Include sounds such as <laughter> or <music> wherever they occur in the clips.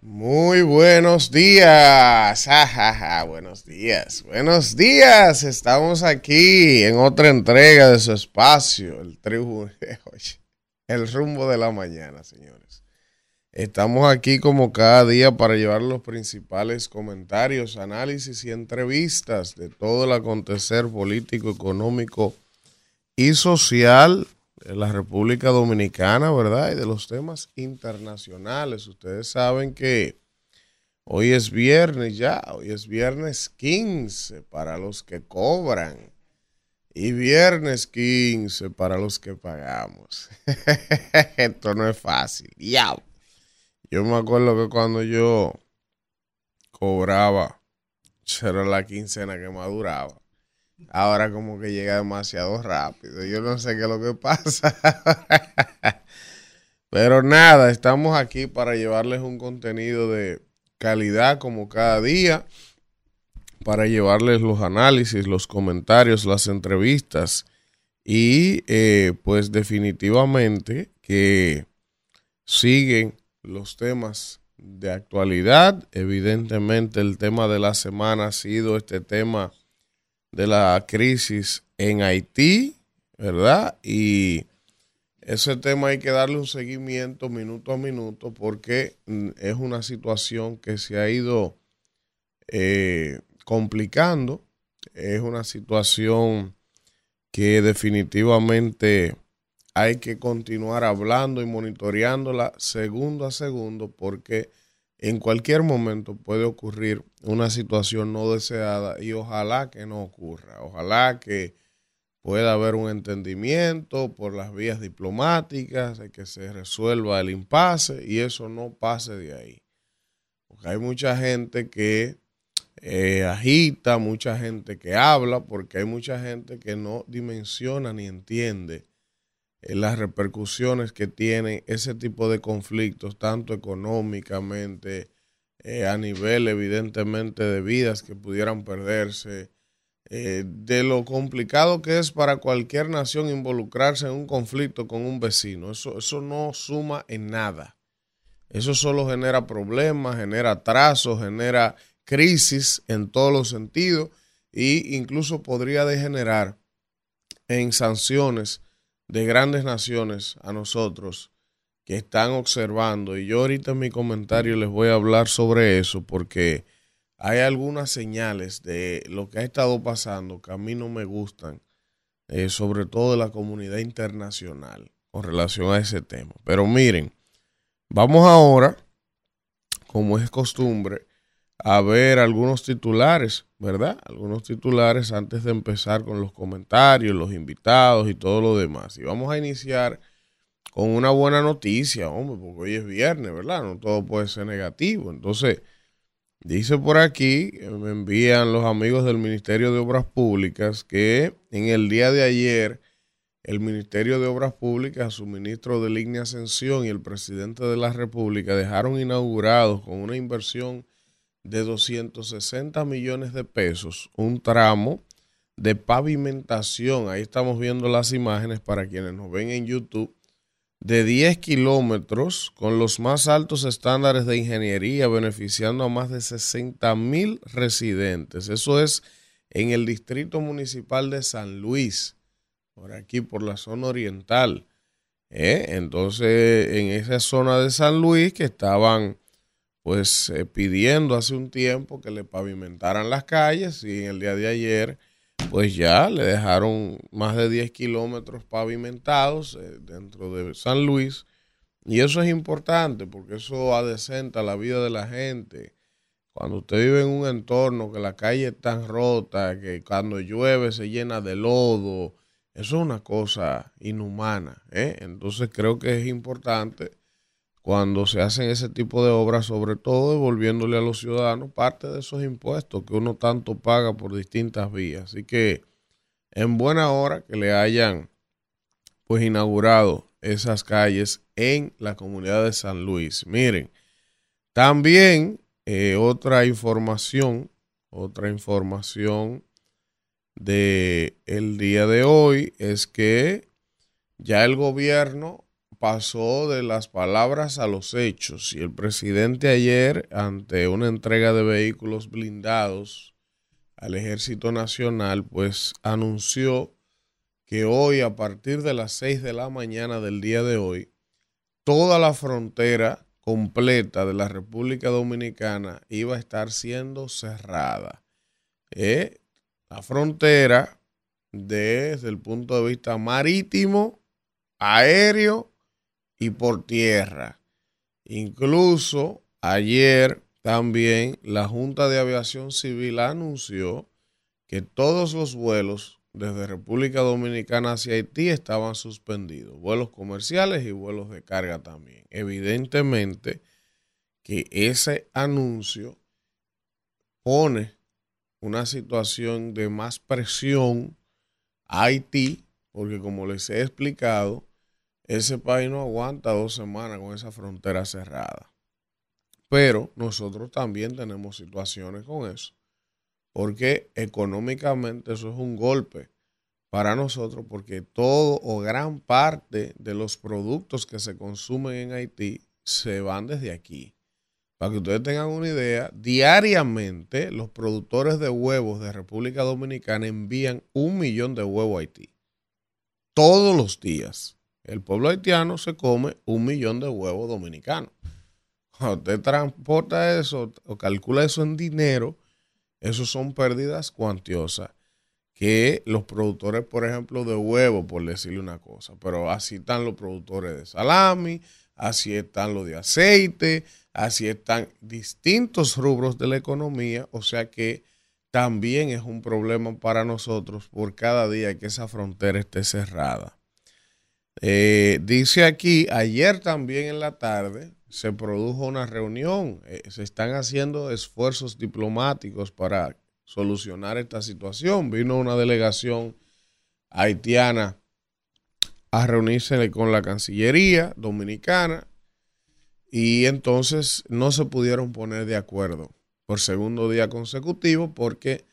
Muy buenos días. <laughs> Buenos días. Buenos días. Estamos aquí en otra entrega de su espacio, el tribu, <laughs> el rumbo de la mañana, señores. Estamos aquí como cada día para llevar los principales comentarios, análisis y entrevistas de todo el acontecer político, económico y social de la República Dominicana, ¿verdad? Y de los temas internacionales. Ustedes saben que hoy es viernes ya, hoy es viernes 15 para los que cobran y viernes 15 para los que pagamos. <laughs> Esto no es fácil. Ya. Yo me acuerdo que cuando yo cobraba, era la quincena que maduraba. Ahora como que llega demasiado rápido. Yo no sé qué es lo que pasa. <laughs> Pero nada, estamos aquí para llevarles un contenido de calidad como cada día, para llevarles los análisis, los comentarios, las entrevistas y eh, pues definitivamente que siguen los temas de actualidad. Evidentemente el tema de la semana ha sido este tema de la crisis en Haití, ¿verdad? Y ese tema hay que darle un seguimiento minuto a minuto porque mm, es una situación que se ha ido eh, complicando, es una situación que definitivamente hay que continuar hablando y monitoreándola segundo a segundo porque en cualquier momento puede ocurrir una situación no deseada y ojalá que no ocurra. Ojalá que pueda haber un entendimiento por las vías diplomáticas, que se resuelva el impasse y eso no pase de ahí. Porque hay mucha gente que eh, agita, mucha gente que habla, porque hay mucha gente que no dimensiona ni entiende las repercusiones que tienen ese tipo de conflictos, tanto económicamente, eh, a nivel evidentemente de vidas que pudieran perderse, eh, de lo complicado que es para cualquier nación involucrarse en un conflicto con un vecino. Eso, eso no suma en nada. Eso solo genera problemas, genera atrasos, genera crisis en todos los sentidos e incluso podría degenerar en sanciones de grandes naciones a nosotros que están observando. Y yo ahorita en mi comentario les voy a hablar sobre eso porque hay algunas señales de lo que ha estado pasando que a mí no me gustan, eh, sobre todo de la comunidad internacional con relación a ese tema. Pero miren, vamos ahora, como es costumbre, a ver algunos titulares, ¿verdad? Algunos titulares antes de empezar con los comentarios, los invitados y todo lo demás. Y vamos a iniciar con una buena noticia, hombre, porque hoy es viernes, ¿verdad? No todo puede ser negativo. Entonces, dice por aquí, me envían los amigos del Ministerio de Obras Públicas que en el día de ayer el Ministerio de Obras Públicas, su ministro de Línea Ascensión y el presidente de la República dejaron inaugurados con una inversión de 260 millones de pesos un tramo de pavimentación. Ahí estamos viendo las imágenes para quienes nos ven en YouTube de 10 kilómetros con los más altos estándares de ingeniería, beneficiando a más de 60 mil residentes. Eso es en el distrito municipal de San Luis, por aquí, por la zona oriental. ¿eh? Entonces, en esa zona de San Luis que estaban pues eh, pidiendo hace un tiempo que le pavimentaran las calles y en el día de ayer pues ya le dejaron más de 10 kilómetros pavimentados eh, dentro de San Luis y eso es importante porque eso adecenta la vida de la gente. Cuando usted vive en un entorno que la calle es tan rota, que cuando llueve se llena de lodo, eso es una cosa inhumana. ¿eh? Entonces creo que es importante cuando se hacen ese tipo de obras, sobre todo devolviéndole a los ciudadanos parte de esos impuestos que uno tanto paga por distintas vías. Así que en buena hora que le hayan pues inaugurado esas calles en la comunidad de San Luis. Miren, también eh, otra información, otra información de el día de hoy es que ya el gobierno pasó de las palabras a los hechos y el presidente ayer ante una entrega de vehículos blindados al Ejército Nacional pues anunció que hoy a partir de las 6 de la mañana del día de hoy toda la frontera completa de la República Dominicana iba a estar siendo cerrada. Eh, la frontera desde el punto de vista marítimo, aéreo y por tierra. Incluso ayer también la Junta de Aviación Civil anunció que todos los vuelos desde República Dominicana hacia Haití estaban suspendidos, vuelos comerciales y vuelos de carga también. Evidentemente que ese anuncio pone una situación de más presión a Haití, porque como les he explicado, ese país no aguanta dos semanas con esa frontera cerrada. Pero nosotros también tenemos situaciones con eso, porque económicamente eso es un golpe para nosotros, porque todo o gran parte de los productos que se consumen en Haití se van desde aquí. Para que ustedes tengan una idea, diariamente los productores de huevos de República Dominicana envían un millón de huevos a Haití. Todos los días el pueblo haitiano se come un millón de huevos dominicanos. Cuando usted transporta eso o calcula eso en dinero, eso son pérdidas cuantiosas que los productores, por ejemplo, de huevos, por decirle una cosa, pero así están los productores de salami, así están los de aceite, así están distintos rubros de la economía, o sea que también es un problema para nosotros por cada día que esa frontera esté cerrada. Eh, dice aquí, ayer también en la tarde se produjo una reunión, eh, se están haciendo esfuerzos diplomáticos para solucionar esta situación. Vino una delegación haitiana a reunirse con la Cancillería Dominicana y entonces no se pudieron poner de acuerdo por segundo día consecutivo porque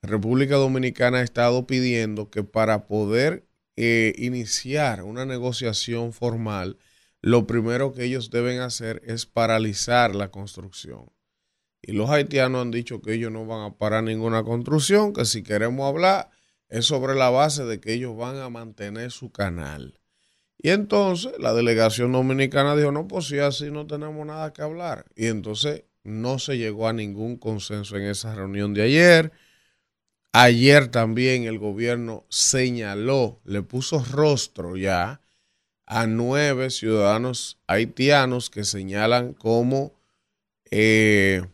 República Dominicana ha estado pidiendo que para poder eh, iniciar una negociación formal, lo primero que ellos deben hacer es paralizar la construcción. Y los haitianos han dicho que ellos no van a parar ninguna construcción, que si queremos hablar es sobre la base de que ellos van a mantener su canal. Y entonces la delegación dominicana dijo, no, pues si así no tenemos nada que hablar. Y entonces no se llegó a ningún consenso en esa reunión de ayer. Ayer también el gobierno señaló, le puso rostro ya a nueve ciudadanos haitianos que señalan como eh,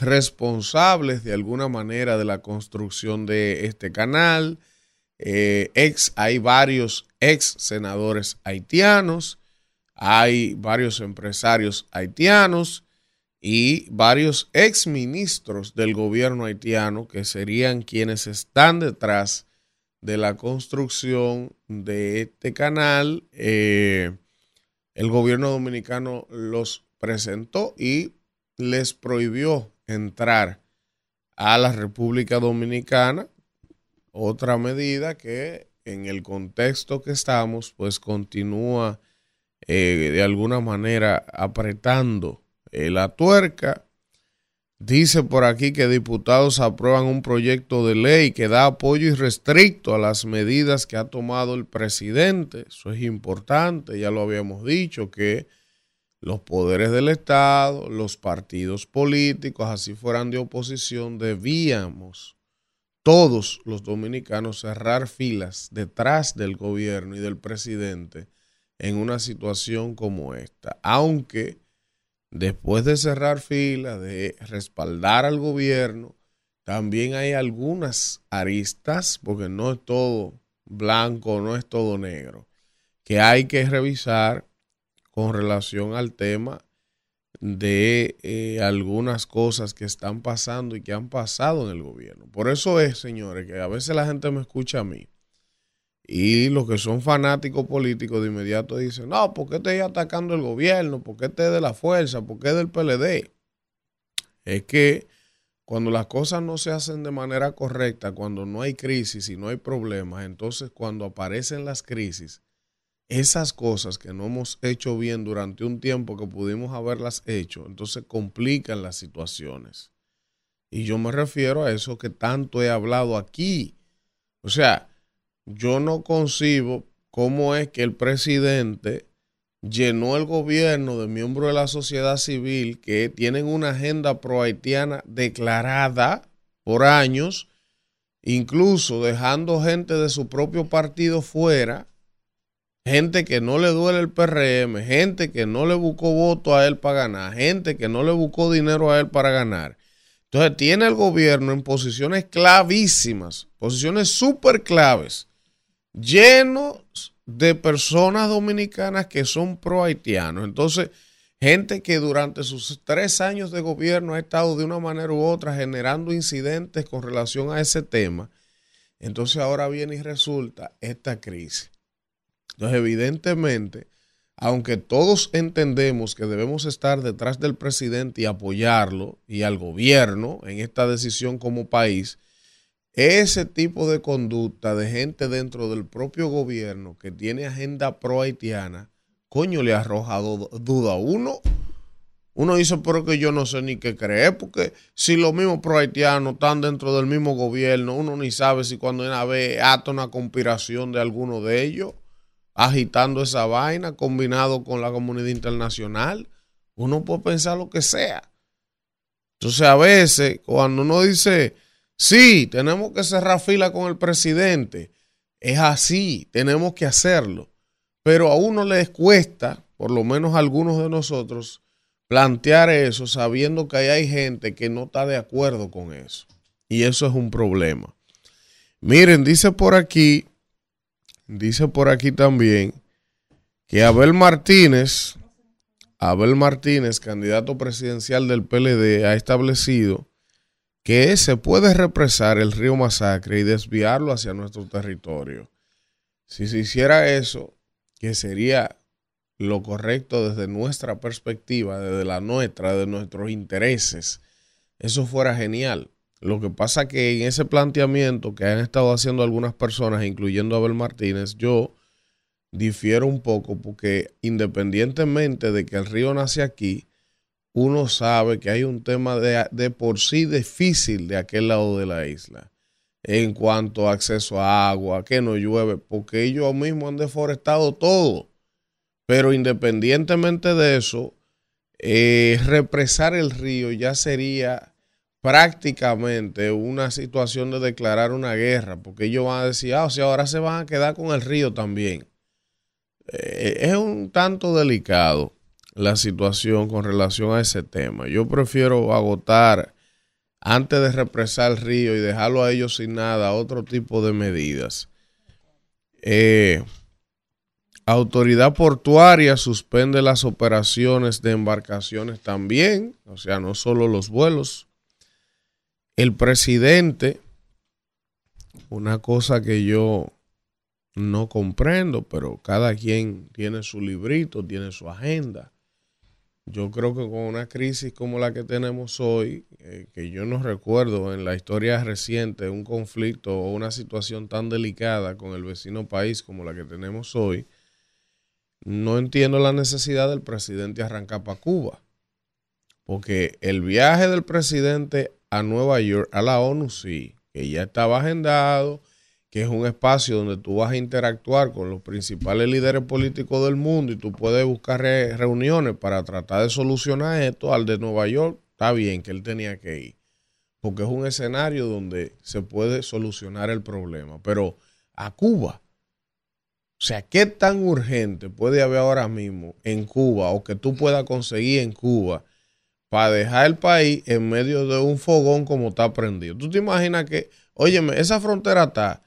responsables de alguna manera de la construcción de este canal. Eh, ex, hay varios ex senadores haitianos, hay varios empresarios haitianos y varios exministros del gobierno haitiano que serían quienes están detrás de la construcción de este canal. Eh, el gobierno dominicano los presentó y les prohibió entrar a la República Dominicana. Otra medida que en el contexto que estamos, pues continúa eh, de alguna manera apretando la tuerca. Dice por aquí que diputados aprueban un proyecto de ley que da apoyo irrestricto a las medidas que ha tomado el presidente. Eso es importante, ya lo habíamos dicho, que los poderes del Estado, los partidos políticos, así fueran de oposición, debíamos todos los dominicanos cerrar filas detrás del gobierno y del presidente en una situación como esta. Aunque después de cerrar filas, de respaldar al gobierno, también hay algunas aristas, porque no es todo blanco, no es todo negro, que hay que revisar con relación al tema de eh, algunas cosas que están pasando y que han pasado en el gobierno. Por eso es, señores, que a veces la gente me escucha a mí y los que son fanáticos políticos de inmediato dicen, no, ¿por qué te atacando el gobierno? ¿Por qué te de la fuerza? ¿Por qué del PLD? Es que cuando las cosas no se hacen de manera correcta, cuando no hay crisis y no hay problemas, entonces cuando aparecen las crisis, esas cosas que no hemos hecho bien durante un tiempo que pudimos haberlas hecho, entonces complican las situaciones. Y yo me refiero a eso que tanto he hablado aquí. O sea, yo no concibo cómo es que el presidente llenó el gobierno de miembros de la sociedad civil que tienen una agenda pro-haitiana declarada por años, incluso dejando gente de su propio partido fuera, gente que no le duele el PRM, gente que no le buscó voto a él para ganar, gente que no le buscó dinero a él para ganar. Entonces tiene el gobierno en posiciones clavísimas, posiciones súper claves, llenos de personas dominicanas que son pro haitianos. Entonces, gente que durante sus tres años de gobierno ha estado de una manera u otra generando incidentes con relación a ese tema. Entonces ahora viene y resulta esta crisis. Entonces, evidentemente, aunque todos entendemos que debemos estar detrás del presidente y apoyarlo y al gobierno en esta decisión como país, ese tipo de conducta de gente dentro del propio gobierno que tiene agenda pro haitiana, coño, le ha arrojado duda a uno. Uno dice, pero que yo no sé ni qué creer, porque si los mismos pro haitianos están dentro del mismo gobierno, uno ni sabe si cuando una vez ata una conspiración de alguno de ellos, agitando esa vaina, combinado con la comunidad internacional, uno puede pensar lo que sea. Entonces, a veces, cuando uno dice, Sí, tenemos que cerrar fila con el presidente. Es así, tenemos que hacerlo. Pero a uno les cuesta, por lo menos a algunos de nosotros, plantear eso sabiendo que hay gente que no está de acuerdo con eso. Y eso es un problema. Miren, dice por aquí, dice por aquí también que Abel Martínez, Abel Martínez, candidato presidencial del PLD, ha establecido que se puede represar el río Masacre y desviarlo hacia nuestro territorio. Si se hiciera eso, que sería lo correcto desde nuestra perspectiva, desde la nuestra, de nuestros intereses, eso fuera genial. Lo que pasa que en ese planteamiento que han estado haciendo algunas personas, incluyendo Abel Martínez, yo difiero un poco porque independientemente de que el río nace aquí, uno sabe que hay un tema de, por sí difícil de aquel lado de la isla en cuanto a acceso a agua, que no llueve, porque ellos mismos han deforestado todo. Pero independientemente de eso, eh, represar el río ya sería prácticamente una situación de declarar una guerra, porque ellos van a decir, ah, o sea, ahora se van a quedar con el río también. Eh, es un tanto delicado la situación con relación a ese tema. Yo prefiero agotar antes de represar el río y dejarlo a ellos sin nada, otro tipo de medidas. Eh, autoridad portuaria suspende las operaciones de embarcaciones también, o sea, no solo los vuelos. El presidente, una cosa que yo no comprendo, pero cada quien tiene su librito, tiene su agenda. Yo creo que con una crisis como la que tenemos hoy, eh, que yo no recuerdo en la historia reciente un conflicto o una situación tan delicada con el vecino país como la que tenemos hoy, no entiendo la necesidad del presidente arrancar para Cuba. Porque el viaje del presidente a Nueva York, a la ONU, sí, que ya estaba agendado, que es un espacio donde tú vas a interactuar con los principales líderes políticos del mundo y tú puedes buscar reuniones para tratar de solucionar esto, al de Nueva York, está bien que él tenía que ir, porque es un escenario donde se puede solucionar el problema, pero a Cuba, o sea, ¿qué tan urgente puede haber ahora mismo en Cuba o que tú puedas conseguir en Cuba para dejar el país en medio de un fogón como está prendido? ¿Tú te imaginas que, óyeme, esa frontera está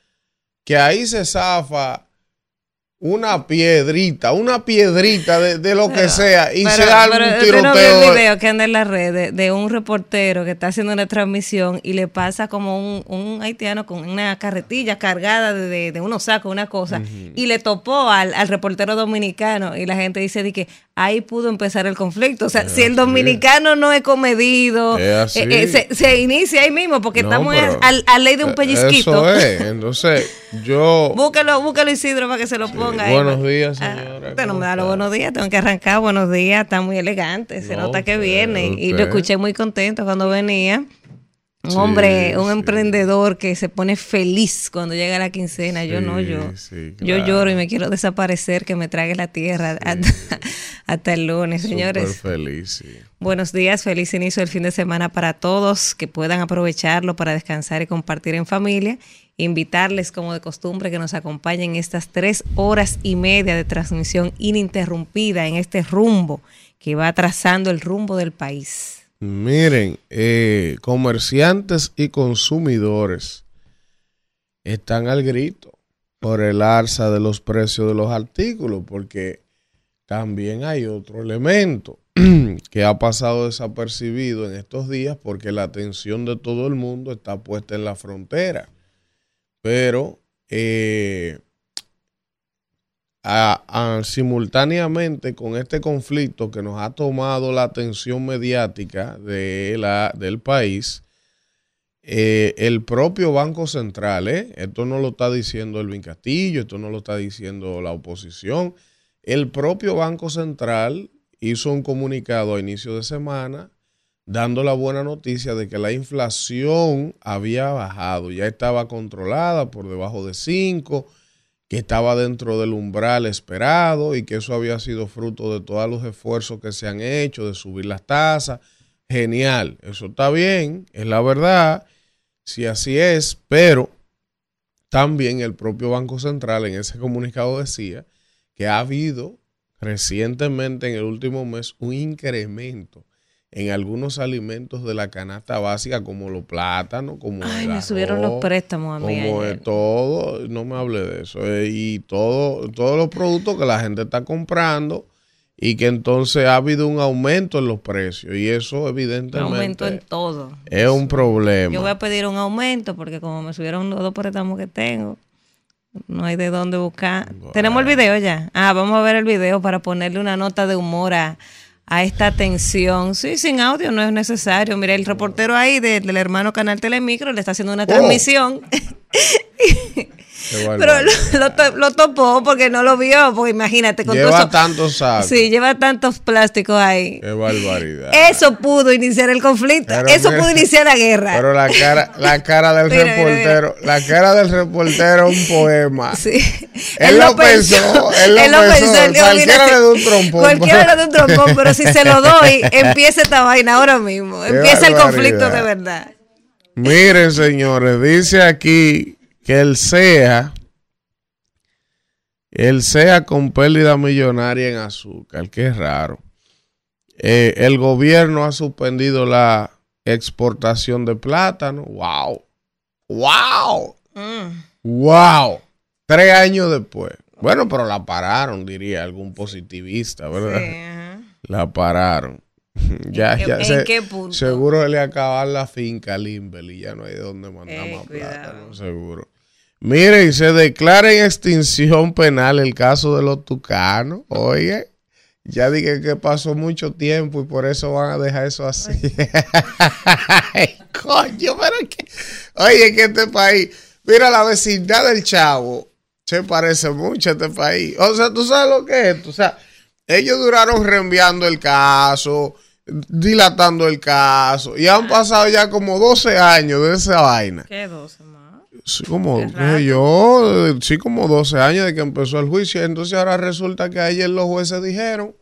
que ahí se zafa una piedrita, una piedrita de, lo que sea y se da un tiroteo. No un video que anda en la red de, un reportero que está haciendo una transmisión y le pasa como un, haitiano con una carretilla cargada de, unos sacos, una cosa, y le topó al, reportero dominicano y la gente dice de que ahí pudo empezar el conflicto. O sea, si el dominicano no es comedido, Es eh, eh, se, se inicia ahí mismo porque No, estamos a, ley de un pellizquito. Eso es. Entonces, yo. Búsquelo, búsquelo Isidro para que se lo ponga ahí. Buenos días, Ah, señora. usted no ¿Cómo me da los buenos días, tengo que arrancar. Buenos días, está muy elegante, se No, nota que viene. Y lo escuché muy contento cuando venía. Un Sí, hombre, un sí. emprendedor que se pone feliz cuando llega la quincena. yo no, yo. Yo lloro y me quiero desaparecer, que me trague la tierra hasta, <laughs> hasta el lunes, señores. Súper feliz. Buenos días, feliz inicio del fin de semana para todos, que puedan aprovecharlo para descansar y compartir en familia. Invitarles, como de costumbre, que nos acompañen estas tres horas y media de transmisión ininterrumpida en este rumbo que va trazando el rumbo del país. Miren, eh, comerciantes y consumidores están al grito por el alza de los precios de los artículos, porque también hay otro elemento <clears throat> que ha pasado desapercibido en estos días porque la atención de todo el mundo está puesta en la frontera. Pero eh, simultáneamente con este conflicto que nos ha tomado la atención mediática de la, del país, eh, el propio Banco Central, ¿eh? esto no lo está diciendo Elvin Castillo, esto no lo está diciendo la oposición, el propio Banco Central hizo un comunicado a inicio de semana dando la buena noticia de que la inflación había bajado, ya estaba controlada por debajo de 5, que estaba dentro del umbral esperado y que eso había sido fruto de todos los esfuerzos que se han hecho de subir las tasas. Genial, eso está bien, es la verdad, si así es, pero también el propio Banco Central en ese comunicado decía que ha habido recientemente en el último mes un incremento en algunos alimentos de la canasta básica como los plátanos, como Ay, el me subieron los préstamos a mí. como ayer. todo, no me hable de eso, eh, y todo, todos los productos que la gente está comprando y que entonces ha habido un aumento en los precios y eso Un evidentemente aumento en todo. es un problema. Yo voy a pedir un aumento porque como me subieron los dos préstamos que tengo, no hay de dónde buscar. Tenemos el video ya. Ah, vamos a ver el video para ponerle una nota de humor a, a esta tensión. Sí, sin audio no es necesario. Mira, el reportero ahí de- del hermano Canal Telemicro le está haciendo una transmisión. <laughs> Pero lo, lo to- lo topó porque no lo vio, porque imagínate con todo Lleva eso- tantos sacos. Sí, lleva tantos plásticos ahí. Qué barbaridad. Eso pudo iniciar el conflicto, Pero eso mira- pudo iniciar la guerra. Pero la cara, la cara del <laughs> Mira, mira, reportero, la cara del reportero es un poema. Sí. Él lo pensó, él lo pensó. él dijo, Cualquiera mira, le da un trompón. Cualquiera le da un trompón, pero si se lo <laughs> doy, empieza esta vaina ahora mismo. Qué Empieza el conflicto de verdad. Miren, señores, dice aquí que el SEA, el SEA con pérdida millonaria en azúcar, qué raro. Eh, el gobierno ha suspendido la exportación de plátano. ¡Wow! ¡Wow! Mm. ¡Wow! Tres años después. Bueno, pero la pararon, diría algún positivista, ¿verdad? Sí, ajá. La pararon. <laughs> ya, ¿En qué- ya en se- qué punto? Seguro le acaban la finca a Limber y ya no hay de dónde mandar Eh, más plátano, seguro. Miren, se declara en extinción penal el caso de los tucanos. Oye, ya dije que pasó mucho tiempo y por eso van a dejar eso así. Ay, <laughs> coño, pero que. Oye, que este país. Mira, la vecindad del chavo se parece mucho a este país. O sea, tú sabes lo que es esto. O sea, ellos duraron reenviando el caso, dilatando el caso, y han pasado ya como 12 años de esa vaina. ¿Qué 12 más? Sí, como, yo, eh, sí, como 12 años de que empezó el juicio. Entonces ahora resulta que ayer los jueces dijeron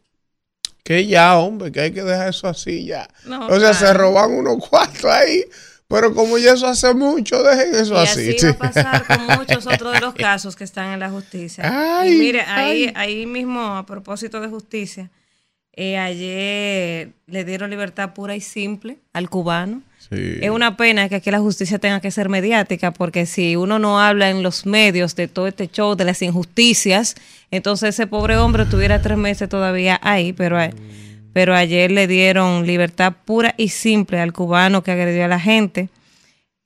que ya, hombre, que hay que dejar eso así ya. No, o sea, se roban unos cuartos ahí, pero como ya eso hace mucho, dejen eso Y así. así sí. va a pasar con <laughs> muchos otros de los casos que están en la justicia. Ay, y mire, ahí, ahí mismo, a propósito de justicia, eh, ayer le dieron libertad pura y simple al cubano. Sí. Es una pena que aquí la justicia tenga que ser mediática, porque si uno no habla en los medios de todo este show, de las injusticias, entonces ese pobre hombre estuviera tres meses todavía ahí, pero, pero ayer le dieron libertad pura y simple al cubano que agredió a la gente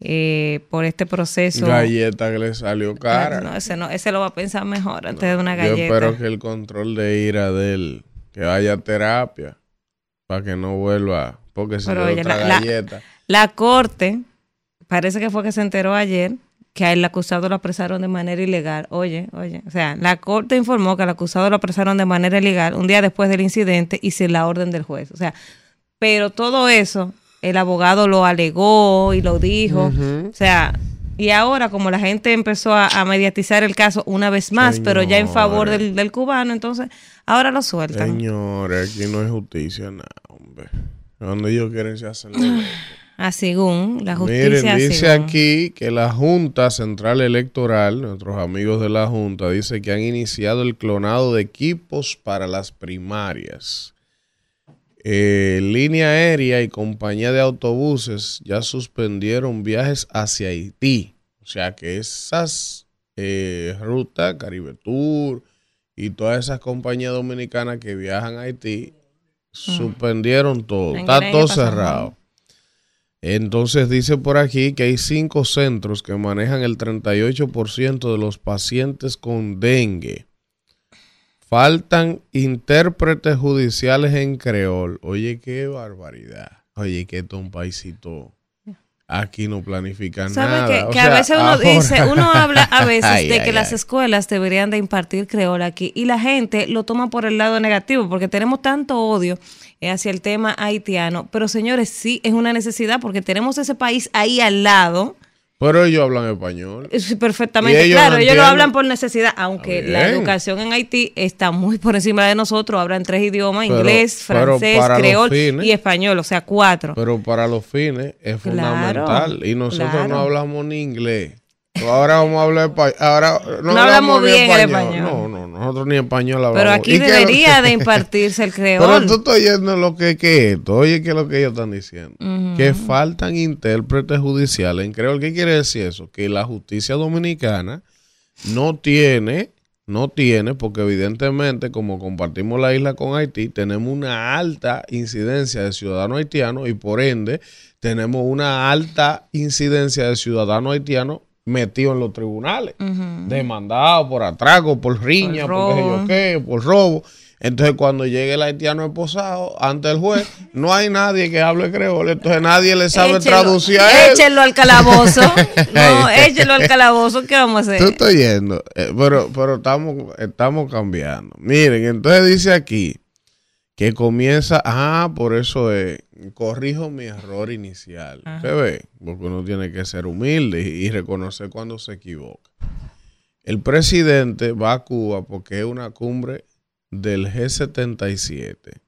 eh, por este proceso. Galleta que le salió cara. No, ese, no, ese lo va a pensar mejor antes de una Yo galleta. espero que el control de ira de él, que vaya a terapia para que no vuelva, porque si oye, otra la- la- galleta. La corte, parece que fue que se enteró ayer que a el acusado lo apresaron de manera ilegal. Oye, oye, o sea, la corte informó que al acusado lo apresaron de manera ilegal un día después del incidente y sin la orden del juez. O sea, pero todo eso, el abogado lo alegó y lo dijo. O sea, y ahora como la gente empezó a, a mediatizar el caso una vez más, pero ya en favor del, del cubano, entonces ahora lo sueltan. Señores, aquí no hay justicia, nada, hombre. Cuando ellos quieren se hacen. <clears throat> A según la justicia. Miren, dice según. aquí que la Junta Central Electoral, nuestros amigos de la Junta, dice que han iniciado el clonado de equipos para las primarias. Eh, línea aérea y compañía de autobuses ya suspendieron viajes hacia Haití. O sea que esas eh, rutas, Caribe Tour y todas esas compañías dominicanas que viajan a Haití, suspendieron todo. Está todo cerrado. Entonces dice por aquí que hay cinco centros que manejan el 38% de los pacientes con dengue. Faltan intérpretes judiciales en creol. Oye, qué barbaridad. Oye, que esto. Aquí no planifican ¿Sabe nada. que, O que a veces uno ahora- dice, uno habla a veces <laughs> Ay, de ay, que las ay. escuelas deberían de impartir creol aquí y la gente lo toma por el lado negativo porque tenemos tanto odio hacia el tema haitiano, pero señores, sí es una necesidad porque tenemos ese país ahí al lado. Pero ellos hablan español. Sí, perfectamente, ellos claro, no ellos lo hablan por necesidad, aunque Está la educación en Haití está muy por encima de nosotros, hablan tres idiomas, Pero- inglés, francés, creol fines- y español, o sea, cuatro. Pero para los fines es Claro, fundamental. Y nosotros claro. no hablamos ni inglés. Ahora vamos a hablar español. Ahora no, No hablamos ni bien el español. español. No, no, nosotros ni español hablamos. pero aquí ¿Y qué- debería de impartirse el <laughs> creol. Pero tú estás oyendo lo que, que es esto. Oye, ¿qué es lo que ellos están diciendo? Que faltan intérpretes judiciales en creol. ¿Qué quiere decir eso? Que la justicia dominicana no tiene, no tiene, porque evidentemente, como compartimos la isla con Haití, tenemos una alta incidencia de ciudadanos haitianos y por ende tenemos una alta incidencia de ciudadanos haitianos metidos en los tribunales, demandados por atraco, por riña, Por por, qué yo qué, por robo. Entonces, cuando llegue el haitiano esposado ante el juez, no hay nadie que hable creol, entonces nadie le sabe Échelo- traducir a él. Échenlo al calabozo. <laughs> No, échenlo al calabozo. ¿Qué vamos a Tú hacer? estás yendo, eh, pero, pero estamos, estamos cambiando. Miren, entonces dice aquí que comienza, ah, por eso es, corrijo mi error inicial. ¿Se ve? Porque uno tiene que ser humilde y, reconocer cuando se equivoca. El presidente va a Cuba porque es una cumbre del G77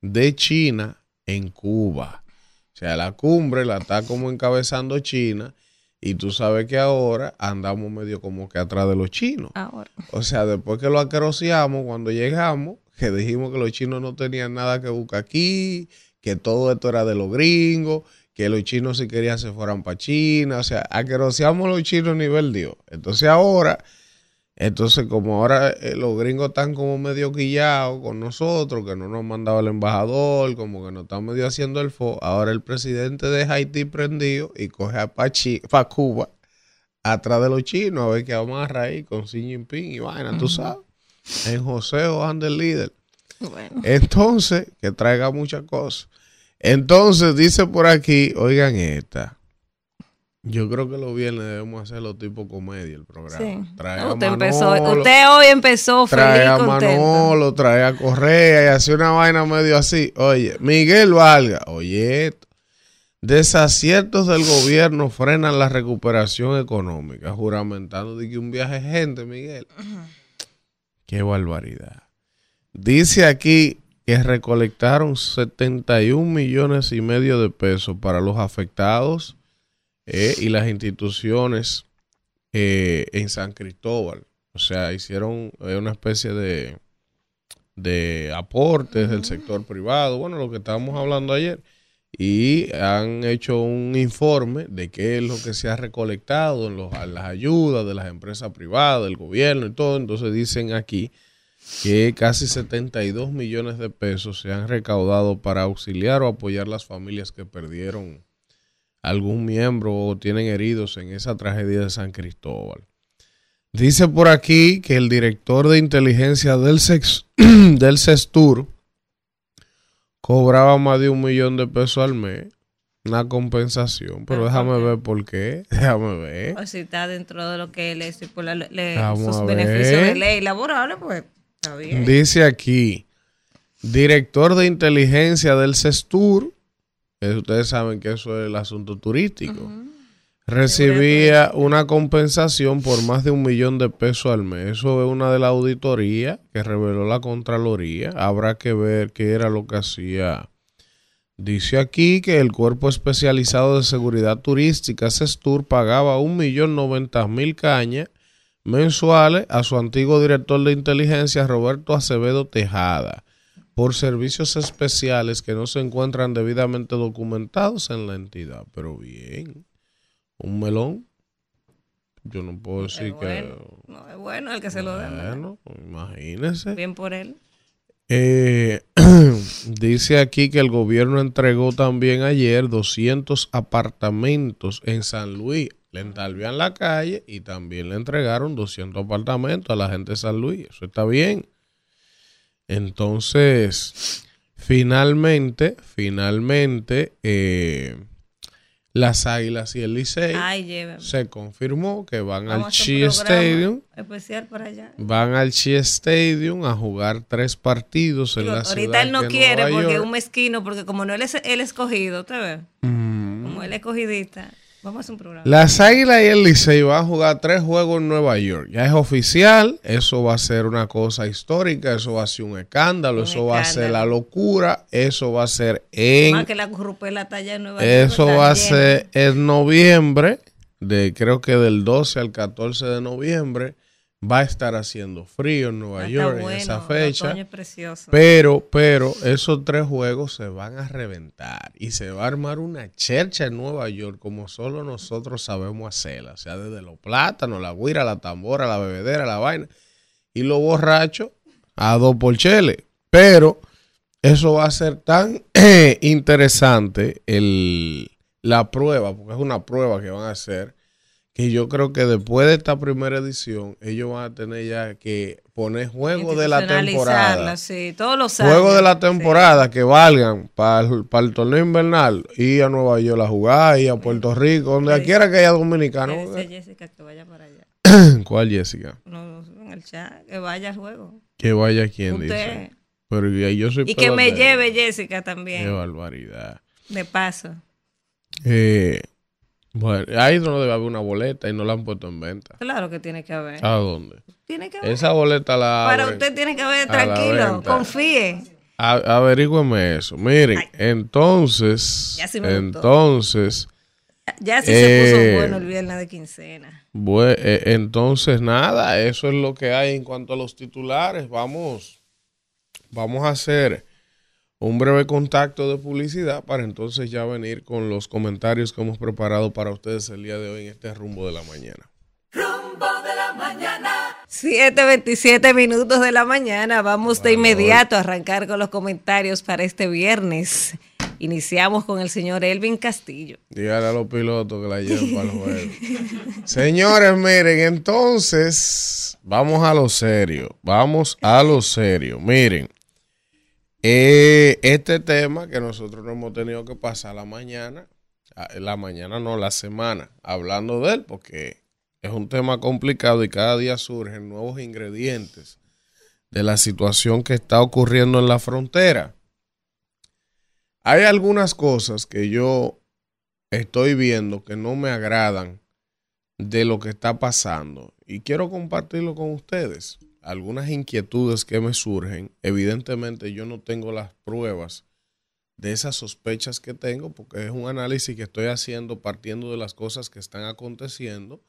de China en Cuba. O sea, la cumbre la está como encabezando China y tú sabes que ahora andamos medio como que atrás de los chinos. Ahora. O sea, después que lo acrociamos, cuando llegamos, que dijimos que los chinos no tenían nada que buscar aquí, que todo esto era de los gringos, que los chinos si querían se fueran para China, o sea, acrociamos a los chinos a nivel Dios. Entonces ahora, entonces como ahora eh, los gringos están como medio guillados con nosotros, que no nos mandaba el embajador, como que nos están medio haciendo el fo, ahora el presidente de Haití prendido y coge para Cuba atrás de los chinos a ver qué vamos a raíz con Xi Jinping y vaina, tú sabes. En José o el líder. Bueno. Entonces, que traiga muchas cosas. Entonces, dice por aquí, oigan esta. Yo creo que los viernes debemos hacerlo tipo comedia el programa. Sí. Trae No, a usted, empezó, Manolo, usted hoy empezó trae feliz a y contento. Manolo, trae a Correa y hace una vaina medio así. Oye, Miguel Valga, oye esto. Desaciertos del gobierno frenan la recuperación económica, juramentando de que un viaje es gente, Miguel. Qué barbaridad. Dice aquí que recolectaron 71 millones y medio de pesos para los afectados eh, y las instituciones eh, en San Cristóbal. O sea, hicieron eh, una especie de, de aportes del sector privado, bueno, lo que estábamos hablando ayer, y han hecho un informe de qué es lo que se ha recolectado en, las ayudas de las empresas privadas, del gobierno y todo. Entonces dicen aquí que casi 72 millones de pesos se han recaudado para auxiliar o apoyar las familias que perdieron algún miembro o tienen heridos en esa tragedia de San Cristóbal. Dice por aquí que el director de inteligencia del, sex- <clears throat> del cobraba más de un millón de pesos al mes. Una compensación, pero déjame ver por qué. <laughs> Déjame ver. O si está dentro de lo que él es, por la, le- Vamos sus beneficios de ley laborales, pues está bien. Dice aquí, director de inteligencia del CESTUR, que ustedes saben que eso es el asunto turístico, recibía una compensación por más de un millón de pesos al mes. Eso es una de las auditorías que reveló la Contraloría. Habrá que ver qué era lo que hacía. Dice aquí que el Cuerpo Especializado de Seguridad Turística, CESTUR, pagaba un millón noventa mil cañas mensuales a su antiguo director de inteligencia, Roberto Acevedo Tejada, por servicios especiales que no se encuentran debidamente documentados en la entidad. Pero bien, un melón. Yo no puedo decir que... bueno, no, es bueno el que se lo den. Bueno, imagínese. Bien por él. Eh, <clears throat> dice aquí que el gobierno entregó también ayer 200 apartamentos en San Luis. Le entalvían la calle y también le entregaron 200 apartamentos a la gente de San Luis. Eso está bien. Entonces, finalmente, finalmente, eh, las Águilas y el Licey se confirmó que van Vamos al Chi Stadium Especial para allá. van al Chi Stadium a jugar tres partidos en Digo, la ciudad ahorita él no quiere porque es un mezquino, porque como no él es el escogido, ¿te ves? Mm. Como él es escogidista. Vamos a hacer un programa. Las Águilas y el Licey van a jugar tres juegos en Nueva York. Ya es oficial, eso va a ser una cosa histórica, eso va a ser un escándalo, Un eso va a ser la locura, eso va a ser en Más que la corrupela está allá en Nueva York. eso va a ser en noviembre, de creo que del 12 al 14 de noviembre va a estar haciendo frío en Nueva York en esa fecha. es. Pero, pero, esos tres juegos se van a reventar y se va a armar una chercha en Nueva York como solo nosotros sabemos hacerla. O sea, desde los plátanos, la guira, la tambora, la bebedera, la vaina. Y los borrachos a dos por chele. Pero eso va a ser tan <clears throat> interesante el, la prueba, porque es una prueba que van a hacer, que yo creo que después de esta primera edición, ellos van a tener ya que poner juegos de la temporada. Sí, todos los años. Juegos de la sí. temporada que valgan para el, torneo invernal, ir a Nueva York a jugar, ir a Puerto Rico, donde Sí. quiera que haya a Jessica que vaya para allá. <coughs> ¿Cuál Jessica? No, no, en el chat, que vaya al juego. Que vaya quien Usted. dice. Pero yo soy Y que me lleve Jessica Qué también. barbaridad. De paso. Eh, bueno, ahí no debe haber una boleta y no la han puesto en venta. Claro que tiene que haber. ¿A dónde? Tiene que haber. Esa boleta la Para abren. usted tiene que haber, tranquilo, confíe. A- averígüeme eso. Miren, entonces, Ya sí me entonces, Ya sí se Eh, puso bueno el viernes de quincena. bue- eh, entonces nada, eso es lo que hay en cuanto a los titulares. Vamos, vamos a hacer un breve contacto de publicidad para entonces ya venir con los comentarios que hemos preparado para ustedes el día de hoy en este rumbo de la mañana. Rumbo de la mañana. 7.27 minutos de la mañana. Vamos de inmediato a arrancar con los comentarios para este viernes. Iniciamos con el señor Elvin Castillo. Dígale a los pilotos que la lleven para el juego. <laughs> Señores, miren, entonces, vamos a lo serio. Vamos a lo serio. Miren, eh, este tema que nosotros no hemos tenido que pasar la mañana, ah, la mañana no, la semana, hablando de él, porque es un tema complicado y cada día surgen nuevos ingredientes de la situación que está ocurriendo en la frontera. Hay algunas cosas que yo estoy viendo que no me agradan de lo que está pasando y quiero compartirlo con ustedes. Algunas inquietudes que me surgen, evidentemente yo no tengo las pruebas de esas sospechas que tengo porque es un análisis que estoy haciendo partiendo de las cosas que están aconteciendo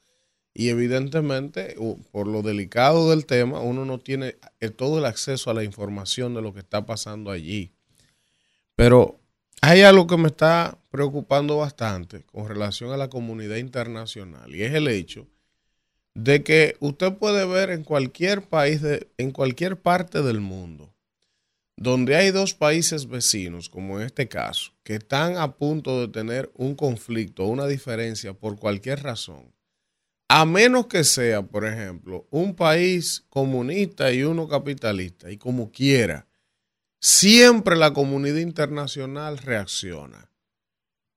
y evidentemente por lo delicado del tema uno no tiene eh, todo el acceso a la información de lo que está pasando allí. Pero hay algo que me está preocupando bastante con relación a la comunidad internacional y es el hecho de que usted puede ver en cualquier país, de, en cualquier parte del mundo, donde hay dos países vecinos, como en este caso, que están a punto de tener un conflicto, una diferencia por cualquier razón, a menos que sea, por ejemplo, un país comunista y uno capitalista, y como quiera, siempre la comunidad internacional reacciona.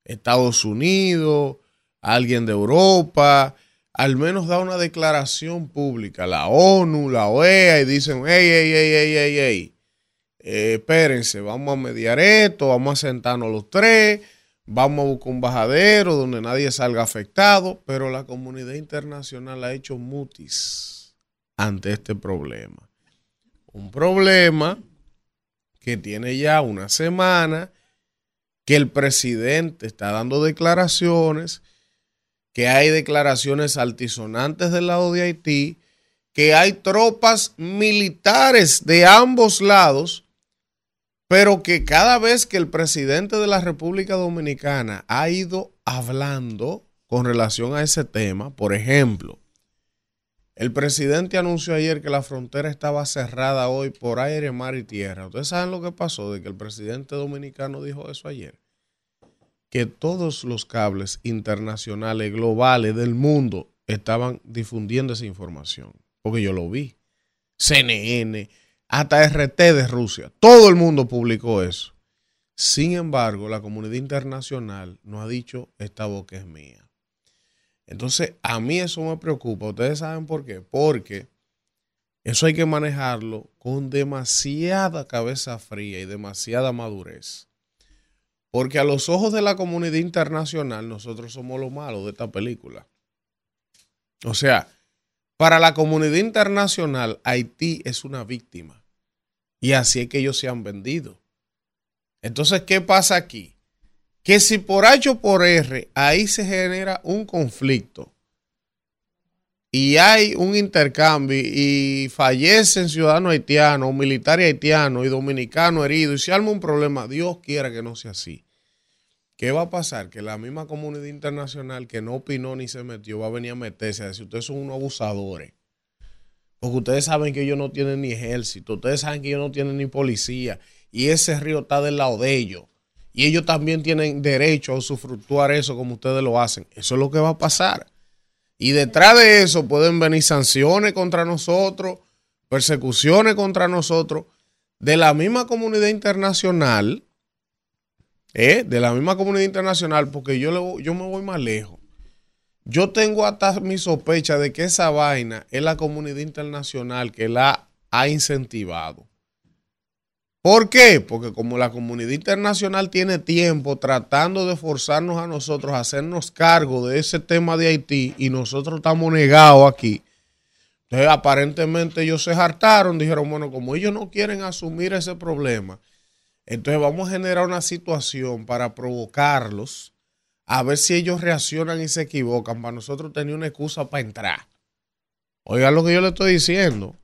Estados Unidos, alguien de Europa, al menos da una declaración pública, la ONU, la OEA, y dicen, hey, hey, hey, hey, hey, hey, eh, espérense, vamos a mediar esto, vamos a sentarnos los tres, vamos a buscar un bajadero donde nadie salga afectado, pero la comunidad internacional ha hecho mutis ante este problema. Un problema que tiene ya una semana, que el presidente está dando declaraciones, que hay declaraciones altisonantes del lado de Haití, que hay tropas militares de ambos lados, pero que cada vez que el presidente de la República Dominicana ha ido hablando con relación a ese tema, por ejemplo, el presidente anunció ayer que la frontera estaba cerrada hoy por aire, mar y tierra. ¿Ustedes saben lo que pasó de que el presidente dominicano dijo eso ayer? Que todos los cables internacionales, globales del mundo estaban difundiendo esa información. Porque yo lo vi. CNN, hasta RT de Rusia. Todo el mundo publicó eso. Sin embargo, la comunidad internacional nos ha dicho, esta boca es mía. Entonces, a mí eso me preocupa. Ustedes saben por qué. Porque eso hay que manejarlo con demasiada cabeza fría y demasiada madurez. Porque a los ojos de la comunidad internacional, nosotros somos los malos de esta película. O sea, para la comunidad internacional, Haití es una víctima. Y así es que ellos se han vendido. Entonces, ¿qué pasa aquí? que si por H o por R ahí se genera un conflicto y hay un intercambio y fallecen ciudadanos haitianos, militares haitianos y dominicanos heridos y se arma un problema, Dios quiera que no sea así. ¿Qué va a pasar? Que la misma comunidad internacional que no opinó ni se metió va a venir a meterse a decir, ustedes son unos abusadores. Porque ustedes saben que ellos no tienen ni ejército, ustedes saben que ellos no tienen ni policía y ese río está del lado de ellos y ellos también tienen derecho a usufructuar eso como ustedes lo hacen. Eso es lo que va a pasar. Y detrás de eso pueden venir sanciones contra nosotros, persecuciones contra nosotros, de la misma comunidad internacional, ¿eh? de la misma comunidad internacional, porque yo, yo me voy más lejos. Yo tengo hasta mi sospecha de que esa vaina es la comunidad internacional que la ha incentivado. ¿Por qué? Porque como la comunidad internacional tiene tiempo tratando de forzarnos a nosotros a hacernos cargo de ese tema de Haití y nosotros estamos negados aquí, entonces aparentemente ellos se hartaron, dijeron, bueno, como ellos no quieren asumir ese problema, entonces vamos a generar una situación para provocarlos, a ver si ellos reaccionan y se equivocan, para nosotros tener una excusa para entrar. Oigan lo que yo le estoy diciendo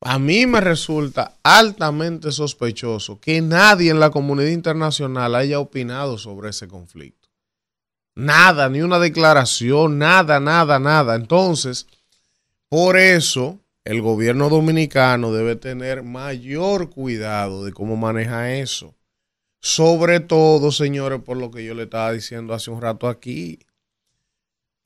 a mí me resulta altamente sospechoso que nadie en la comunidad internacional haya opinado sobre ese conflicto. Nada, ni una declaración, nada, nada, nada. Entonces, por eso el gobierno dominicano debe tener mayor cuidado de cómo maneja eso. Sobre todo, señores, por lo que yo le estaba diciendo hace un rato aquí,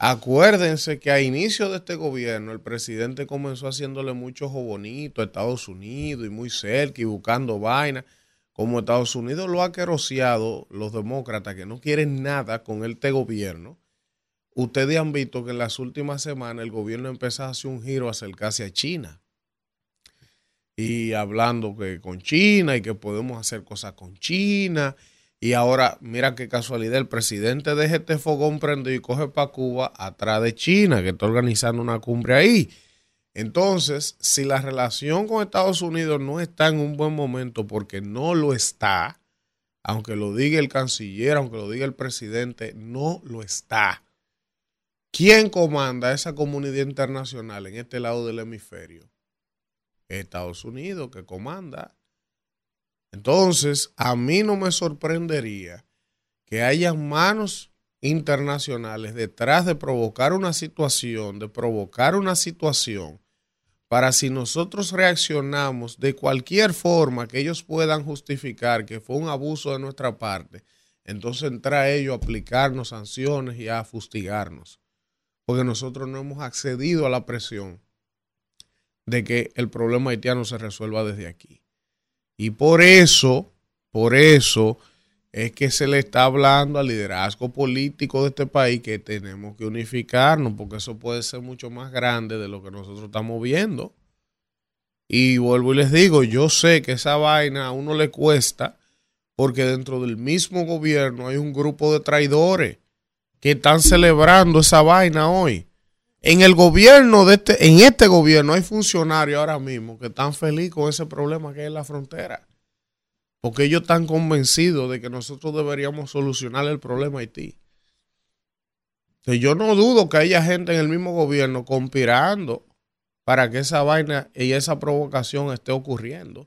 Acuérdense que a inicio de este gobierno el presidente comenzó haciéndole mucho ojo bonito a Estados Unidos y muy cerca y buscando vainas. Como Estados Unidos lo ha queroseado los demócratas que no quieren nada con este gobierno. Ustedes han visto que en las últimas semanas el gobierno empezó a hacer un giro acercarse a China. Y hablando que con China y que podemos hacer cosas con China y ahora, mira qué casualidad, el presidente deja este fogón prendido y coge para Cuba atrás de China, que está organizando una cumbre ahí. Entonces, si la relación con Estados Unidos no está en un buen momento, porque no lo está, aunque lo diga el canciller, aunque lo diga el presidente, no lo está. ¿Quién comanda esa comunidad internacional en este lado del hemisferio? Estados Unidos, que comanda entonces, a mí no me sorprendería que haya manos internacionales detrás de provocar una situación, de provocar una situación, para si nosotros reaccionamos de cualquier forma que ellos puedan justificar que fue un abuso de nuestra parte, entonces entra ellos a aplicarnos sanciones y a fustigarnos, porque nosotros no hemos accedido a la presión de que el problema haitiano se resuelva desde aquí. Y por eso, por eso es que se le está hablando al liderazgo político de este país que tenemos que unificarnos, porque eso puede ser mucho más grande de lo que nosotros estamos viendo. Y vuelvo y les digo, yo sé que esa vaina a uno le cuesta, porque dentro del mismo gobierno hay un grupo de traidores que están celebrando esa vaina hoy. En el gobierno de este, en este gobierno hay funcionarios ahora mismo que están felices con ese problema que en la frontera. Porque ellos están convencidos de que nosotros deberíamos solucionar el problema Haití. yo no dudo que haya gente en el mismo gobierno conspirando para que esa vaina y esa provocación esté ocurriendo.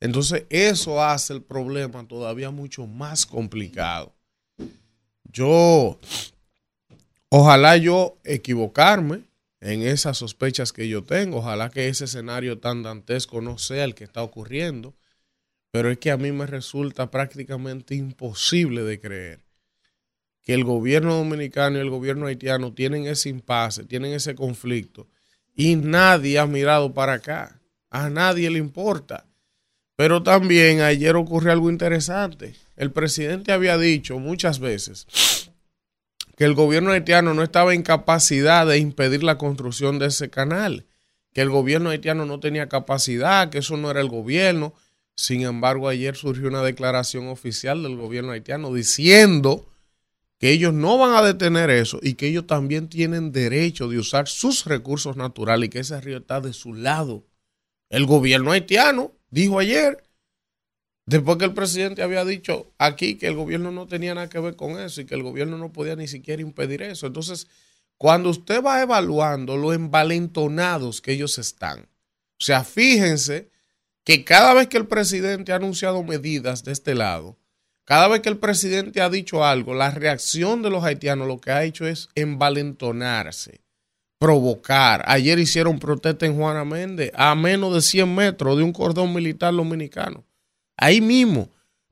Entonces eso hace el problema todavía mucho más complicado. Yo, ojalá yo equivocarme en esas sospechas que yo tengo, ojalá que ese escenario tan dantesco no sea el que está ocurriendo, pero es que a mí me resulta prácticamente imposible de creer que el gobierno dominicano y el gobierno haitiano tienen ese impasse, tienen ese conflicto y nadie ha mirado para acá. A nadie le importa. Pero también ayer ocurrió algo interesante. El presidente había dicho muchas veces que el gobierno haitiano no estaba en capacidad de impedir la construcción de ese canal, que el gobierno haitiano no tenía capacidad, que eso no era el gobierno. Sin embargo, ayer surgió una declaración oficial del gobierno haitiano diciendo que ellos no van a detener eso y que ellos también tienen derecho de usar sus recursos naturales y que ese río está de su lado. El gobierno haitiano dijo ayer, después que el presidente había dicho aquí que el gobierno no tenía nada que ver con eso y que el gobierno no podía ni siquiera impedir eso. Entonces, cuando usted va evaluando lo envalentonados que ellos están, o sea, fíjense que cada vez que el presidente ha anunciado medidas de este lado, cada vez que el presidente ha dicho algo, la reacción de los haitianos lo que ha hecho es envalentonarse, provocar. Ayer hicieron protesta en Juana Méndez a menos de 100 metros de un cordón militar dominicano. Ahí mismo,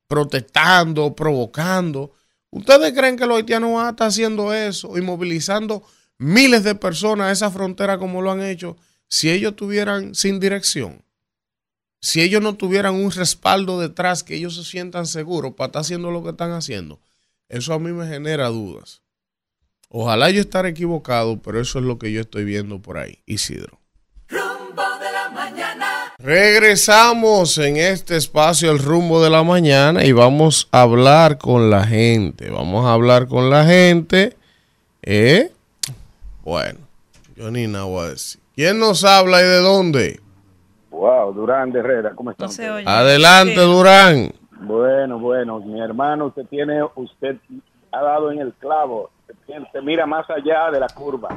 protestando, provocando. ¿Ustedes creen que los haitianos van a estar haciendo eso y movilizando miles de personas a esa frontera como lo han hecho si ellos estuvieran sin dirección? si ellos no tuvieran un respaldo detrás, que ellos se sientan seguros para estar haciendo lo que están haciendo, eso a mí me genera dudas. Ojalá yo estar equivocado, pero eso es lo que yo estoy viendo por ahí, Isidro. Regresamos en este espacio, el rumbo de la mañana, y vamos a hablar con la gente. Vamos a hablar con la gente. ¿Eh? Bueno, yo ni nada voy a decir. ¿Quién nos habla y de dónde? Wow, Durán de Herrera, ¿cómo? No oye. Adelante, Sí. Durán. Bueno, bueno, mi hermano, usted tiene, usted ha dado en el clavo, se, se mira más allá de la curva.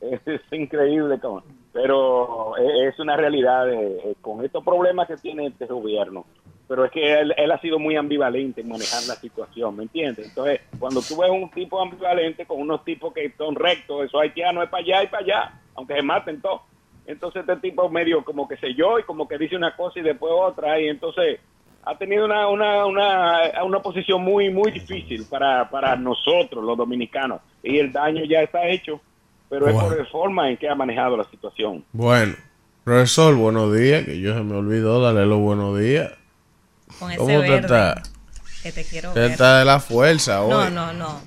Es, <laughs> es increíble, cabrón. Pero e- es una realidad eh, eh, con estos problemas que tiene este gobierno. Pero es que él, él ha sido muy ambivalente en manejar la situación, ¿me entiendes? Entonces, cuando tú ves un tipo ambivalente con unos tipos que son rectos, esos haitianos es para allá y para allá, aunque se maten todos. Entonces este tipo medio como que sé yo y como que dice una cosa y después otra y entonces ha tenido una, una, una, una posición muy muy difícil para, para nosotros los dominicanos y el daño ya está hecho, pero es por la forma en que ha manejado la situación. Bueno, profesor, buenos días, que yo se me olvidó darle los buenos días. Con ese ¿Cómo está? que te quiero ver. está de la fuerza hoy. No, no, no.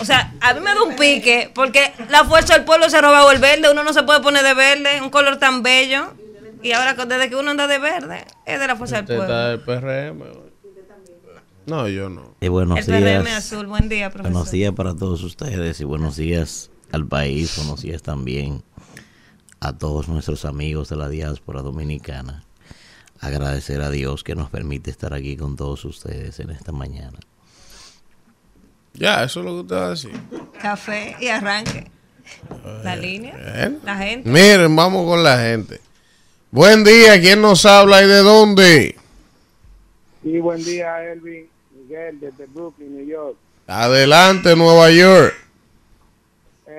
O sea, a mí me da un pique porque la fuerza del pueblo se ha robado el verde. Uno no se puede poner de verde, un color tan bello. Y ahora desde que uno anda de verde, es de la fuerza Usted del pueblo. está del PRM. hoy. No, yo no. Y buenos El PRM días. azul. Buen día, profesor. Buenos días para todos ustedes y buenos días al país. Buenos días también a todos nuestros amigos de la diáspora dominicana. Agradecer a Dios que nos permite estar aquí con todos ustedes en esta mañana. Ya, eso es lo que usted va a decir. Café y arranque. La línea. Bueno. La gente. Miren, vamos con la gente. Buen día, ¿quién nos habla y de dónde? Sí, buen día, Elvin. Miguel, desde Brooklyn, New York. Adelante, Nueva York.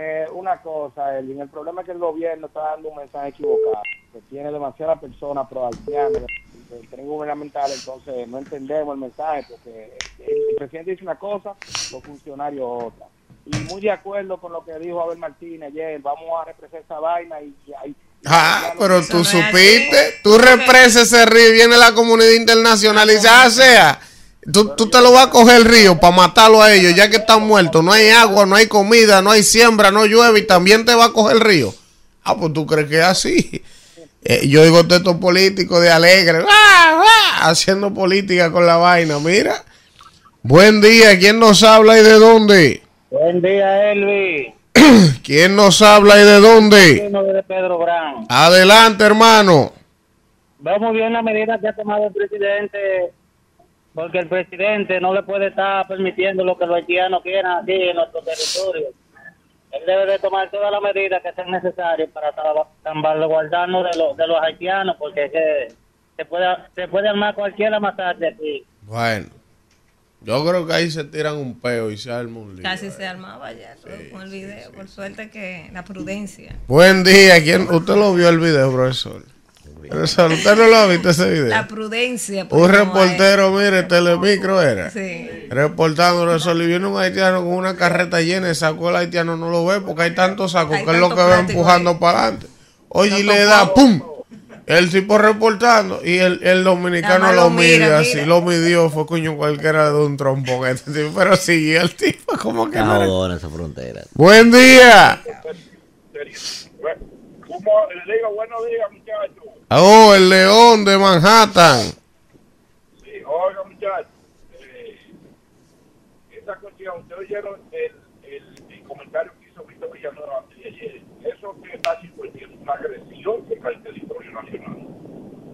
Eh, una cosa, Elvin, el problema es que el gobierno está dando un mensaje equivocado, que tiene demasiadas personas pro-haitianas del tren gubernamental, entonces no entendemos el mensaje, porque el presidente dice una cosa, los funcionarios otra. Y muy de acuerdo con lo que dijo Abel Martínez ayer, vamos a represar esa vaina y, y, Ah, pero tú supiste, tú represas ese río y viene la comunidad internacional y dice, ah, sea, tú, tú te lo vas a coger el río para matarlo a ellos, ya que están muertos, no hay agua, no hay comida, no hay siembra, no llueve y también te va a coger el río. Ah, pues tú crees que es así. Eh, yo digo estos políticos de alegre, ¡ah, ah! haciendo política con la vaina, mira. Buen día, ¿quién nos habla y de dónde? Buen día, Elvi. <clears throat> ¿Quién nos habla y de dónde? Pedro Brown. Adelante, hermano. Vemos bien la medida que ha tomado el presidente, porque el presidente no le puede estar permitiendo lo que los haitianos quieran aquí en nuestro territorio. Él debe de tomar todas las medidas que sean necesarias para salva- salvaguardarnos de, los de los haitianos, porque se puede, se puede armar cualquier masacre aquí. Bueno, yo creo que ahí se tiran un peo y se arma un lío. Casi se armaba ya todo con el video. Por suerte que la prudencia. Buen día, ¿quién? ¿Usted lo vio el video, profesor? ¿Usted no lo ha visto ese video? La prudencia. Un reportero, mire, telemicro era. Sí. Reportando, profesor, y viene un haitiano con una carreta llena y sacó el haitiano, no lo ve porque hay tantos sacos Hay que es lo que va empujando ahí. para adelante. Oye, y le da pavo. ¡pum! El tipo reportando y el, el dominicano Nada lo lo mide mira, así, mira. lo midió, fue coño cualquiera de un trompón este tipo, pero siguió el tipo como que Está no era- esa frontera. Buen día. ¿Cómo le digo buenos días, muchachos? Oh, el león de Manhattan. Sí, oiga, muchachos. Eh, esa cuestión, ustedes oyeron el, el, comentario que hizo Víctor Villanueva. Eso que está haciendo es una agresión contra el territorio nacional.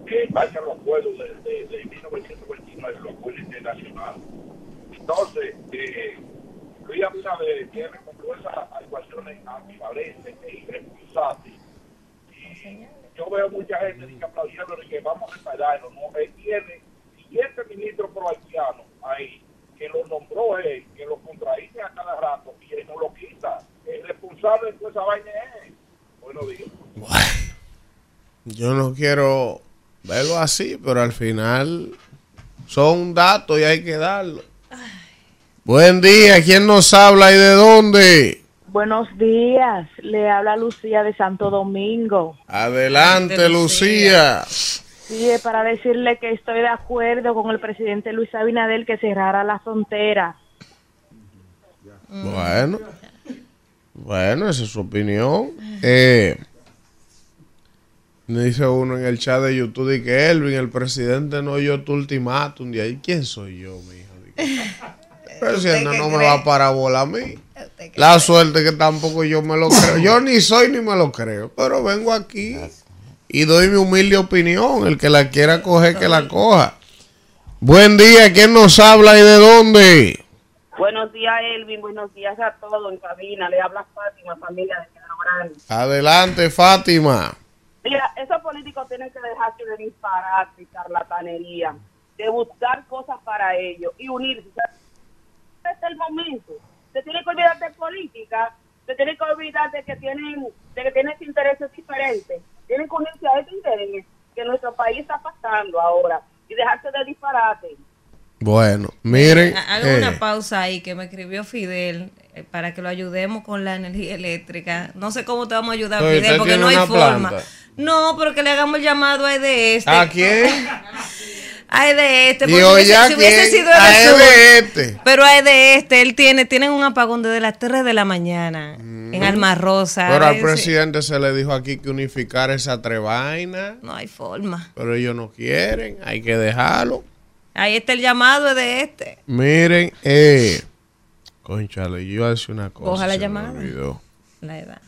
Que vaya los pueblos de, de, de 1929 de los pueblos internacionales. Entonces, eh, Luis Abinader tiene como esas actuaciones ambivalentes e irresponsables. Yo veo mucha gente dice, aplaudiendo de que vamos a repararlo. No, él tiene siete ministros pro-haitianos ahí, que lo nombró él, que lo contradice a cada rato y él no lo quita. El responsable de toda esa vaina es él. Buenos días. Yo no quiero verlo así, pero al final son datos y hay que darlo. Buen día, ¿quién nos habla y de dónde? Buenos días, le habla Lucía de Santo Domingo. Adelante, Lucía. Sí, es para decirle que estoy de acuerdo con el presidente Luis Abinader que cerrara la frontera. Bueno, bueno, esa es su opinión. Eh, dice uno en el chat de YouTube de que Elvin, el presidente no oyó tu ultimátum. De ahí, ¿quién soy yo, mijo? <laughs> El presidente no me va a parabola a mí. La suerte que tampoco yo me lo creo. Yo ni soy ni me lo creo, pero vengo aquí y doy mi humilde opinión. El que la quiera coger, que la coja. Buen día, ¿quién nos habla y de dónde? Buenos días, Elvin. Buenos días a todos en cabina. Le habla Fátima, familia de Pedro Grande. Adelante, Fátima. Mira, esos políticos tienen que dejarse de disparar y charlatanería, de buscar cosas para ellos y unirse. Este es el momento. Se tiene que olvidar de política, se tiene que olvidar de que tienen, de que tienen intereses diferentes. Tienen a este interés que nuestro país está pasando ahora y dejarse de disparate. Bueno, miren. Haga eh, una pausa ahí que me escribió Fidel eh, para que lo ayudemos con la energía eléctrica. No sé cómo te vamos a ayudar, Oye, Fidel, porque no hay forma. No, pero que le hagamos el llamado a de este. ¿A quién? <laughs> A de este. Y porque oye, hubiese- ¿a si hubiese quién? sido sur, de este. Pero a de este, él tiene, tienen un apagón desde las 3 de la mañana en Alma Rosa. Pero al presidente se le dijo aquí que unificar esa trevaina. No hay forma. Pero ellos no quieren, hay que dejarlo. Ahí está el llamado de este. Miren, eh. Conchale, yo iba a decir una cosa. Coja la llamada. edad.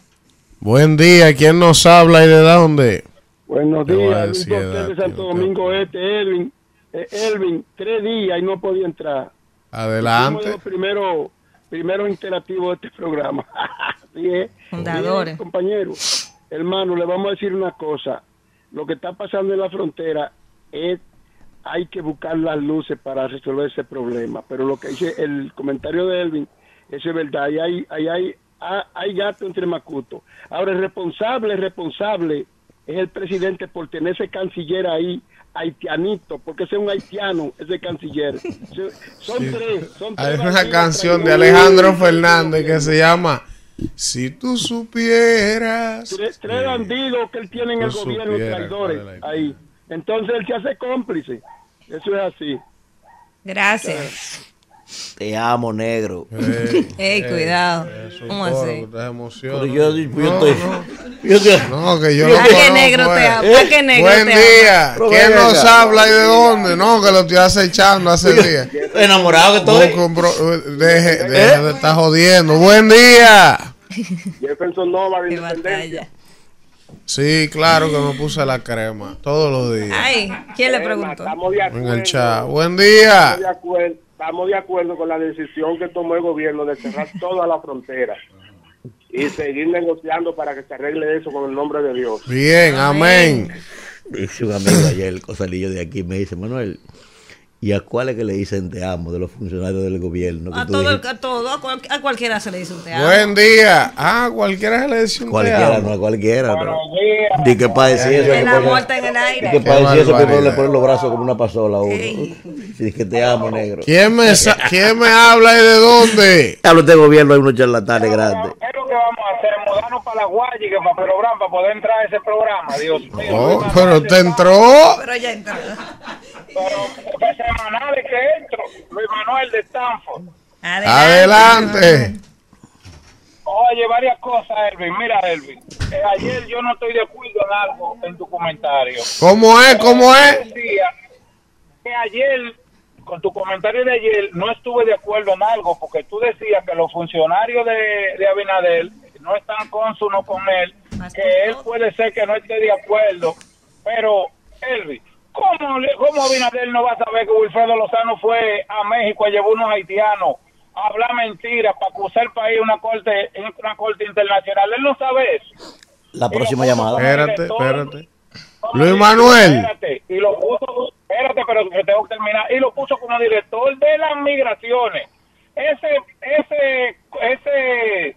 Buen día, ¿quién nos habla y de dónde? Buenos días, Luis Santo Domingo Este, Elvin. Eh, Elvin, tres días y no podía entrar. Uno de Adelante. los primeros, primeros interactivos de este programa. <laughs> Así es. Fundadores. Compañeros, hermano, le vamos a decir una cosa. Lo que está pasando en la frontera es hay que buscar las luces para resolver ese problema. Pero lo que dice el comentario de Elvin, eso es verdad. Ahí hay, ahí hay, ah, hay gato entre macutos. Ahora, el responsable, el responsable es el presidente por tener ese canciller ahí, haitianito, porque ese es un haitiano, ese canciller. Son tres. Son Hay tres una bandidos canción de. Alejandro Fernández que se llama Si tú supieras. Tres, tres bandidos que él tiene en el gobierno, traidores, ahí. Entonces él se hace cómplice. Eso es así. Gracias. Te amo, negro. Ey, <laughs> Ey, cuidado. es un ¿Cómo así? te. Pero yo, yo No, estoy. no. <laughs> yo estoy- No, que yo ¿A qué negro te eh. ama? ¿A qué negro Buen te día. Pero ¿Quién venga. nos habla y de dónde? No, que lo estoy acechando hace días. enamorado que estoy. Busca un bro- Deje, deje de estar jodiendo. Buen día. Jefferson Nova de Independencia. Sí, claro que me puse la crema todos los días Ay, ¿quién le preguntó? Estamos de en acuerdo. el chat. Buen día. Estamos de, acuerdo, estamos de acuerdo con la decisión que tomó el gobierno de cerrar <laughs> toda la frontera y seguir negociando para que se arregle eso con el nombre de Dios. Bien, amén. Dice un amigo ayer, el cosalillo de aquí, me dice, Manuel, ¿y a cuáles que le dicen te amo de los funcionarios del gobierno? Que A tú todo, a todo, a, cual- a cualquiera se le dice un te amo. Buen día. Ah, cualquiera se le dice un te cualquiera, amo. no a cualquiera. Buenos No. días. Di que para decir eso. Pone- está en el di aire. que para Qué decir eso primero le ponen los brazos como una pasola a uno. Que te amo, negro. ¿Quién me, ¿Quién me habla y de dónde? <laughs> Hablo de gobierno, hay unos charlatanes grandes. ¿Qué es lo que vamos a hacer? Mudarnos para la Guayiga, para Pelobran, para poder entrar a ese programa, Dios mío. Oh, pero te está- entró. Pero ya entró. Pero semanales que entro. Luis Manuel de Stanford. Adelante. Oye, varias cosas, Elvin. Mira, Elvin. eh, ayer yo no estoy de acuerdo en algo en tu comentario. ¿Cómo es? ¿Cómo es? Decía que ayer, con tu comentario de ayer, no estuve de acuerdo en algo, porque tú decías que los funcionarios de, de Abinadel no están cónsunos con él, que él puede ser que no esté de acuerdo, pero, Elvin, ¿cómo, le- ¿cómo Abinadel no va a saber que Wilfredo Lozano fue a México a llevar unos haitianos a hablar mentiras para acusar el país en una corte, una corte internacional? Él no sabe eso. La próxima llamada. Espérate, espérate. Luis Manuel. Espérate, y lo puso, espérate, pero que tengo que terminar. Y lo puso como director de las migraciones. Ese, ese, ese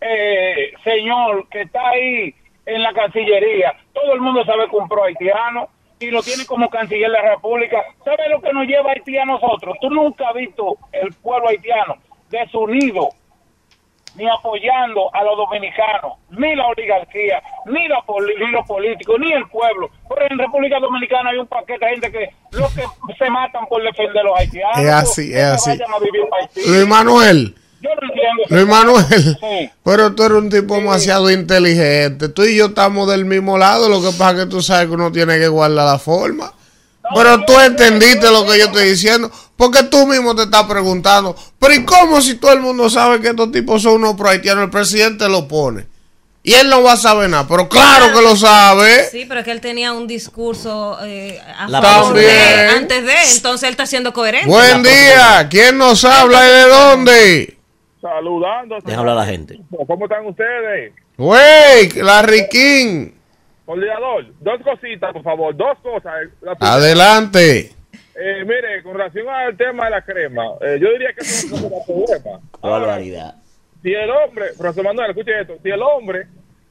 eh, señor que está ahí en la Cancillería, todo el mundo sabe que un pro haitiano y lo tiene como canciller de la República. ¿Sabe lo que nos lleva Haití a nosotros? Tú nunca has visto el pueblo haitiano desunido ni apoyando a los dominicanos, ni la oligarquía, ni, la poli- ni los políticos, ni el pueblo. Pero en República Dominicana hay un paquete de gente que los que se matan por defender a los haitianos. Es así, es así. Luis Manuel. Yo no entiendo. ese Luis Manuel, Sí. pero tú eres un tipo demasiado inteligente. Tú y yo estamos del mismo lado. Lo que pasa es que tú sabes que uno tiene que guardar la forma. Pero tú entendiste lo que yo estoy diciendo. Porque tú mismo te estás preguntando. Pero ¿y cómo si todo el mundo sabe que estos tipos son unos pro haitianos? El presidente lo pone. Y él no va a saber nada. Pero claro que lo sabe. Sí, pero es que él tenía un discurso eh, a favor de- También. antes de, entonces él está siendo coherente. Buen día. ¿Quién nos habla y de dónde? Saludando. Deja hablar a la gente. ¿Cómo están ustedes? Wey, la Riquín. Coordinador, dos cositas, por favor, dos cosas. La primera, Adelante. eh, mire, con relación al tema de la crema, eh, yo diría que eso no es un problema. <laughs> Barbaridad. Si el hombre, profesor Manuel, escuche esto, si el hombre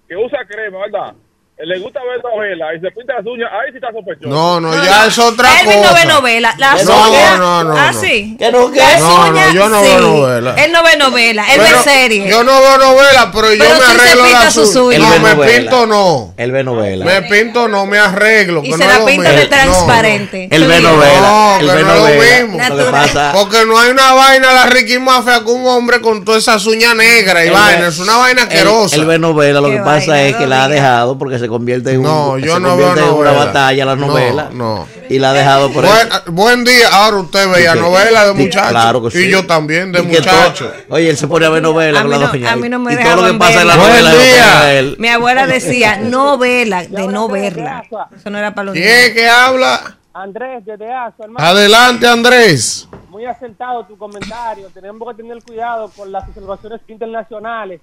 que usa crema, ¿verdad? Eh, Le gusta ver novela y se pinta las uñas, ahí sí está sospechoso. No, no, ya es otra Elvin no ve cosa. novela. Las No, uñas. no, no, Ah, no. sí. ¿Qué no qué? Las No, no, uñas, yo no sí. veo novela. Él no ve novela. Él Pero ve serie. Yo no veo novela, pero, yo me sí arreglo las uñas. uñas. No, Él me novela. pinto no. Él ve novela. Me pinto no, me arreglo. y que se no la pinta de transparente. Él ve Sí. novela. No, él que ve no es lo mismo. Lo que Natural. pasa. Porque no hay una vaina la Ricky más fea que un hombre con todas esas uñas negras y él vaina. Es una vaina él- asquerosa. Él ve novela, lo que pasa es que la ha dejado porque se convierte en, No, un, yo se no convierte veo en una novela. batalla la No, novela. no. Y la ha dejado por eso. Buen, buen día. Ahora usted veía novela de muchachos. Claro que sí. Y yo también, de muchachos. oye, él se pone a ver novela A con no- a mí no me y todo lo que pasa en la novela día. él. Mi abuela decía, no vela, de no verla. Eso no era para los ¿Quién es niños. que habla? Andrés, desde ASO, hermano. Adelante, Andrés. Muy acertado tu comentario. Tenemos que tener cuidado con las observaciones internacionales.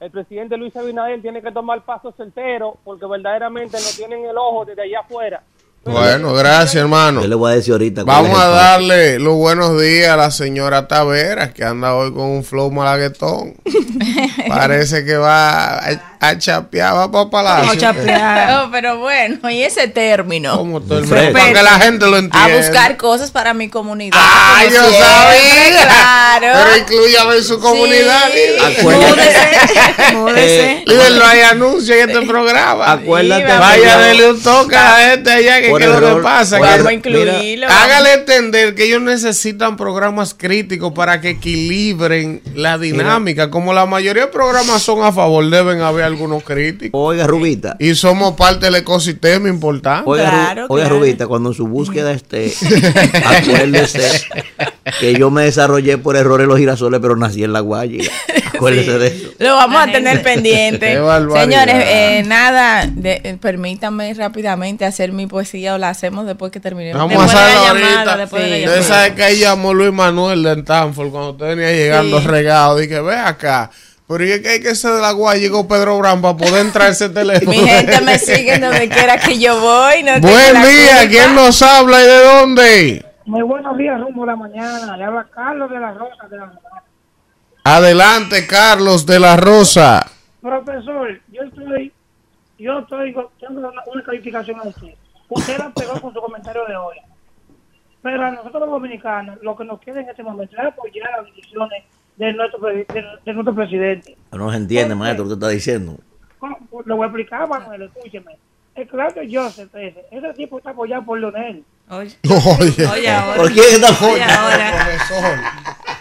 El presidente Luis Abinader tiene que tomar pasos certeros porque verdaderamente no tienen el ojo desde allá afuera. Bueno, gracias, hermano. Yo le voy a decir ahorita. Vamos a darle los buenos días a la señora Taveras, que anda hoy con un flow malaguetón. <laughs> Parece que va a, A chapear, va para palacio. No, chapear. No, pero bueno, y ese término. Como todo el mundo, para que la gente lo A entienda. buscar cosas para mi comunidad. ¡Ay, como yo siempre, sabía! Claro. Pero incluyame en su comunidad. Sí. Múdese, <laughs> múdese. Eh, hay anuncio en este programa. Acuérdate, Vaya, dele un toque a la gente allá que Es lo que pasa. por que- Vamos a Mira, incluirlo. Hágale entender que ellos necesitan programas críticos para que equilibren la dinámica. Como la mayoría de programas son a favor, deben haber algunos críticos. Oiga, Rubita. Y somos parte del ecosistema importante. Oiga, Ru- Claro, oiga, claro. Rubita, cuando en su búsqueda esté, <laughs> acuérdese que yo me desarrollé por error en los girasoles, pero nací en la Guayiga. <laughs> Acuérdese de eso. Lo vamos a tener pendiente. Qué barbaridad. Señores, eh, nada, de- eh, permítanme rápidamente hacer mi poesía o la hacemos después que terminemos. Vamos a Después de la hacerlo llamada, ahorita. después de la Sí. llamada. Usted sabe que ahí llamó Luis Manuel de Stanford cuando usted venía llegando Sí. regado. Dije, ve acá. Pero ¿y es que hay que ser de la guay? Llegó Pedro Brán para poder entrar a ese <laughs> teléfono. Mi gente me sigue donde quiera que yo voy. No Buen día, culpa. ¿quién nos habla y de dónde? Muy buenos días, rumbo de la mañana. Le habla Carlos de la Rosa de la Rosa. Adelante, Carlos de la Rosa. Profesor, yo estoy, yo estoy, tengo una, una calificación a usted. Usted la pegó con su comentario de hoy. Pero a nosotros los dominicanos, lo que nos queda en este momento es apoyar las decisiones de nuestro, de, de nuestro presidente. No se entiende, maestro, lo que usted está diciendo. ¿Cómo? Lo voy a explicar, Manuel, escúcheme. Claudio Joseph, ese, ese tipo está apoyado por Leonel. Oye, <laughs> Oye, oye ahora. ¿Por quién está Oye ahora.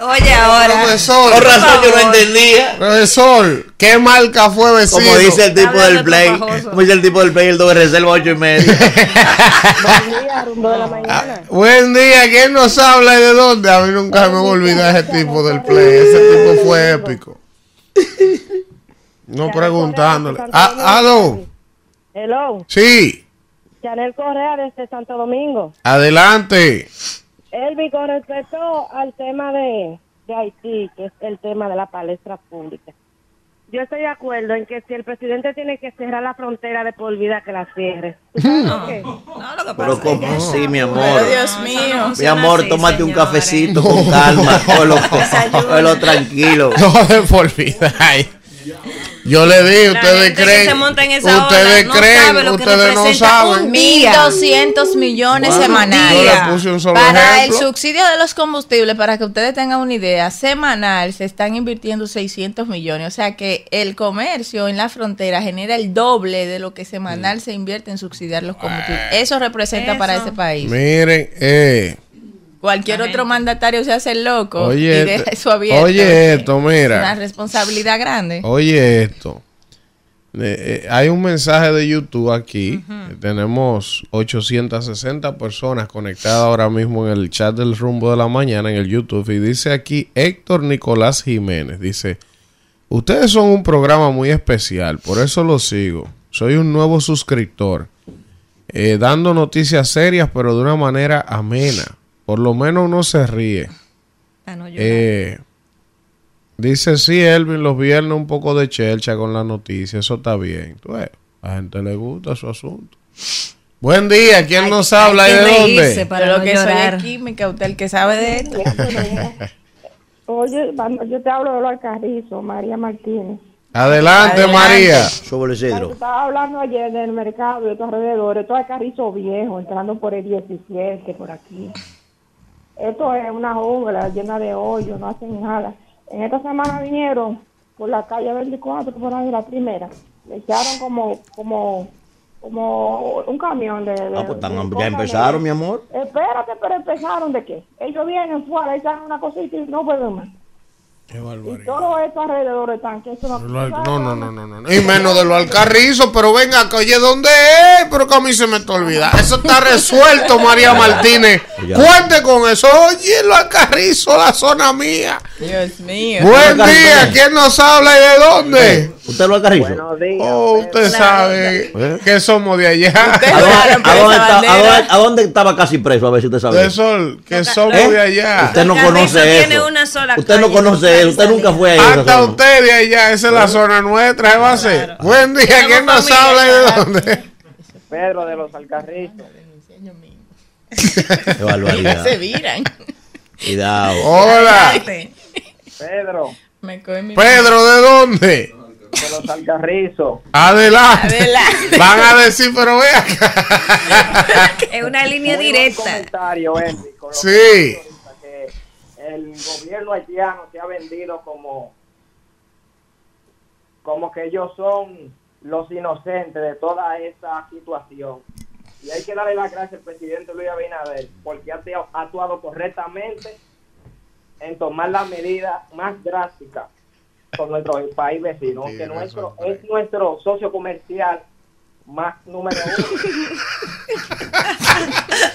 Oye ahora. profesor, Por razón yo no entendía. profesor, ¿qué marca fue vecino? Como dice el tipo Hablando del play, como dice el tipo del play, el doble reserva ocho y medio. Buen día, rumbo de la <laughs> mañana. <laughs> Buen día, ¿quién nos habla y de dónde? A mí nunca me voy a olvidar ese tipo del play. Ese tipo fue épico. No preguntándole. Ah, ¿Aló? Hello, Sí, Chanel Correa desde Santo Domingo. adelante. Elvi, con respecto al tema de, de Haití, que es el tema de la palestra pública, yo estoy de acuerdo en que si el presidente tiene que cerrar la frontera de por vida, que la cierre. No, lo que Pero pasa como es que- así, mi amor. Pero Dios mío. Mi amor, así, tómate un cafecito con calma, <laughs> cógelo tranquilo. No de por vida. Yo le di, ustedes creen. Ustedes no creen, sabe lo que ustedes no representa saben. un día. 1.200 millones Bueno, semanales. yo le puse un solo para ejemplo. el subsidio de los combustibles, para que ustedes tengan una idea, semanal se están invirtiendo 600 millones. O sea que el comercio en la frontera genera el doble de lo que semanal Mm. se invierte en subsidiar los combustibles. Eso representa para ese país. Miren, eh. Cualquier otro mandatario se hace el loco Oye, y deja eso abierto. oye esto, Es mira. una responsabilidad grande. Oye esto. Eh, eh, hay un mensaje de YouTube aquí. Tenemos 860 personas conectadas ahora mismo en el chat del rumbo de la mañana en el YouTube. Y dice aquí Héctor Nicolás Jiménez. Dice, ustedes son un programa muy especial, por eso lo sigo. Soy un nuevo suscriptor. eh, dando noticias serias, pero de una manera amena. Por lo menos uno se ríe. Ah, no, yo Eh, dice sí, Elvin, los viernes un poco de chelcha con la noticia, eso está bien. Tú ves, a la gente le gusta su asunto. Buen día, ¿quién Hay- nos habla y de dónde? para Pero no que llorar. soy química, usted el que sabe de esto. <laughs> Oye, yo te hablo de los Alcarrizo, María Martínez. Adelante, Adelante. María. Sobre el cedro. estaba hablando ayer del mercado de estos alrededores, todo Alcarrizo viejo, entrando por el 17, por aquí. Esto es una jungla llena de hoyos, no hacen nada. En esta semana vinieron por la calle 24, por ahí la primera. Le echaron como, como, como un camión de... de- Ah, pues tan- de ya empezaron, de- mi amor. Espérate, pero empezaron de qué? Ellos vienen fuera, echan una cosita y no pueden más. Qué Y todo esto alrededor están, que eso no... Lo al- No, no, no, no, no. Y menos de lo alcarrizo, pero venga, acá, oye, ¿dónde es? Pero que a mí se me está olvidando. Eso está resuelto, María Martínez. Cuente con eso. Oye, lo alcarrizo, la zona mía. Dios mío. Buen día. ¿quién nos habla y de dónde? ¿Usted lo acarrizo? Buenos días. Oh, usted sabe ¿Eh? que somos de allá. ¿A dónde, Claro, pero a dónde esa está- a bandera- dónde- a dónde estaba casi preso? A ver si usted sabe. De sol, que somos ¿Eh? de allá. Usted no conoce tiene eso. una sola usted no conoce eso. Usted nunca fue ahí. Hasta usted de allá, esa es la zona nuestra, ¿qué va a ser? Buen día, Tenemos ¿quién nos familia habla y de dónde? Pedro de los Alcarrizos. <laughs> Qué barbaridad. Se viran. Cuidado. Hola. Pedro, Me coge mi Pedro, ¿de dónde? De los alcarrizos. Adelante. Adelante. Van a decir, pero ve acá. <laughs> Es una línea Muy buen directa. comentario, Henry, con lo Sí. que el gobierno haitiano se ha vendido como como que ellos son los inocentes de toda esta situación. Y hay que darle las gracias al presidente Luis Abinader porque ha actuado correctamente en tomar las medidas más drásticas con nuestro país vecino, que Tiene nuestro es nuestro socio comercial más número uno. <laughs>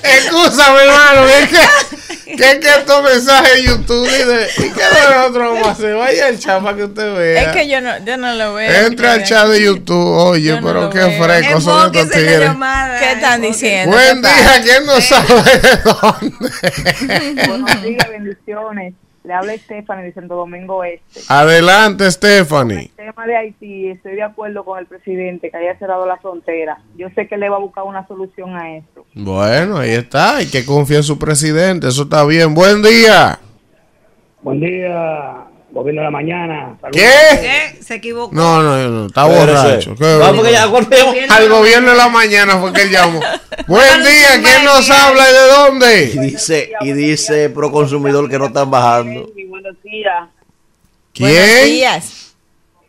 Escúchame, hermano. Es que, que, es que estos mensajes de YouTube y de. ¿Y qué nosotros vamos a hacer? Vaya al chat para que usted vea. Es que yo no, yo no lo veo. Entra al chat de YouTube. Oye, Yo no pero lo qué veo. fresco son estos Enfóquese en la tigres. llamada. ¿Qué están diciendo? Buen ¿Qué día? ¿quién no sabe de dónde? Buenos días, bendiciones. Le habla Stephanie de Santo Domingo Este. Adelante, Stephanie. El tema de Haití, estoy de acuerdo con el presidente que haya cerrado la frontera. Yo sé que le va a buscar una solución a esto. Bueno, ahí está. Hay que confiar en su presidente. Eso está bien. Buen día. Buen día, gobierno de la mañana. Saludos. ¿Qué? ¿Qué? Se equivocó. No, no, no. Está borracho. ¿Qué? Vamos que ya acordemos. Al gobierno de la mañana fue que él llamó. <laughs> Buen día. ¿Quién nos habla y de Y dónde? dice, y dice pro consumidor que no están bajando. Buenos días. Buenos ¿Quién? días.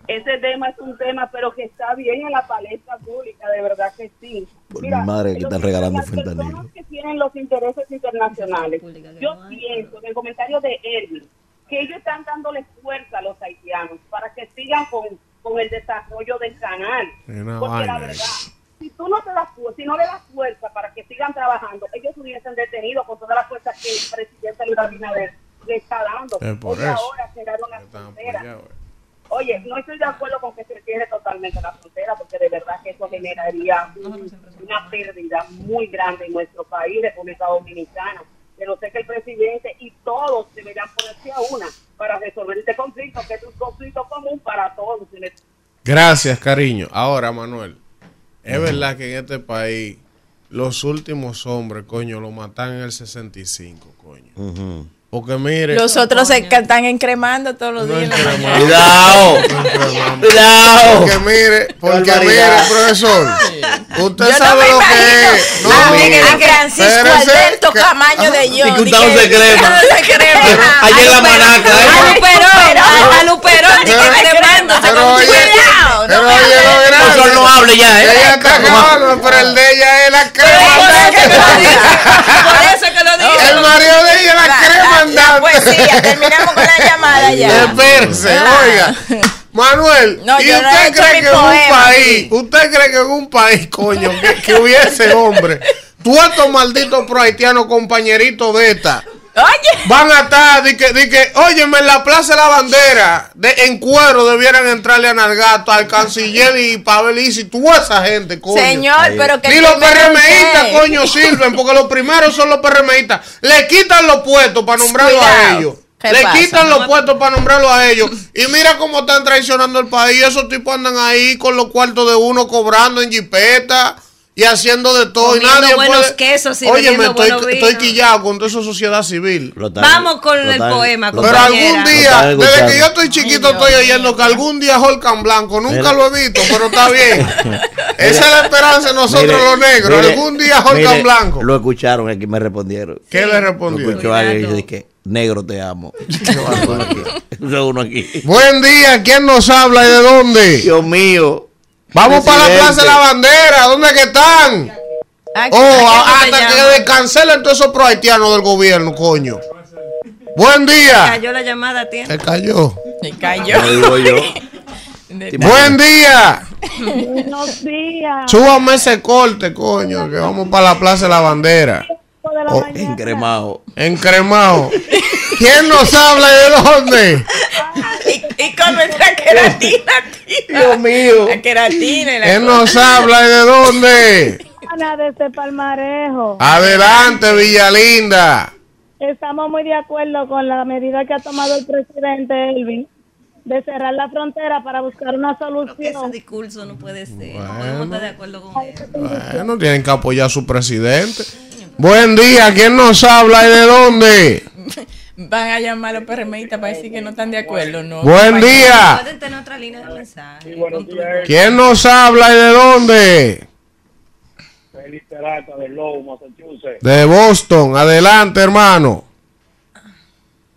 Ese tema es un tema, pero que está bien en la palestra pública, de verdad que sí. Por mi madre que los- están regalando las personas fentanilo. que tienen los intereses internacionales, yo pienso en el comentario de Elvin, que ellos están dándole fuerza a los haitianos para que sigan con, con el desarrollo del canal. Porque la verdad, si tú no te das si no le das fuerza para que sigan trabajando, ellos hubiesen detenido con toda la fuerza que el presidente Luis Abinader le está dando. Es por Oye, eso. ahora cerraron la frontera. eh. Oye, no estoy de acuerdo con que se cierre totalmente la frontera, porque de verdad que eso generaría un- una pérdida muy grande en nuestro país, República Dominicana. Pero sé que el presidente y todos deberían ponerse a una para resolver este conflicto, que es un conflicto común para todos. Gracias, cariño. Ahora, Manuel, es verdad que en este país los últimos hombres, coño, lo matan en el 65, coño. Ujú. Porque mire, Los otros se están encremando todos los No días. Cuidado. Cuidado. porque mire, porque mire, profesor, usted Yo no sabe me lo que es. a, No, Miguel mire, Francisco espérese, Alberto que- Camaño de yo. Untado se crema. Allá en la manaca, A. Luperón, a- a Luperón, Pero- que cremando. pero oye, Cuidado, pero no oye, grande. Profesor, no hable ya, ¿eh? Ella está acabando, pero el de ella es la Por eso crema. que lo dice. <laughs> Por eso que lo dice. El marido de ella es la crema La andante. poesía, terminamos con la llamada ya. Espérese, Ah. oiga. Manuel, No, ¿y yo no he usted cree que en un país, sí. usted cree que en un país, coño, que, que hubiese hombre, todos estos malditos pro haitianos compañeritos de esta, Oye, van a estar, di que, di que, óyeme, en la Plaza de la Bandera, de, en cuero debieran entrarle a Nargato, al canciller y Pavel y toda esa gente, coño. señor, pero que Ni los PRMistas, coño, sirven, porque los primeros son los PRMistas. Le quitan los puestos para nombrarlos a ellos. ¿Qué Le pasa? quitan los puestos para nombrarlos a ellos. Y mira cómo están traicionando el país. Esos tipos andan ahí con los cuartos de uno cobrando en jipeta y haciendo de todo. y Comiendo nadie buenos puede... quesos y Oye, me estoy, estoy quillado con toda esa sociedad civil. Vamos con el poema, Pero algún día, desde que yo estoy chiquito, estoy oyendo que algún día Holcan Blanco, nunca Mira. lo he visto, pero está bien. <laughs> Esa es la esperanza de nosotros Mire, los negros. mire, algún día Holcan mire, Blanco. Lo escucharon, aquí me respondieron. ¿Qué le Lo respondió? escuchó alguien y dice que negro te amo. <laughs> <laughs> Uno aquí. Buen día, ¿quién nos habla y de dónde? Dios mío. Vamos para la Presidente. Plaza de la Bandera, ¿dónde que están? Aquí- Oh, aquí se hasta que llama. descancelen todos esos pro haitianos del gobierno, coño. Buen día. Cayó la llamada a tiempo. Se cayó. Se cayó. Lo digo yo. <laughs> Buen día. Buenos días. Súbame ese corte, coño, que vamos para la Plaza de la Bandera. De la Oh. Encremado. <laughs> ¿Quién nos habla y de dónde? Y, y con nuestra queratina, tía. Dios mío. La queratina y la ¿Quién nos habla y de dónde? Ana desde Palmarejo. Adelante, Villalinda. Estamos muy de acuerdo con la medida que ha tomado el presidente Elvin de cerrar la frontera para buscar una Ese solución. discurso no puede ser. No podemos estar de acuerdo con él. Bueno, tienen que apoyar a su presidente. Buen día, ¿quién nos habla y de dónde? <laughs> Van a llamar a los PRMistas para decir que no están de acuerdo, ¿no? Buen día. Pueden tener otra línea de mensaje. ¿Quién nos habla y de dónde? Feliz Peralta de Low, Massachusetts. De Boston. Adelante, hermano.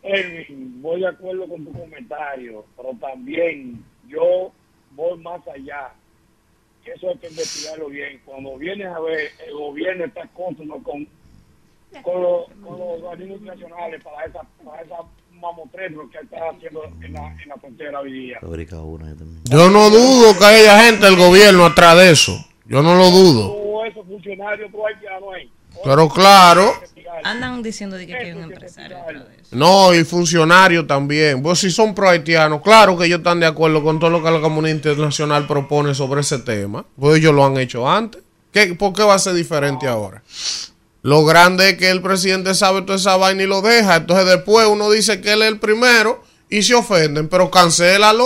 Elvin, voy de acuerdo con tu comentario, pero también yo voy más allá. Eso hay que investigarlo bien. Cuando vienes a ver, el gobierno está consumo con, con, los, con los organismos internacionales para esa, para esa mamotreto que está haciendo en la, en la frontera hoy día. Yo también. Yo no dudo que haya gente del gobierno atrás de eso. Yo no lo dudo. Todos esos funcionarios pro haitianos ahí. Pero claro, Andan diciendo de que hay un empresario. detrás de eso. no, y funcionarios también. Pues si son pro haitianos, claro que ellos están de acuerdo con todo lo que la comunidad internacional propone sobre ese tema. Pues ellos lo han hecho antes. ¿Qué, ¿Por qué va a ser diferente ahora? Lo grande es que el presidente sabe toda esa vaina y lo deja. Entonces después uno dice que él es el primero y se ofenden, pero cancélalo.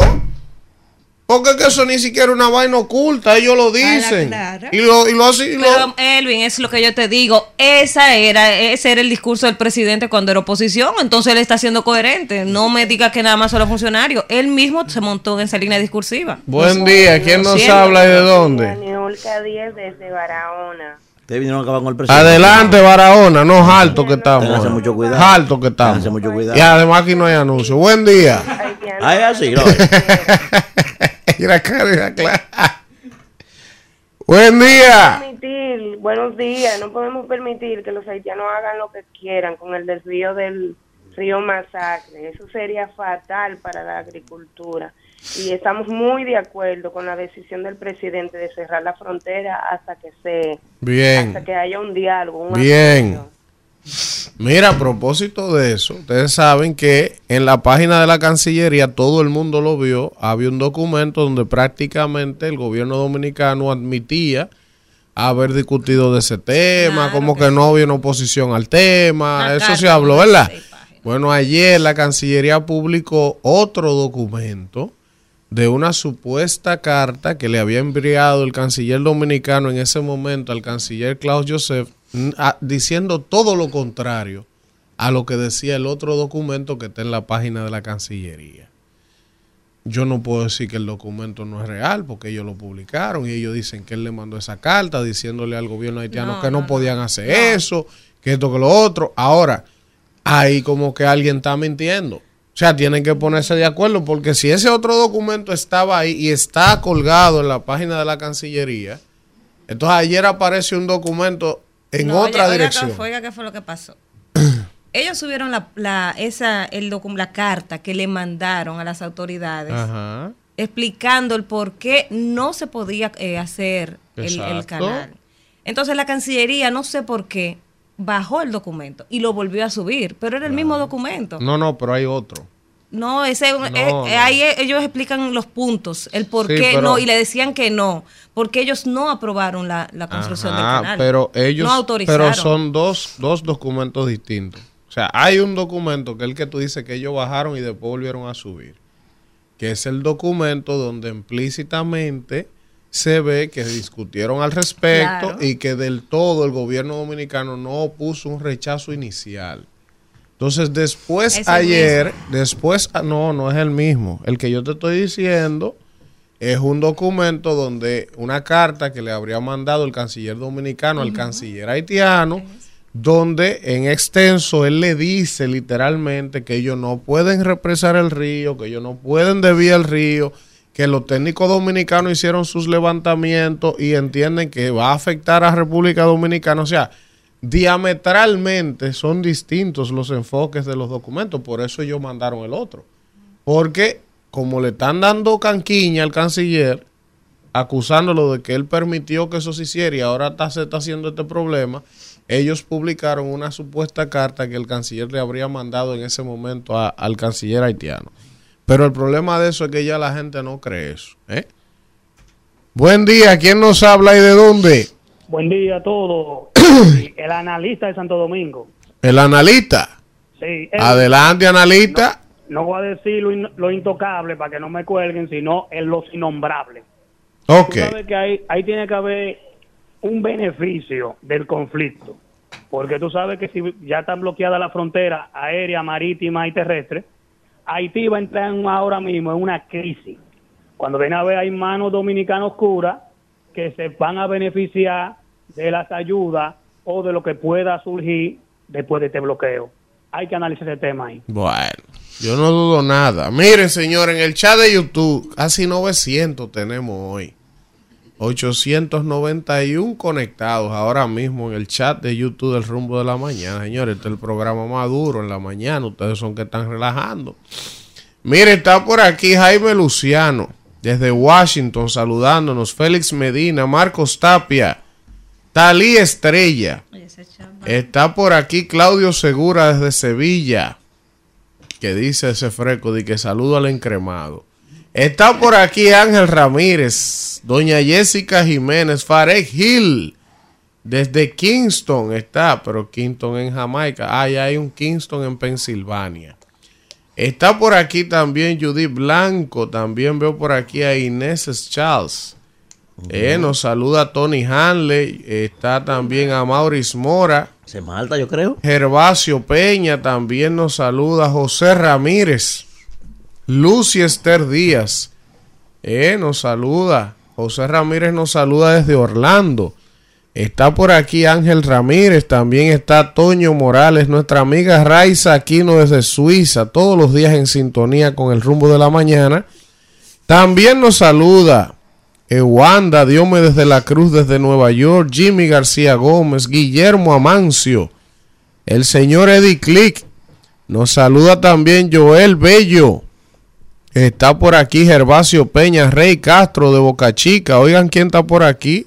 Porque es que eso ni siquiera es una vaina oculta, ellos lo dicen. clara. Y lo, y lo y lo- Pero Elvin, es lo que yo te digo. Esa era, ese era el discurso del presidente cuando era oposición. Entonces él está siendo coherente. No me diga que nada más son los funcionarios. Él mismo se montó en esa línea discursiva. Buen día, ¿quién nos habla y de dónde? Niolca 10 desde Barahona. Ustedes vinieron a acabar con el presidente. Adelante, Barahona, no alto que estamos. Ténganse mucho cuidado. Alto que estamos. Ténganse mucho cuidado. Y además aquí no hay anuncio. Buen día. Ah, es así, no. <laughs> Mira, cara, claro. Buen día. Permitir, buenos días, no podemos permitir que los haitianos hagan lo que quieran con el desvío del río Masacre. Eso sería fatal para la agricultura. Y estamos muy de acuerdo con la decisión del presidente de cerrar la frontera hasta que se Bien. hasta que haya un diálogo. un Bien. Mira, a propósito de eso, ustedes saben que en la página de la Cancillería todo el mundo lo vio, había un documento donde prácticamente el gobierno dominicano admitía haber discutido de ese tema, como que, no había una oposición al tema, eso se habló, ¿verdad? Bueno, ayer la Cancillería publicó otro documento de una supuesta carta que le había enviado el canciller dominicano en ese momento al canciller Klaus Joseph, a- diciendo todo lo contrario a lo que decía el otro documento que está en la página de la Cancillería. Yo no puedo decir que el documento no es real porque ellos lo publicaron y ellos dicen que él le mandó esa carta diciéndole al gobierno haitiano No, que no, no, podían hacer eso, que esto, que lo otro. Ahora, ahí como que alguien está mintiendo. O sea, tienen que ponerse de acuerdo porque si ese otro documento estaba ahí y está colgado en la página de la Cancillería, entonces ayer aparece un documento en No, otra oiga, dirección. ¿qué fue, oiga, ¿qué fue lo que pasó? <clears throat> Ellos subieron la, la, esa, el la carta que le mandaron a las autoridades Ajá. explicando el por qué no se podía eh, hacer el, canal. Entonces la Cancillería, no sé por qué, bajó el documento y lo volvió a subir, pero era el mismo documento. No, no, pero hay otro. No, ese, eh, eh, no. ahí eh, ellos explican los puntos, el por Sí, qué pero- no, y le decían que no, porque ellos no aprobaron la, la construcción Ajá, del canal. pero ellos, no autorizaron. pero son dos, dos documentos distintos. O sea, hay un documento que es el que tú dices que ellos bajaron y después volvieron a subir, que es el documento donde implícitamente se ve que discutieron al respecto Claro. y que del todo el gobierno dominicano no puso un rechazo inicial. Entonces después Es ayer, después, ah, no, no es el mismo. El que yo te estoy diciendo es un documento donde una carta que le habría mandado el canciller dominicano al canciller haitiano, donde en extenso él le dice literalmente que ellos no pueden represar el río, que ellos no pueden desviar el río, que los técnicos dominicanos hicieron sus levantamientos y entienden que va a afectar a República Dominicana. O sea, diametralmente son distintos los enfoques de los documentos, por eso ellos mandaron el otro. Porque como le están dando canquiña al canciller, acusándolo de que él permitió que eso se hiciera y ahora está, se está haciendo este problema, ellos publicaron una supuesta carta que el canciller le habría mandado en ese momento al canciller haitiano. Pero el problema de eso es que ya la gente no cree eso. ¿eh? Buen día, ¿quién nos habla y de dónde? Buen día a todos. <clears throat> el analista de Santo Domingo. El analista. Sí, Adelante, analista. No voy a decir lo, in- lo intocable para que no me cuelguen, sino en los innombrables. Ok. Tú sabes que ahí, ahí tiene que haber un beneficio del conflicto. porque tú sabes que si ya está bloqueada la frontera aérea, marítima y terrestre, Haití va a entrar en- ahora mismo en una crisis. Cuando ven a ver hay manos dominicanas oscuras que se van a beneficiar de las ayudas o de lo que pueda surgir después de este bloqueo. Hay que analizar ese tema ahí. Bueno, yo no dudo nada. Miren, señor, en el chat de YouTube, casi 900 tenemos hoy. 891 conectados ahora mismo en el chat de YouTube del rumbo de la mañana. Señores, este es el programa más duro en la mañana. Ustedes son que están relajando. Mire, está por aquí Jaime Luciano, desde Washington, saludándonos. Félix Medina, Marcos Tapia, Talí Estrella. Está por aquí Claudio Segura desde Sevilla, que dice ese freco de que saludo al encremado. Está por aquí Ángel Ramírez, doña Jessica Jiménez, Farek Hill, desde Kingston está, pero Kingston en Jamaica. Ah, ya hay un Kingston en Pensilvania. Está por aquí también Judith Blanco, también veo por aquí a Inés Charles. Eh, nos saluda Tony Hanley, está también a Maurice Mora. Se malta, yo creo. Gervasio Peña también nos saluda. José Ramírez. Lucy Esther Díaz. Eh, nos saluda. José Ramírez nos saluda desde Orlando. Está por aquí Ángel Ramírez. También está Toño Morales. Nuestra amiga Raiza Aquino desde Suiza. Todos los días en sintonía con el rumbo de la mañana. También nos saluda Wanda Diome desde la Cruz, desde Nueva York, Jimmy García Gómez, Guillermo Amancio, el señor Eddie Click, nos saluda también Joel Bello, está por aquí Gervasio Peña, Rey Castro de Boca Chica, oigan quién está por aquí,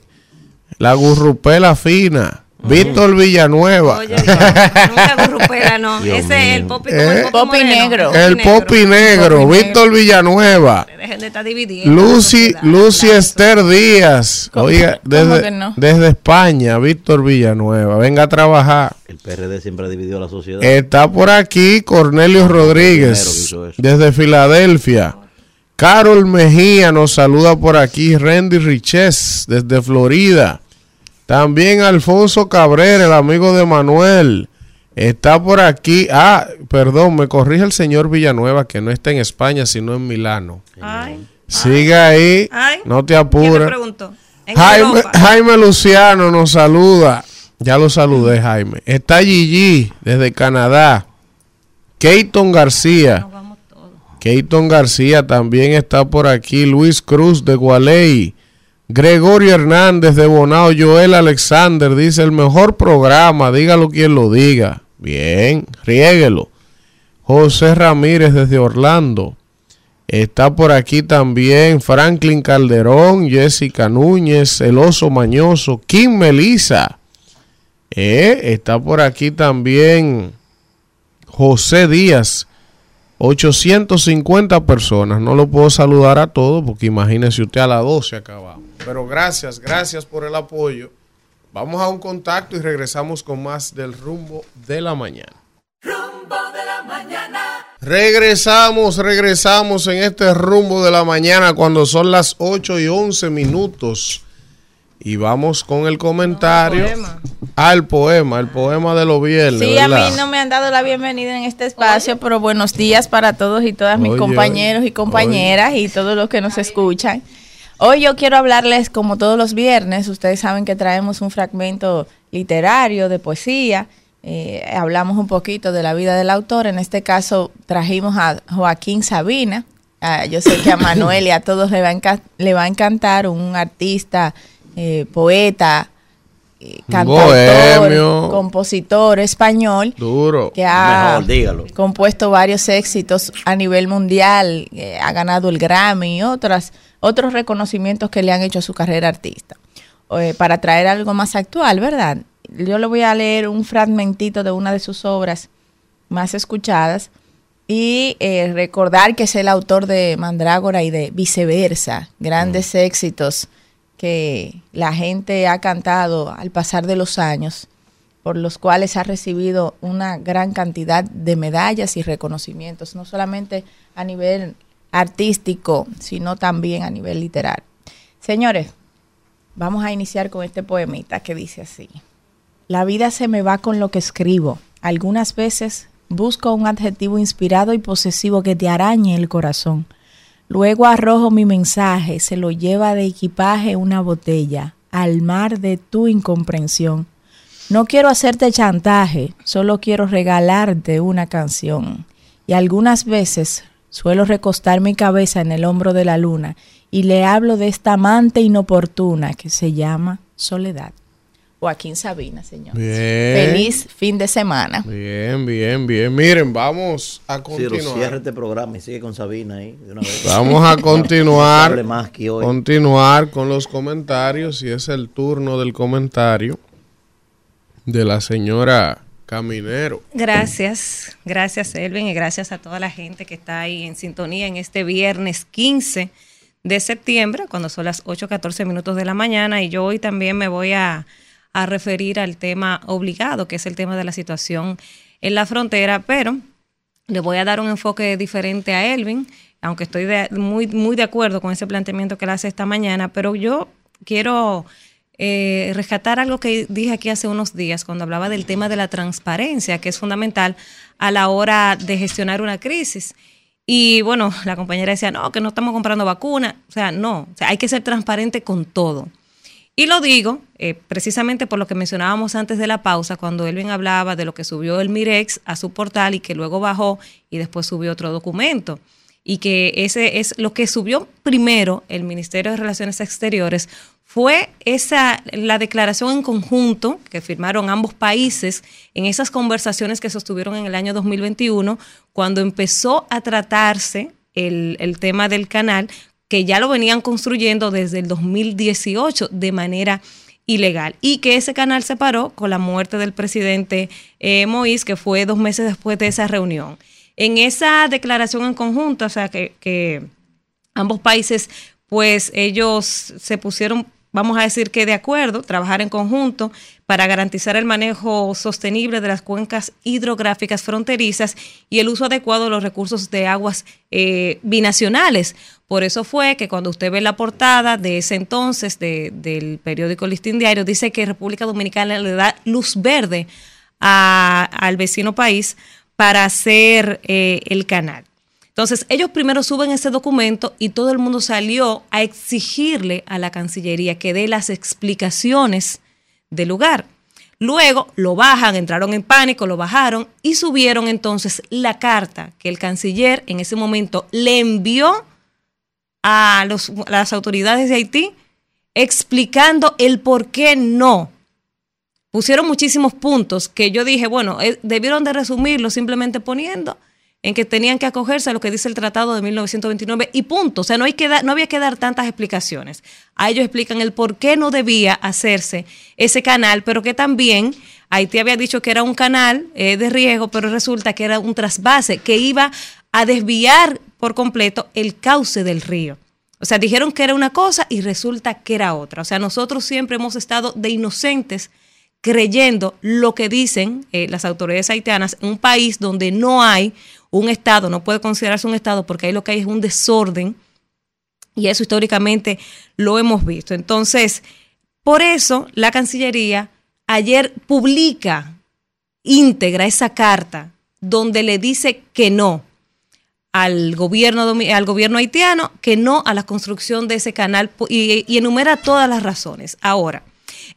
la Gurrupela Fina, Víctor Villanueva. Nunca Gurrupela, no. Dios Ese es el popi, como el Eh, popi, negro. El Popi Negro, Víctor Villanueva. Dejen de estar dividiendo. Lucy, Lucy Esther Díaz. Oiga, cómo desde, no? España, Víctor Villanueva. Venga a trabajar. El PRD siempre ha dividido la sociedad. Está por aquí Cornelio Rodríguez, desde Filadelfia. Carol Mejía nos saluda por aquí. Randy Riches, desde Florida. También Alfonso Cabrera, el amigo de Manuel. Está por aquí. Ah, perdón, me corrige el señor Villanueva, que no está en España, sino en Milano. Ay, Siga ahí, ay. no te ¿Quién me apures. Jaime Luciano nos saluda. Ya lo saludé, Jaime. Está Gigi desde Canadá. Keyton García. Keyton García también está por aquí. Luis Cruz de Gualey. Gregorio Hernández de Bonao. Joel Alexander dice el mejor programa. Dígalo quien lo diga. Bien, riéguelo. José Ramírez desde Orlando. Está por aquí también Franklin Calderón, Jessica Núñez, El Oso Mañoso, Kim Melisa. Eh, está por aquí también José Díaz. 850 personas. No lo puedo saludar a todos porque imagínese usted a las 12 acabamos. Pero gracias, gracias por el apoyo. Vamos a un contacto y regresamos con más del rumbo de la mañana. Rumbo de la mañana. Regresamos, regresamos en este rumbo de la mañana cuando son las 8 y 11 minutos. Y vamos con el comentario. al poema, el poema de los viernes. Sí, a mí no me han dado la bienvenida en este espacio, pero buenos días para todos y todas mis Oye, compañeros y compañeras y todos los que nos escuchan. Hoy yo quiero hablarles, como todos los viernes, ustedes saben que traemos un fragmento literario de poesía, eh, hablamos un poquito de la vida del autor, en este caso trajimos a Joaquín Sabina, Ah, yo sé que a <coughs> Manuel y a todos le va a, enca- le va a encantar un artista, eh, poeta, eh, cantautor, bohemio. compositor español Duro. que ha Mejor, compuesto varios éxitos a nivel mundial, eh, ha ganado el Grammy y otras, otros reconocimientos que le han hecho a su carrera artista. Eh, para traer algo más actual, ¿verdad? Yo le voy a leer un fragmentito de una de sus obras más escuchadas y eh, recordar que es el autor de Mandrágora y de Viceversa, grandes éxitos que la gente ha cantado al pasar de los años, por los cuales ha recibido una gran cantidad de medallas y reconocimientos, no solamente a nivel artístico, sino también a nivel literario. Señores, vamos a iniciar con este poemita que dice así. La vida se me va con lo que escribo. Algunas veces busco un adjetivo inspirado y posesivo que te arañe el corazón. Luego arrojo mi mensaje, se lo lleva de equipaje una botella, al mar de tu incomprensión. No quiero hacerte chantaje, solo quiero regalarte una canción. Y algunas veces suelo recostar mi cabeza en el hombro de la luna y le hablo de esta amante inoportuna que se llama soledad. Joaquín Sabina, señor. Bien. Feliz fin de semana. Bien, bien, bien. Miren, vamos a continuar. cierra este programa y sigue con Sabina ahí. de una vez. Vamos a <laughs> continuar, hable más que hoy. continuar con los comentarios y es el turno del comentario de la señora Caminero. Gracias, gracias Elvin y gracias a toda la gente que está ahí en sintonía en este viernes 15 de septiembre, cuando son las 8.14 minutos de la mañana y yo hoy también me voy a, a referir al tema obligado, que es el tema de la situación en la frontera, pero le voy a dar un enfoque diferente a Elvin, aunque estoy muy, muy de acuerdo con ese planteamiento que él hace esta mañana, pero yo quiero eh, rescatar algo que dije aquí hace unos días cuando hablaba del tema de la transparencia, que es fundamental a la hora de gestionar una crisis. Y bueno, la compañera decía, no, que no estamos comprando vacunas. O sea, no, o sea, hay que ser transparente con todo. Y lo digo eh, precisamente por lo que mencionábamos antes de la pausa, cuando Elvin hablaba de lo que subió el Mirex a su portal y que luego bajó y después subió otro documento. Y que ese es lo que subió primero el Ministerio de Relaciones Exteriores fue esa la declaración en conjunto que firmaron ambos países en esas conversaciones que sostuvieron en el año 2021 cuando empezó a tratarse el, el tema del canal que ya lo venían construyendo desde el 2018 de manera ilegal y que ese canal se paró con la muerte del presidente eh, Moïse, que fue dos meses después de esa reunión. En esa declaración en conjunto, o sea, que, que ambos países, pues ellos se pusieron, vamos a decir que de acuerdo, trabajar en conjunto para garantizar el manejo sostenible de las cuencas hidrográficas fronterizas y el uso adecuado de los recursos de aguas eh, binacionales. Por eso fue que cuando usted ve la portada de ese entonces de- del periódico Listín Diario, dice que República Dominicana le da luz verde al vecino país para hacer eh, el canal. Entonces, ellos primero suben ese documento y todo el mundo salió a exigirle a la Cancillería que dé las explicaciones del lugar. Luego lo bajan, entraron en pánico, lo bajaron y subieron entonces la carta que el canciller en ese momento le envió a, las autoridades de Haití explicando el por qué no. Pusieron muchísimos puntos que yo dije, bueno, eh, debieron de resumirlo simplemente poniendo en que tenían que acogerse a lo que dice el Tratado de 1929 y punto. O sea, no, hay que no había que dar tantas explicaciones. A ellos explican el por qué no debía hacerse ese canal, pero que también Haití había dicho que era un canal eh, de riego, pero resulta que era un trasvase que iba a desviar por completo el cauce del río. O sea, dijeron que era una cosa y resulta que era otra. O sea, nosotros siempre hemos estado de inocentes creyendo lo que dicen eh, las autoridades haitianas en un país donde no hay un Estado, no puede considerarse un Estado porque ahí lo que hay es un desorden y eso históricamente lo hemos visto. Entonces, por eso la Cancillería ayer publica íntegra esa carta donde le dice que no al gobierno, al gobierno haitiano, que no a la construcción de ese canal y, y enumera todas las razones. Ahora,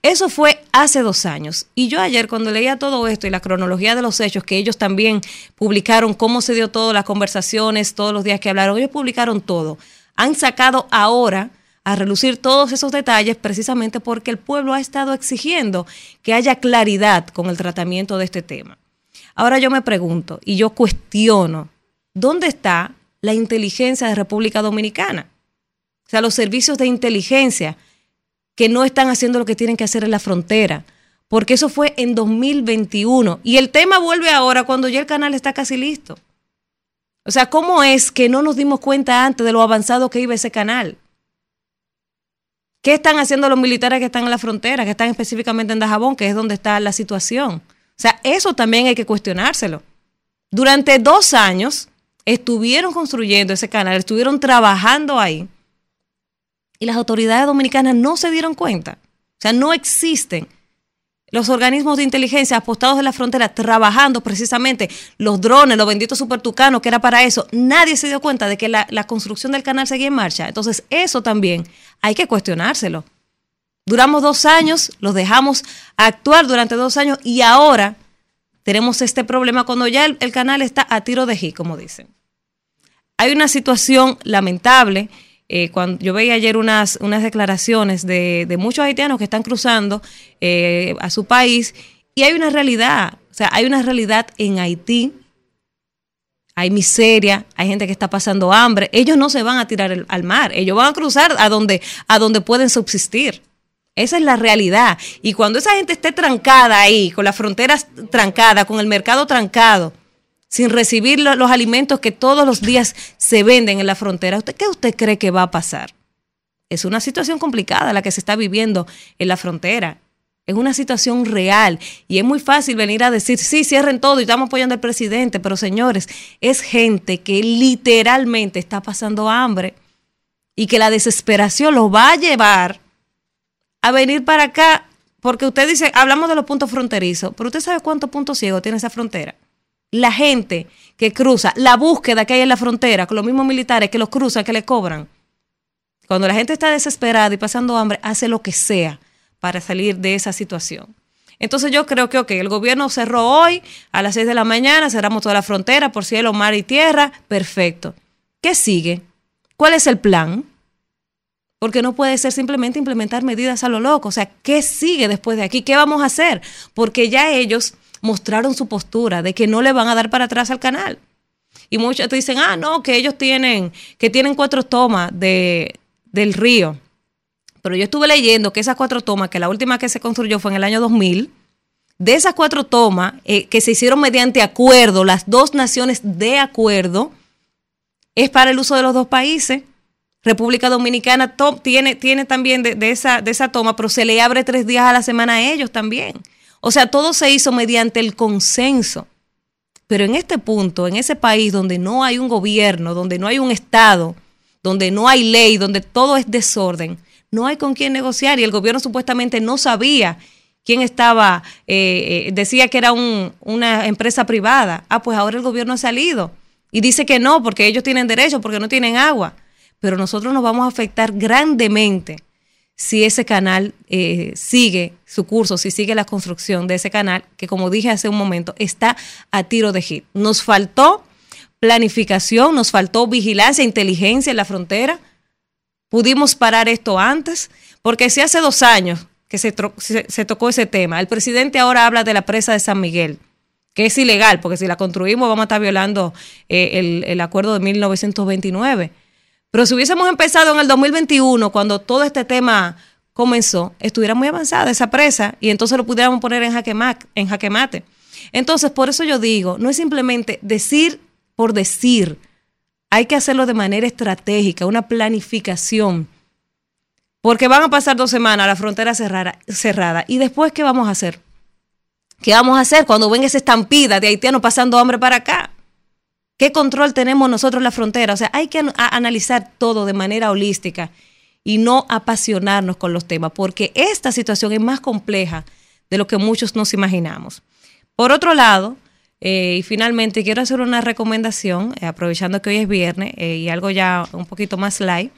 eso fue hace dos años. Y yo ayer cuando leía todo esto y la cronología de los hechos, que ellos también publicaron cómo se dio todo, las conversaciones, todos los días que hablaron, ellos publicaron todo. Han sacado ahora a relucir todos esos detalles precisamente porque el pueblo ha estado exigiendo que haya claridad con el tratamiento de este tema. Ahora yo me pregunto y yo cuestiono, ¿dónde está la inteligencia de República Dominicana? O sea, los servicios de inteligencia que no están haciendo lo que tienen que hacer en la frontera, porque eso fue en 2021 y el tema vuelve ahora cuando ya el canal está casi listo. O sea, ¿cómo es que no nos dimos cuenta antes de lo avanzado que iba ese canal? ¿Qué están haciendo los militares que están en la frontera, que están específicamente en Dajabón, que es donde está la situación? O sea, eso también hay que cuestionárselo. Durante dos años estuvieron construyendo ese canal, estuvieron trabajando ahí y las autoridades dominicanas no se dieron cuenta. O sea, no existen los organismos de inteligencia apostados en la frontera trabajando precisamente los drones, los benditos supertucanos, que era para eso, nadie se dio cuenta de que la, construcción del canal seguía en marcha. Entonces, eso también hay que cuestionárselo. Duramos dos años, los dejamos actuar durante dos años y ahora tenemos este problema cuando ya el, canal está a tiro de hit, como dicen. Hay una situación lamentable. Eh, yo veía ayer unas, unas declaraciones de, muchos haitianos que están cruzando eh, a su país y hay una realidad, o sea, hay una realidad en Haití, hay miseria, hay gente que está pasando hambre, ellos no se van a tirar al mar, ellos van a cruzar a donde, a donde pueden subsistir. Esa es la realidad. Y cuando esa gente esté trancada ahí, con las fronteras trancadas, con el mercado trancado, sin recibir lo- los alimentos que todos los días se venden en la frontera, ¿usted qué usted cree que va a pasar? Es una situación complicada la que se está viviendo en la frontera. Es una situación real y es muy fácil venir a decir, sí, cierren todo y estamos apoyando al presidente, pero señores, es gente que literalmente está pasando hambre y que la desesperación los va a llevar a venir para acá, porque usted dice, hablamos de los puntos fronterizos, pero usted sabe cuántos puntos ciegos tiene esa frontera. La gente que cruza, la búsqueda que hay en la frontera, con los mismos militares que los cruzan, que le cobran. Cuando la gente está desesperada y pasando hambre, hace lo que sea para salir de esa situación. Entonces yo creo que, ok, el gobierno cerró hoy a las 6 de la mañana, cerramos toda la frontera por cielo, mar y tierra, perfecto. ¿Qué sigue? ¿Cuál es el plan? Porque no puede ser simplemente implementar medidas a lo loco. O sea, ¿qué sigue después de aquí? ¿Qué vamos a hacer? Porque ya ellos mostraron su postura de que no le van a dar para atrás al canal. Y muchos te dicen, ah, no, que ellos tienen, que tienen cuatro tomas de, del río. Pero yo estuve leyendo que esas cuatro tomas, que la última que se construyó fue en el año 2000, de esas cuatro tomas eh, que se hicieron mediante acuerdo, las dos naciones de acuerdo, es para el uso de los dos países. República Dominicana tiene, tiene también de esa, de esa toma, pero se le abre tres días a la semana a ellos también. O sea, todo se hizo mediante el consenso. Pero en este punto, en ese país donde no hay un gobierno, donde no hay un Estado, donde no hay ley, donde todo es desorden, no hay con quién negociar y el gobierno supuestamente no sabía quién estaba, eh, eh, decía que era un- una empresa privada. Ah, pues ahora el gobierno ha salido y dice que no, porque ellos tienen derecho, porque no tienen agua. Pero nosotros nos vamos a afectar grandemente si ese canal eh, sigue su curso, si sigue la construcción de ese canal, que como dije hace un momento, está a tiro de hit. Nos faltó planificación, nos faltó vigilancia, inteligencia en la frontera. Pudimos parar esto antes, porque si hace dos años que se, se tocó ese tema, el presidente ahora habla de la presa de San Miguel, que es ilegal, porque si la construimos vamos a estar violando eh, el, el acuerdo de 1929. Pero si hubiésemos empezado en el 2021, cuando todo este tema comenzó, estuviera muy avanzada esa presa y entonces lo pudiéramos poner en jaque, en jaque mate. Entonces, por eso yo digo, no es simplemente decir por decir, hay que hacerlo de manera estratégica, una planificación. Porque van a pasar dos semanas la frontera cerrada, cerrada. ¿Y después qué vamos a hacer? ¿Qué vamos a hacer cuando venga esa estampida de haitianos pasando hambre para acá? ¿Qué control tenemos nosotros en la frontera? O sea, hay que analizar todo de manera holística y no apasionarnos con los temas, porque esta situación es más compleja de lo que muchos nos imaginamos. Por otro lado, eh, y finalmente quiero hacer una recomendación, eh, aprovechando que hoy es viernes eh, y algo ya un poquito más light.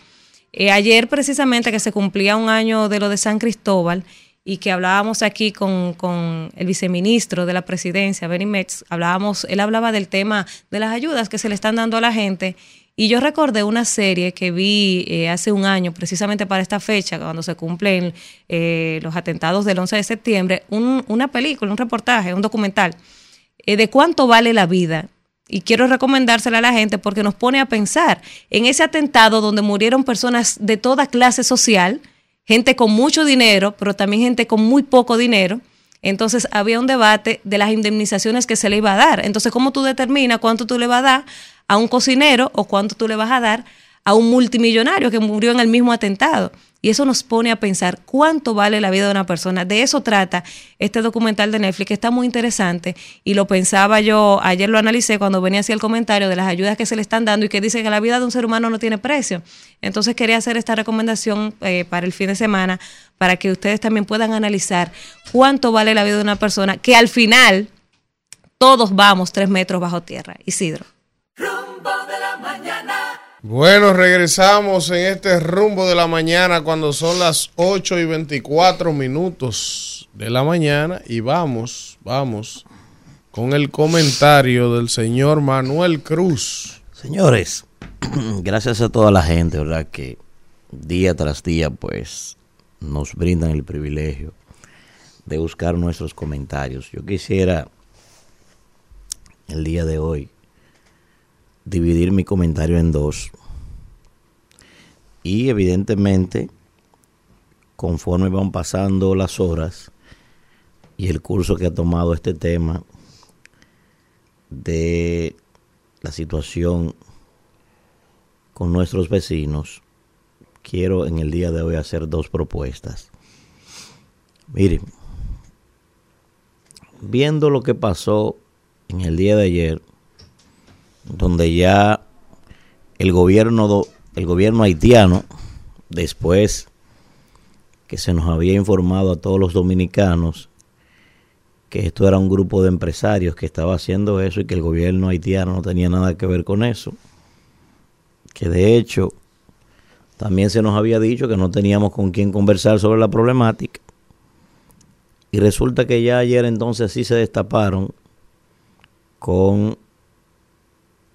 Ayer precisamente que se cumplía un año de lo de San Cristóbal y que hablábamos aquí con, con el viceministro de la presidencia, Benny Metz, hablábamos, él hablaba del tema de las ayudas que se le están dando a la gente y yo recordé una serie que vi eh, hace un año, precisamente para esta fecha, cuando se cumplen eh, los atentados del 11 de septiembre, un- una película, un reportaje, un documental, eh, de cuánto vale la vida. Y quiero recomendársela a la gente porque nos pone a pensar en ese atentado donde murieron personas de toda clase social, gente con mucho dinero, pero también gente con muy poco dinero. Entonces había un debate de las indemnizaciones que se le iba a dar. Entonces, ¿cómo tú determinas cuánto tú le vas a dar a un cocinero o cuánto tú le vas a dar a un multimillonario que murió en el mismo atentado. Y eso nos pone a pensar cuánto vale la vida de una persona. De eso trata este documental de Netflix, que está muy interesante. Y lo pensaba yo, ayer lo analicé cuando venía hacia el comentario de las ayudas que se le están dando y que dice que la vida de un ser humano no tiene precio. Entonces quería hacer esta recomendación eh, para el fin de semana, para que ustedes también puedan analizar cuánto vale la vida de una persona, que al final todos vamos tres metros bajo tierra. Isidro. Bueno, regresamos en este rumbo de la mañana cuando son las 8 y 24 minutos de la mañana y vamos, vamos con el comentario del señor Manuel Cruz. Señores, <clears throat> gracias a toda la gente, ¿verdad? Que día tras día, pues, nos brindan el privilegio de buscar nuestros comentarios. Yo quisiera el día de hoy dividir mi comentario en dos. Y evidentemente, conforme van pasando las horas y el curso que ha tomado este tema de la situación con nuestros vecinos, quiero en el día de hoy hacer dos propuestas. Miren, viendo lo que pasó en el día de ayer, donde ya el gobierno, el gobierno haitiano, después que se nos había informado a todos los dominicanos que esto era un grupo de empresarios que estaba haciendo eso y que el gobierno haitiano no tenía nada que ver con eso, que de hecho también se nos había dicho que no teníamos con quién conversar sobre la problemática. Y resulta que ya ayer entonces sí se destaparon con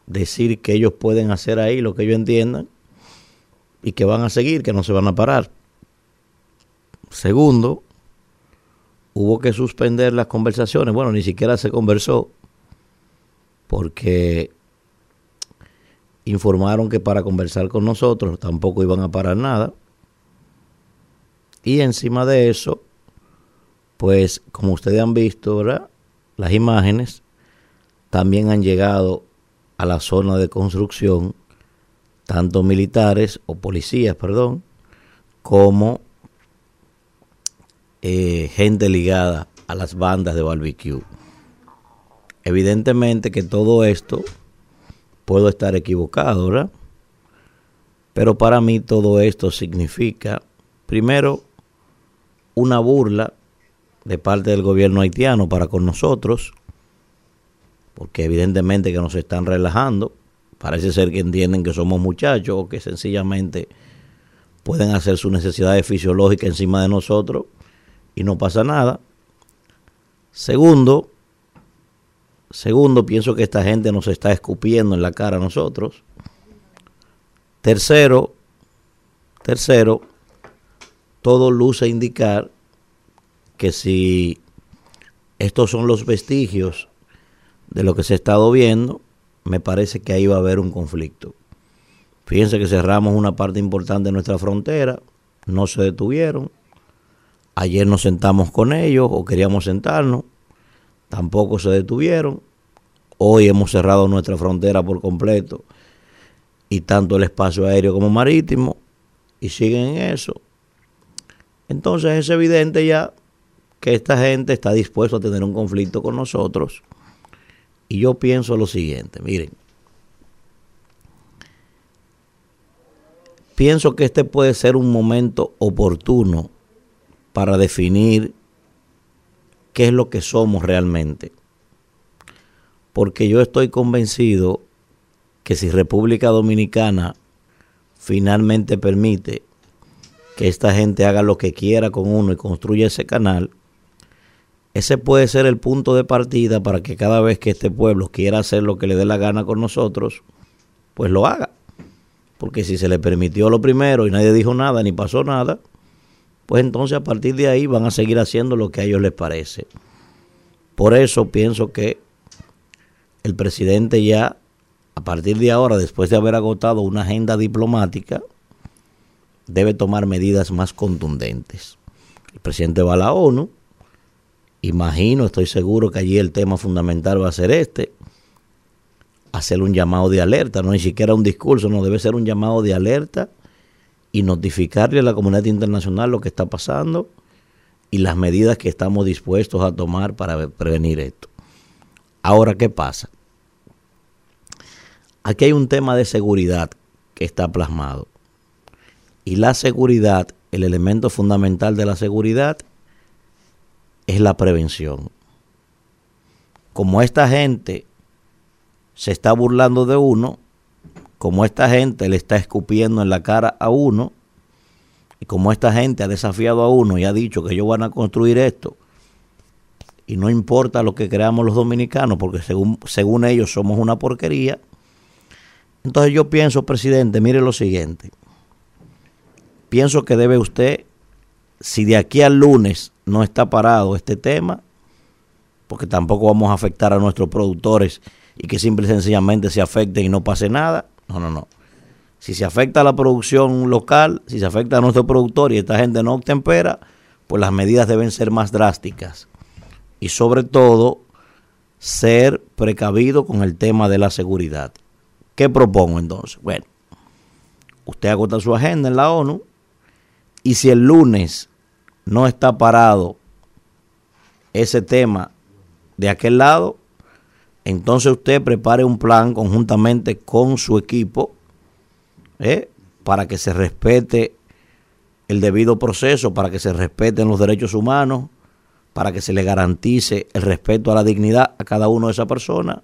decir que ellos pueden hacer ahí lo que ellos entiendan y que van a seguir, que no se van a parar. Segundo, hubo que suspender las conversaciones. Bueno, ni siquiera se conversó porque informaron que para conversar con nosotros tampoco iban a parar nada. Y encima de eso, pues como ustedes han visto, ¿verdad? Las imágenes también han llegado a la zona de construcción tanto militares o policías, perdón, como eh, gente ligada a las bandas de barbecue. Evidentemente que todo esto puedo estar equivocado, ¿verdad? Pero para mí todo esto significa, primero, una burla de parte del gobierno haitiano para con nosotros, porque evidentemente que nos están relajando. Parece ser que entienden que somos muchachos o que sencillamente pueden hacer sus necesidades fisiológicas encima de nosotros y no pasa nada. Segundo, segundo, pienso que esta gente nos está escupiendo en la cara a nosotros. Tercero, tercero, todo luce indicar que si estos son los vestigios de lo que se ha estado viendo, me parece que ahí va a haber un conflicto. Fíjense que cerramos una parte importante de nuestra frontera, no se detuvieron. Ayer nos sentamos con ellos o queríamos sentarnos, tampoco se detuvieron. Hoy hemos cerrado nuestra frontera por completo y tanto el espacio aéreo como marítimo y siguen en eso. Entonces es evidente ya que esta gente está dispuesta a tener un conflicto con nosotros. Y yo pienso lo siguiente, miren, pienso que este puede ser un momento oportuno para definir qué es lo que somos realmente. Porque yo estoy convencido que si República Dominicana finalmente permite que esta gente haga lo que quiera con uno y construya ese canal, ese puede ser el punto de partida para que cada vez que este pueblo quiera hacer lo que le dé la gana con nosotros, pues lo haga. Porque si se le permitió lo primero y nadie dijo nada ni pasó nada, pues entonces a partir de ahí van a seguir haciendo lo que a ellos les parece. Por eso pienso que el presidente ya, a partir de ahora, después de haber agotado una agenda diplomática, debe tomar medidas más contundentes. El presidente va a la ONU, imagino, estoy seguro que allí el tema fundamental va a ser este. hacer un llamado de alerta, no ni siquiera un discurso, no debe ser un llamado de alerta y notificarle a la comunidad internacional lo que está pasando y las medidas que estamos dispuestos a tomar para prevenir esto. Ahora, ¿qué pasa? Aquí hay un tema de seguridad que está plasmado. Y la seguridad, el elemento fundamental de la seguridad es la prevención. Como esta gente se está burlando de uno, como esta gente le está escupiendo en la cara a uno, y como esta gente ha desafiado a uno y ha dicho que ellos van a construir esto, y no importa lo que creamos los dominicanos, porque según, según ellos somos una porquería, entonces yo pienso, presidente, mire lo siguiente, pienso que debe usted, si de aquí al lunes no está parado este tema, porque tampoco vamos a afectar a nuestros productores y que simple y sencillamente se afecten y no pase nada. No, no, no. Si se afecta a la producción local, si se afecta a nuestro productor y esta gente no tempera, pues las medidas deben ser más drásticas. Y sobre todo, ser precavido con el tema de la seguridad. ¿Qué propongo entonces? Bueno, usted agota su agenda en la ONU y si el lunes no está parado ese tema de aquel lado, entonces usted prepare un plan conjuntamente con su equipo ¿eh? para que se respete el debido proceso, para que se respeten los derechos humanos, para que se le garantice el respeto a la dignidad a cada uno de esas personas.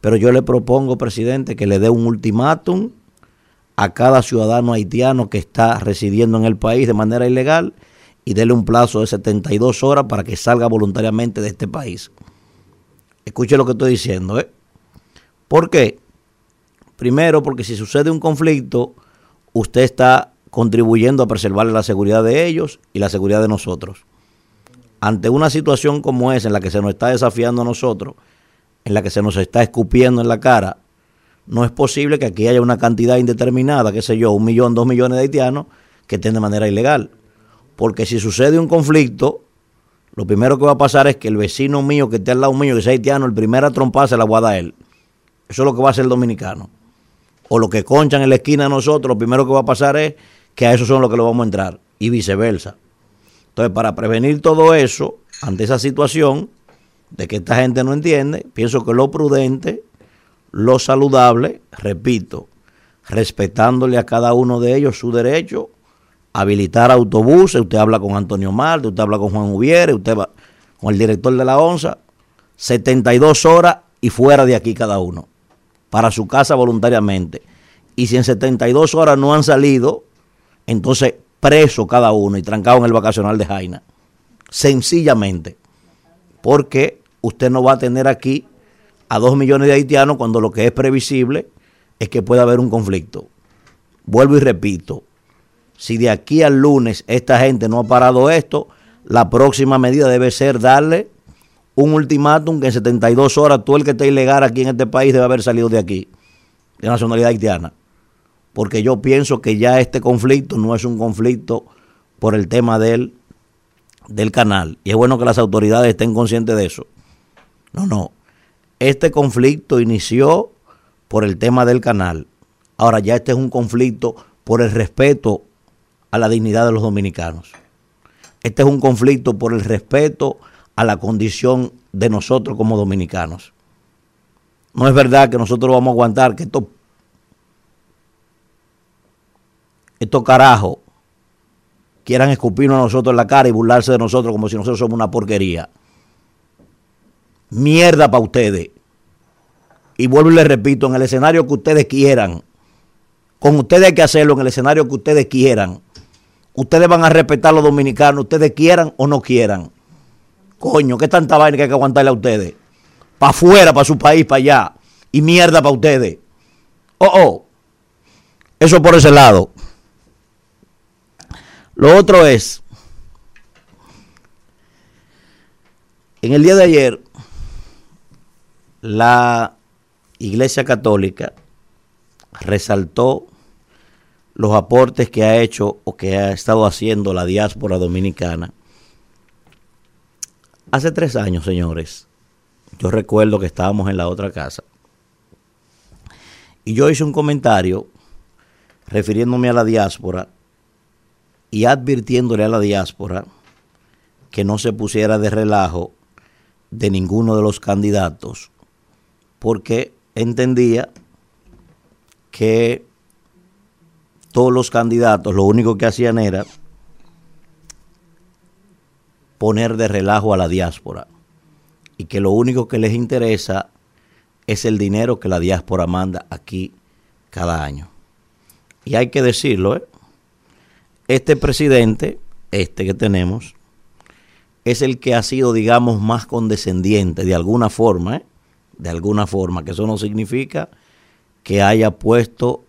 Pero yo le propongo, presidente, que le dé un ultimátum a cada ciudadano haitiano que está residiendo en el país de manera ilegal y déle un plazo de 72 horas para que salga voluntariamente de este país. Escuche lo que estoy diciendo, ¿eh? ¿Por qué? Primero, porque si sucede un conflicto, usted está contribuyendo a preservar la seguridad de ellos y la seguridad de nosotros. Ante una situación como esa, en la que se nos está desafiando a nosotros, en la que se nos está escupiendo en la cara, no es posible que aquí haya una cantidad indeterminada, qué sé yo, un millón, dos millones de haitianos que estén de manera ilegal. Porque si sucede un conflicto, lo primero que va a pasar es que el vecino mío que esté al lado mío, que sea haitiano, el primero a trompar se la va a él. Eso es lo que va a hacer el dominicano. O lo que conchan en la esquina de nosotros, lo primero que va a pasar es que a esos son los que lo vamos a entrar. Y viceversa. Entonces, para prevenir todo eso, ante esa situación de que esta gente no entiende, pienso que lo prudente, lo saludable, repito, respetándole a cada uno de ellos su derecho habilitar autobuses, usted habla con Antonio Marte, usted habla con Juan Ubiere, usted va con el director de la ONSA, 72 horas y fuera de aquí cada uno, para su casa voluntariamente. Y si en 72 horas no han salido, entonces preso cada uno y trancado en el vacacional de Jaina. Sencillamente, porque usted no va a tener aquí a dos millones de haitianos cuando lo que es previsible es que pueda haber un conflicto. Vuelvo y repito, si de aquí al lunes esta gente no ha parado esto, la próxima medida debe ser darle un ultimátum que en 72 horas todo el que esté ilegal aquí en este país debe haber salido de aquí, de nacionalidad haitiana. Porque yo pienso que ya este conflicto no es un conflicto por el tema del, del canal. Y es bueno que las autoridades estén conscientes de eso. No, no. Este conflicto inició por el tema del canal. Ahora ya este es un conflicto por el respeto a la dignidad de los dominicanos. Este es un conflicto por el respeto a la condición de nosotros como dominicanos. No es verdad que nosotros vamos a aguantar que estos, estos carajos quieran escupirnos a nosotros en la cara y burlarse de nosotros como si nosotros somos una porquería. Mierda para ustedes. Y vuelvo y les repito, en el escenario que ustedes quieran, con ustedes hay que hacerlo en el escenario que ustedes quieran ustedes van a respetar a los dominicanos, ustedes quieran o no quieran. Coño, qué tanta vaina que hay que aguantarle a ustedes. Para afuera, para su país, para allá. Y mierda para ustedes. Oh, oh. Eso por ese lado. Lo otro es, en el día de ayer, la Iglesia Católica resaltó los aportes que ha hecho o que ha estado haciendo la diáspora dominicana. Hace tres años, señores, yo recuerdo que estábamos en la otra casa Y yo hice un comentario refiriéndome a la diáspora y advirtiéndole a la diáspora que no se pusiera de relajo de ninguno de los candidatos, porque entendía que todos los candidatos lo único que hacían era poner de relajo a la diáspora y que lo único que les interesa es el dinero que la diáspora manda aquí cada año. Y hay que decirlo, ¿eh? este presidente, este que tenemos, es el que ha sido, digamos, más condescendiente de alguna forma, ¿eh? de alguna forma, que eso no significa que haya puesto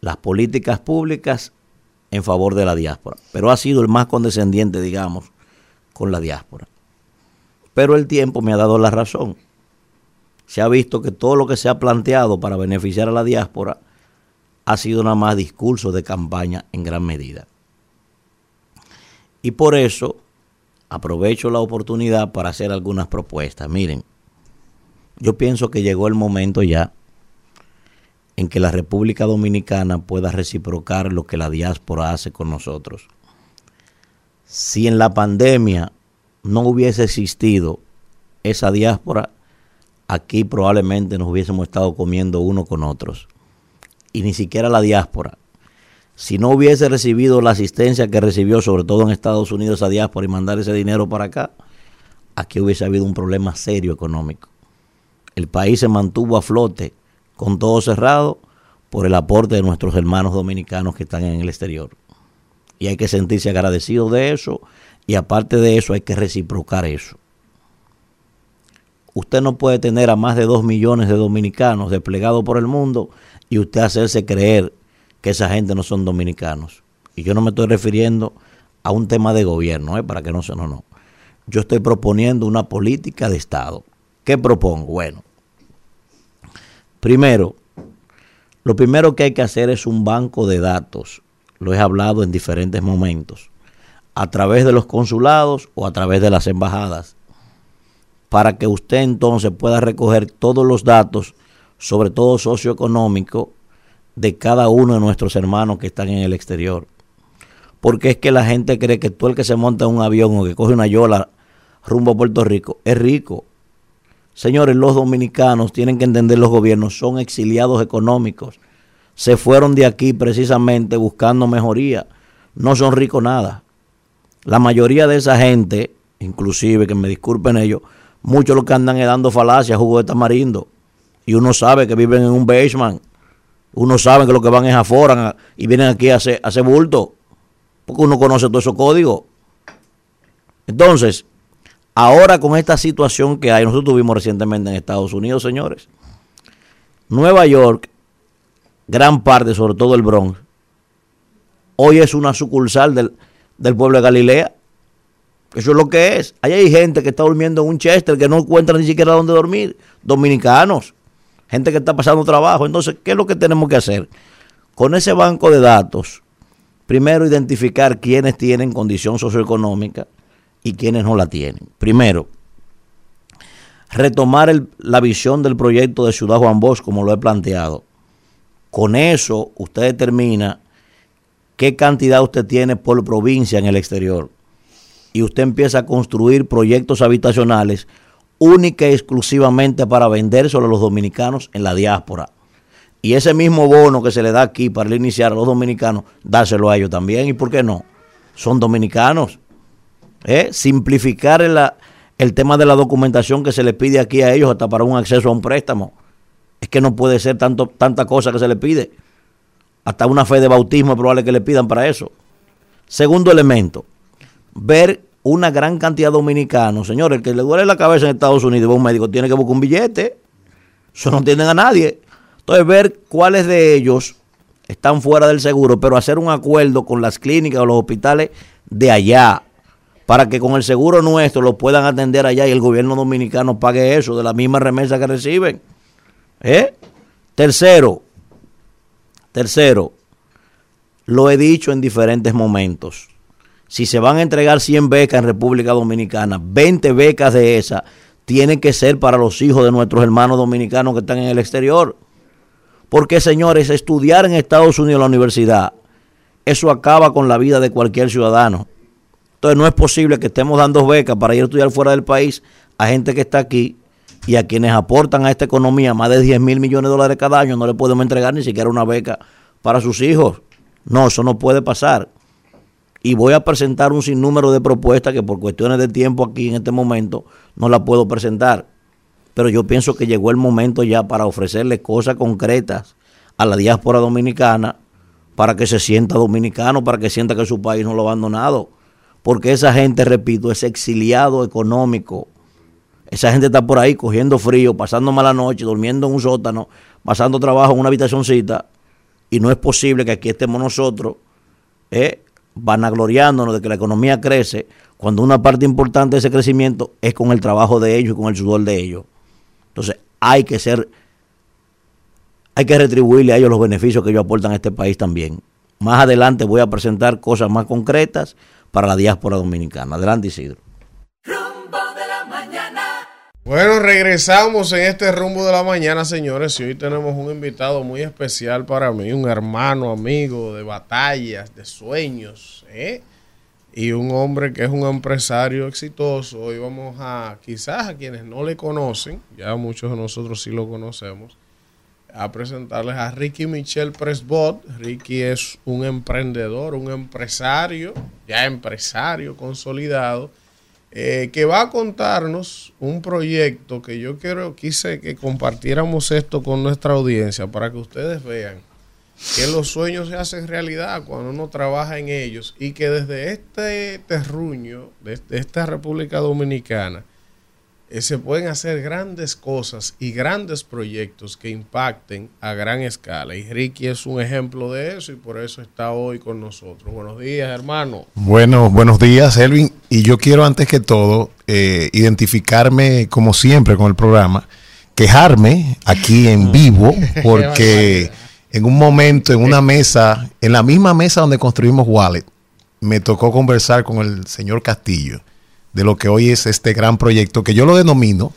las políticas públicas en favor de la diáspora, pero ha sido el más condescendiente, digamos, con la diáspora. Pero el tiempo me ha dado la razón. Se ha visto que todo lo que se ha planteado para beneficiar a la diáspora ha sido nada más discurso de campaña en gran medida. Y por eso aprovecho la oportunidad para hacer algunas propuestas. Miren, yo pienso que llegó el momento ya en que la República Dominicana pueda reciprocar lo que la diáspora hace con nosotros. Si en la pandemia no hubiese existido esa diáspora, aquí probablemente nos hubiésemos estado comiendo uno con otros. Y ni siquiera la diáspora. Si no hubiese recibido la asistencia que recibió, sobre todo en Estados Unidos, esa diáspora y mandar ese dinero para acá, aquí hubiese habido un problema serio económico. El país se mantuvo a flote con todo cerrado por el aporte de nuestros hermanos dominicanos que están en el exterior. Y hay que sentirse agradecidos de eso y aparte de eso hay que reciprocar eso. Usted no puede tener a más de dos millones de dominicanos desplegados por el mundo y usted hacerse creer que esa gente no son dominicanos. Y yo no me estoy refiriendo a un tema de gobierno, ¿eh? para que no se no, no. Yo estoy proponiendo una política de Estado. ¿Qué propongo? Bueno, primero, lo primero que hay que hacer es un banco de datos. Lo he hablado en diferentes momentos. A través de los consulados o a través de las embajadas. Para que usted entonces pueda recoger todos los datos, sobre todo socioeconómico, de cada uno de nuestros hermanos que están en el exterior. Porque es que la gente cree que tú el que se monta en un avión o que coge una yola rumbo a Puerto Rico es rico. Señores, los dominicanos tienen que entender los gobiernos, son exiliados económicos. Se fueron de aquí precisamente buscando mejoría. No son ricos nada. La mayoría de esa gente, inclusive que me disculpen ellos, muchos lo que andan dando falacias, jugo de tamarindo. Y uno sabe que viven en un basement uno sabe que lo que van es afuera y vienen aquí a hacer, bulto. Porque uno conoce todos esos códigos. Entonces, ahora con esta situación que hay, nosotros tuvimos recientemente en Estados Unidos, señores. Nueva York, gran parte, sobre todo el Bronx, hoy es una sucursal del, del pueblo de Galilea. Eso es lo que es. Ahí hay gente que está durmiendo en un Chester que no encuentra ni siquiera dónde dormir. Dominicanos gente que está pasando trabajo. Entonces, ¿qué es lo que tenemos que hacer? Con ese banco de datos, primero identificar quiénes tienen condición socioeconómica y quiénes no la tienen. Primero, retomar la visión del proyecto de Ciudad Juan Bosch como lo he planteado. Con eso usted determina qué cantidad usted tiene por provincia en el exterior. Y usted empieza a construir proyectos habitacionales única y exclusivamente para vendérselo a los dominicanos en la diáspora. Y ese mismo bono que se le da aquí para iniciar a los dominicanos, dárselo a ellos también. ¿Y por qué no? Son dominicanos. Simplificar el, el tema de la documentación que se le pide aquí a ellos hasta para un acceso a un préstamo. Es que no puede ser tanto, tanta cosa que se le pide. Hasta una fe de bautismo es probable que le pidan para eso. Segundo elemento, ver una gran cantidad de dominicanos. Señores, el que le duele la cabeza en Estados Unidos un médico tiene que buscar un billete. Eso no tienen a nadie. Entonces, ver cuáles de ellos están fuera del seguro, pero hacer un acuerdo con las clínicas o los hospitales de allá para que con el seguro nuestro lo puedan atender allá y el gobierno dominicano pague eso de la misma remesa que reciben. ¿Eh? Tercero, tercero, lo he dicho en diferentes momentos si se van a entregar 100 becas en República Dominicana, 20 becas de esas tienen que ser para los hijos de nuestros hermanos dominicanos que están en el exterior. Porque, señores, estudiar en Estados Unidos la universidad, eso acaba con la vida de cualquier ciudadano. Entonces no es posible que estemos dando becas para ir a estudiar fuera del país a gente que está aquí y a quienes aportan a esta economía más de 10 mil millones de dólares cada año no le podemos entregar ni siquiera una beca para sus hijos. No, eso no puede pasar. Y voy a presentar un sinnúmero de propuestas que por cuestiones de tiempo aquí en este momento no las puedo presentar. Pero yo pienso que llegó el momento ya para ofrecerle cosas concretas a la diáspora dominicana para que se sienta dominicano, para que sienta que su país no lo ha abandonado. Porque esa gente, repito, es exiliado económico. Esa gente está por ahí cogiendo frío, pasando mala noche, durmiendo en un sótano, pasando trabajo en una habitacioncita. Y no es posible que aquí estemos nosotros eh, vanagloriándonos de que la economía crece cuando una parte importante de ese crecimiento es con el trabajo de ellos y con el sudor de ellos. Entonces hay que ser, hay que retribuirle a ellos los beneficios que ellos aportan a este país también. Más adelante voy a presentar cosas más concretas para la diáspora dominicana. Adelante Isidro. Rumbo de la mañana. Bueno, regresamos en este rumbo de la mañana, señores, y hoy tenemos un invitado muy especial para mí, un hermano, amigo de batallas, de sueños, ¿eh? y un hombre que es un empresario exitoso. Hoy vamos a, quizás a quienes no le conocen, ya muchos de nosotros sí lo conocemos, a presentarles a Ricky Michel Presbot. Ricky es un emprendedor, un empresario, ya empresario consolidado, eh, que va a contarnos un proyecto que yo quiero, quise que compartiéramos esto con nuestra audiencia para que ustedes vean que los sueños se hacen realidad cuando uno trabaja en ellos y que desde este terruño, desde esta República Dominicana, eh, se pueden hacer grandes cosas y grandes proyectos que impacten a gran escala. Y Ricky es un ejemplo de eso y por eso está hoy con nosotros. Buenos días, hermano. Bueno, buenos días, Elvin. Y yo quiero antes que todo eh, identificarme, como siempre, con el programa, quejarme aquí en <laughs> vivo, porque en un momento, en una mesa, en la misma mesa donde construimos Wallet, me tocó conversar con el señor Castillo de lo que hoy es este gran proyecto que yo lo denomino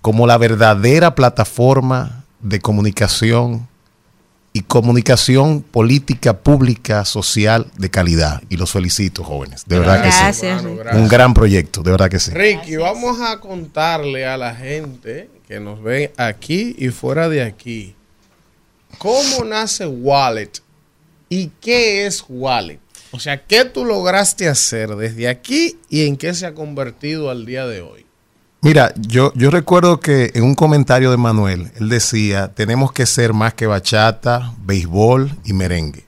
como la verdadera plataforma de comunicación y comunicación política pública social de calidad. Y los felicito, jóvenes. De verdad que sí. Gracias, Ricky. Un gran proyecto, de verdad que sí. Ricky, vamos a contarle a la gente que nos ven aquí y fuera de aquí cómo nace Wallet y qué es Wallet. O sea, ¿qué tú lograste hacer desde aquí y en qué se ha convertido al día de hoy? Mira, yo, yo recuerdo que en un comentario de Manuel, él decía, tenemos que ser más que bachata, béisbol y merengue.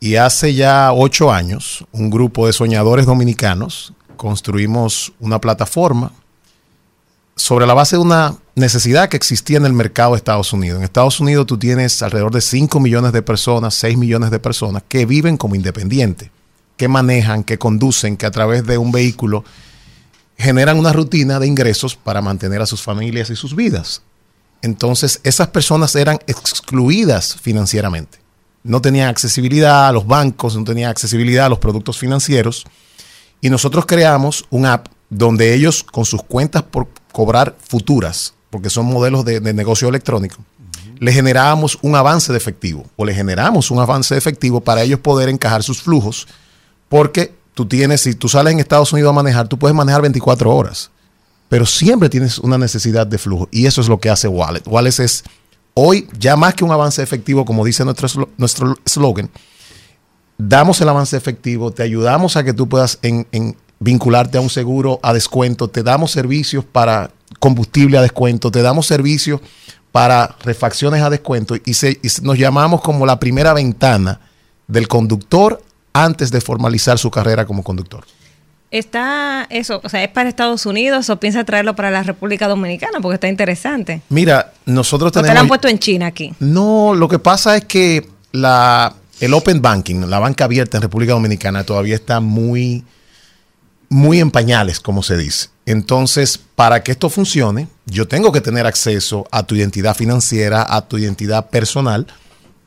Y hace ya ocho años, un grupo de soñadores dominicanos construimos una plataforma sobre la base de una necesidad que existía en el mercado de Estados Unidos. En Estados Unidos tú tienes alrededor de 5 millones de personas, 6 millones de personas que viven como independientes, que manejan, que conducen, que a través de un vehículo generan una rutina de ingresos para mantener a sus familias y sus vidas. Entonces, esas personas eran excluidas financieramente. No tenían accesibilidad a los bancos, no tenían accesibilidad a los productos financieros. Y nosotros creamos un app donde ellos, con sus cuentas por cobrar futuras, porque son modelos de, de negocio electrónico, le generábamos un avance de efectivo o le generamos un avance de efectivo para ellos poder encajar sus flujos, porque tú tienes, si tú sales en Estados Unidos a manejar, tú puedes manejar 24 horas, pero siempre tienes una necesidad de flujo y eso es lo que hace Wallet. Wallet es hoy ya más que un avance efectivo, como dice nuestro nuestro slogan, damos el avance efectivo, te ayudamos a que tú puedas en vincularte a un seguro a descuento, te damos servicios para combustible a descuento, te damos servicios para refacciones a descuento y, se- y nos llamamos como la primera ventana del conductor antes de formalizar su carrera como conductor. Está eso, o sea, ¿es para Estados Unidos o piensa traerlo para la República Dominicana? Porque está interesante. Mira, nosotros ¿O te lo tenemos... han puesto en China aquí? No, lo que pasa es que la, el open banking, la banca abierta en República Dominicana todavía está muy, muy en pañales, como se dice. Entonces, para que esto funcione, yo tengo que tener acceso a tu identidad financiera, a tu identidad personal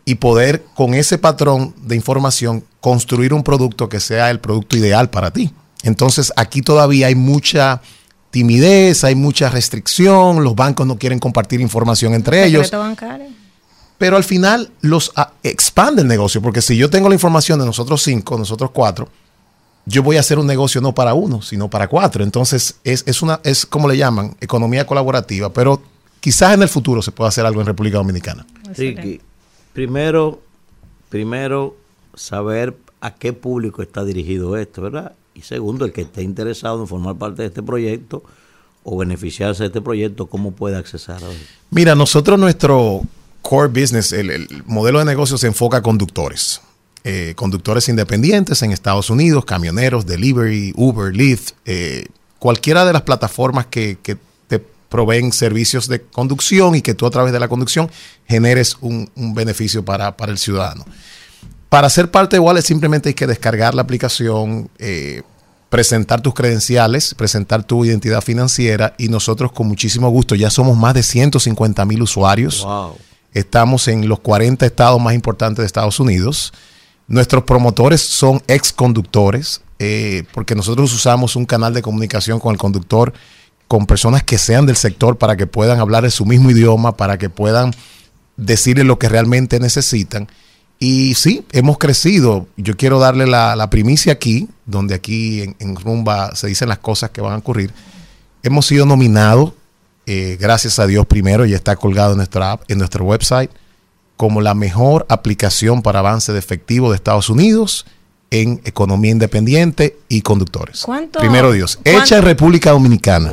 y poder con ese patrón de información construir un producto que sea el producto ideal para ti. Entonces, aquí todavía hay mucha timidez, hay mucha restricción, los bancos no quieren compartir información entre ellos. ¿Secreto bancario? pero al final los ah, expande el negocio, porque si yo tengo la información de nosotros cinco, nosotros cuatro, yo voy a hacer un negocio no para uno, sino para cuatro. Entonces, es, es una, es como le llaman, economía colaborativa, pero quizás en el futuro se pueda hacer algo en República Dominicana. Ricky, primero, primero, saber a qué público está dirigido esto, ¿verdad? Y segundo, el que esté interesado en formar parte de este proyecto o beneficiarse de este proyecto, ¿cómo puede accesar a él? Mira, nosotros nuestro core business, el, el modelo de negocio se enfoca a conductores. Eh, conductores independientes en Estados Unidos, camioneros, delivery, Uber, Lyft, eh, cualquiera de las plataformas que, que te proveen servicios de conducción y que tú a través de la conducción generes un, un beneficio para, para el ciudadano. Para ser parte de Wallet simplemente hay que descargar la aplicación, eh, presentar tus credenciales, presentar tu identidad financiera y nosotros con muchísimo gusto, ya somos más de 150 mil usuarios. Estamos en los 40 estados más importantes de Estados Unidos. Nuestros promotores son ex conductores, eh, porque nosotros usamos un canal de comunicación con el conductor, con personas que sean del sector para que puedan hablar en su mismo idioma, para que puedan decirle lo que realmente necesitan. Y sí, hemos crecido. Yo quiero darle la, primicia aquí, donde aquí en, Rumba se dicen las cosas que van a ocurrir. Hemos sido nominados, eh, gracias a Dios primero, y está colgado en nuestra app, en nuestro website, como la mejor aplicación para avance de efectivo de Estados Unidos en economía independiente y conductores. ¿Cuánto- Primero Dios, cuánto- hecha en República Dominicana.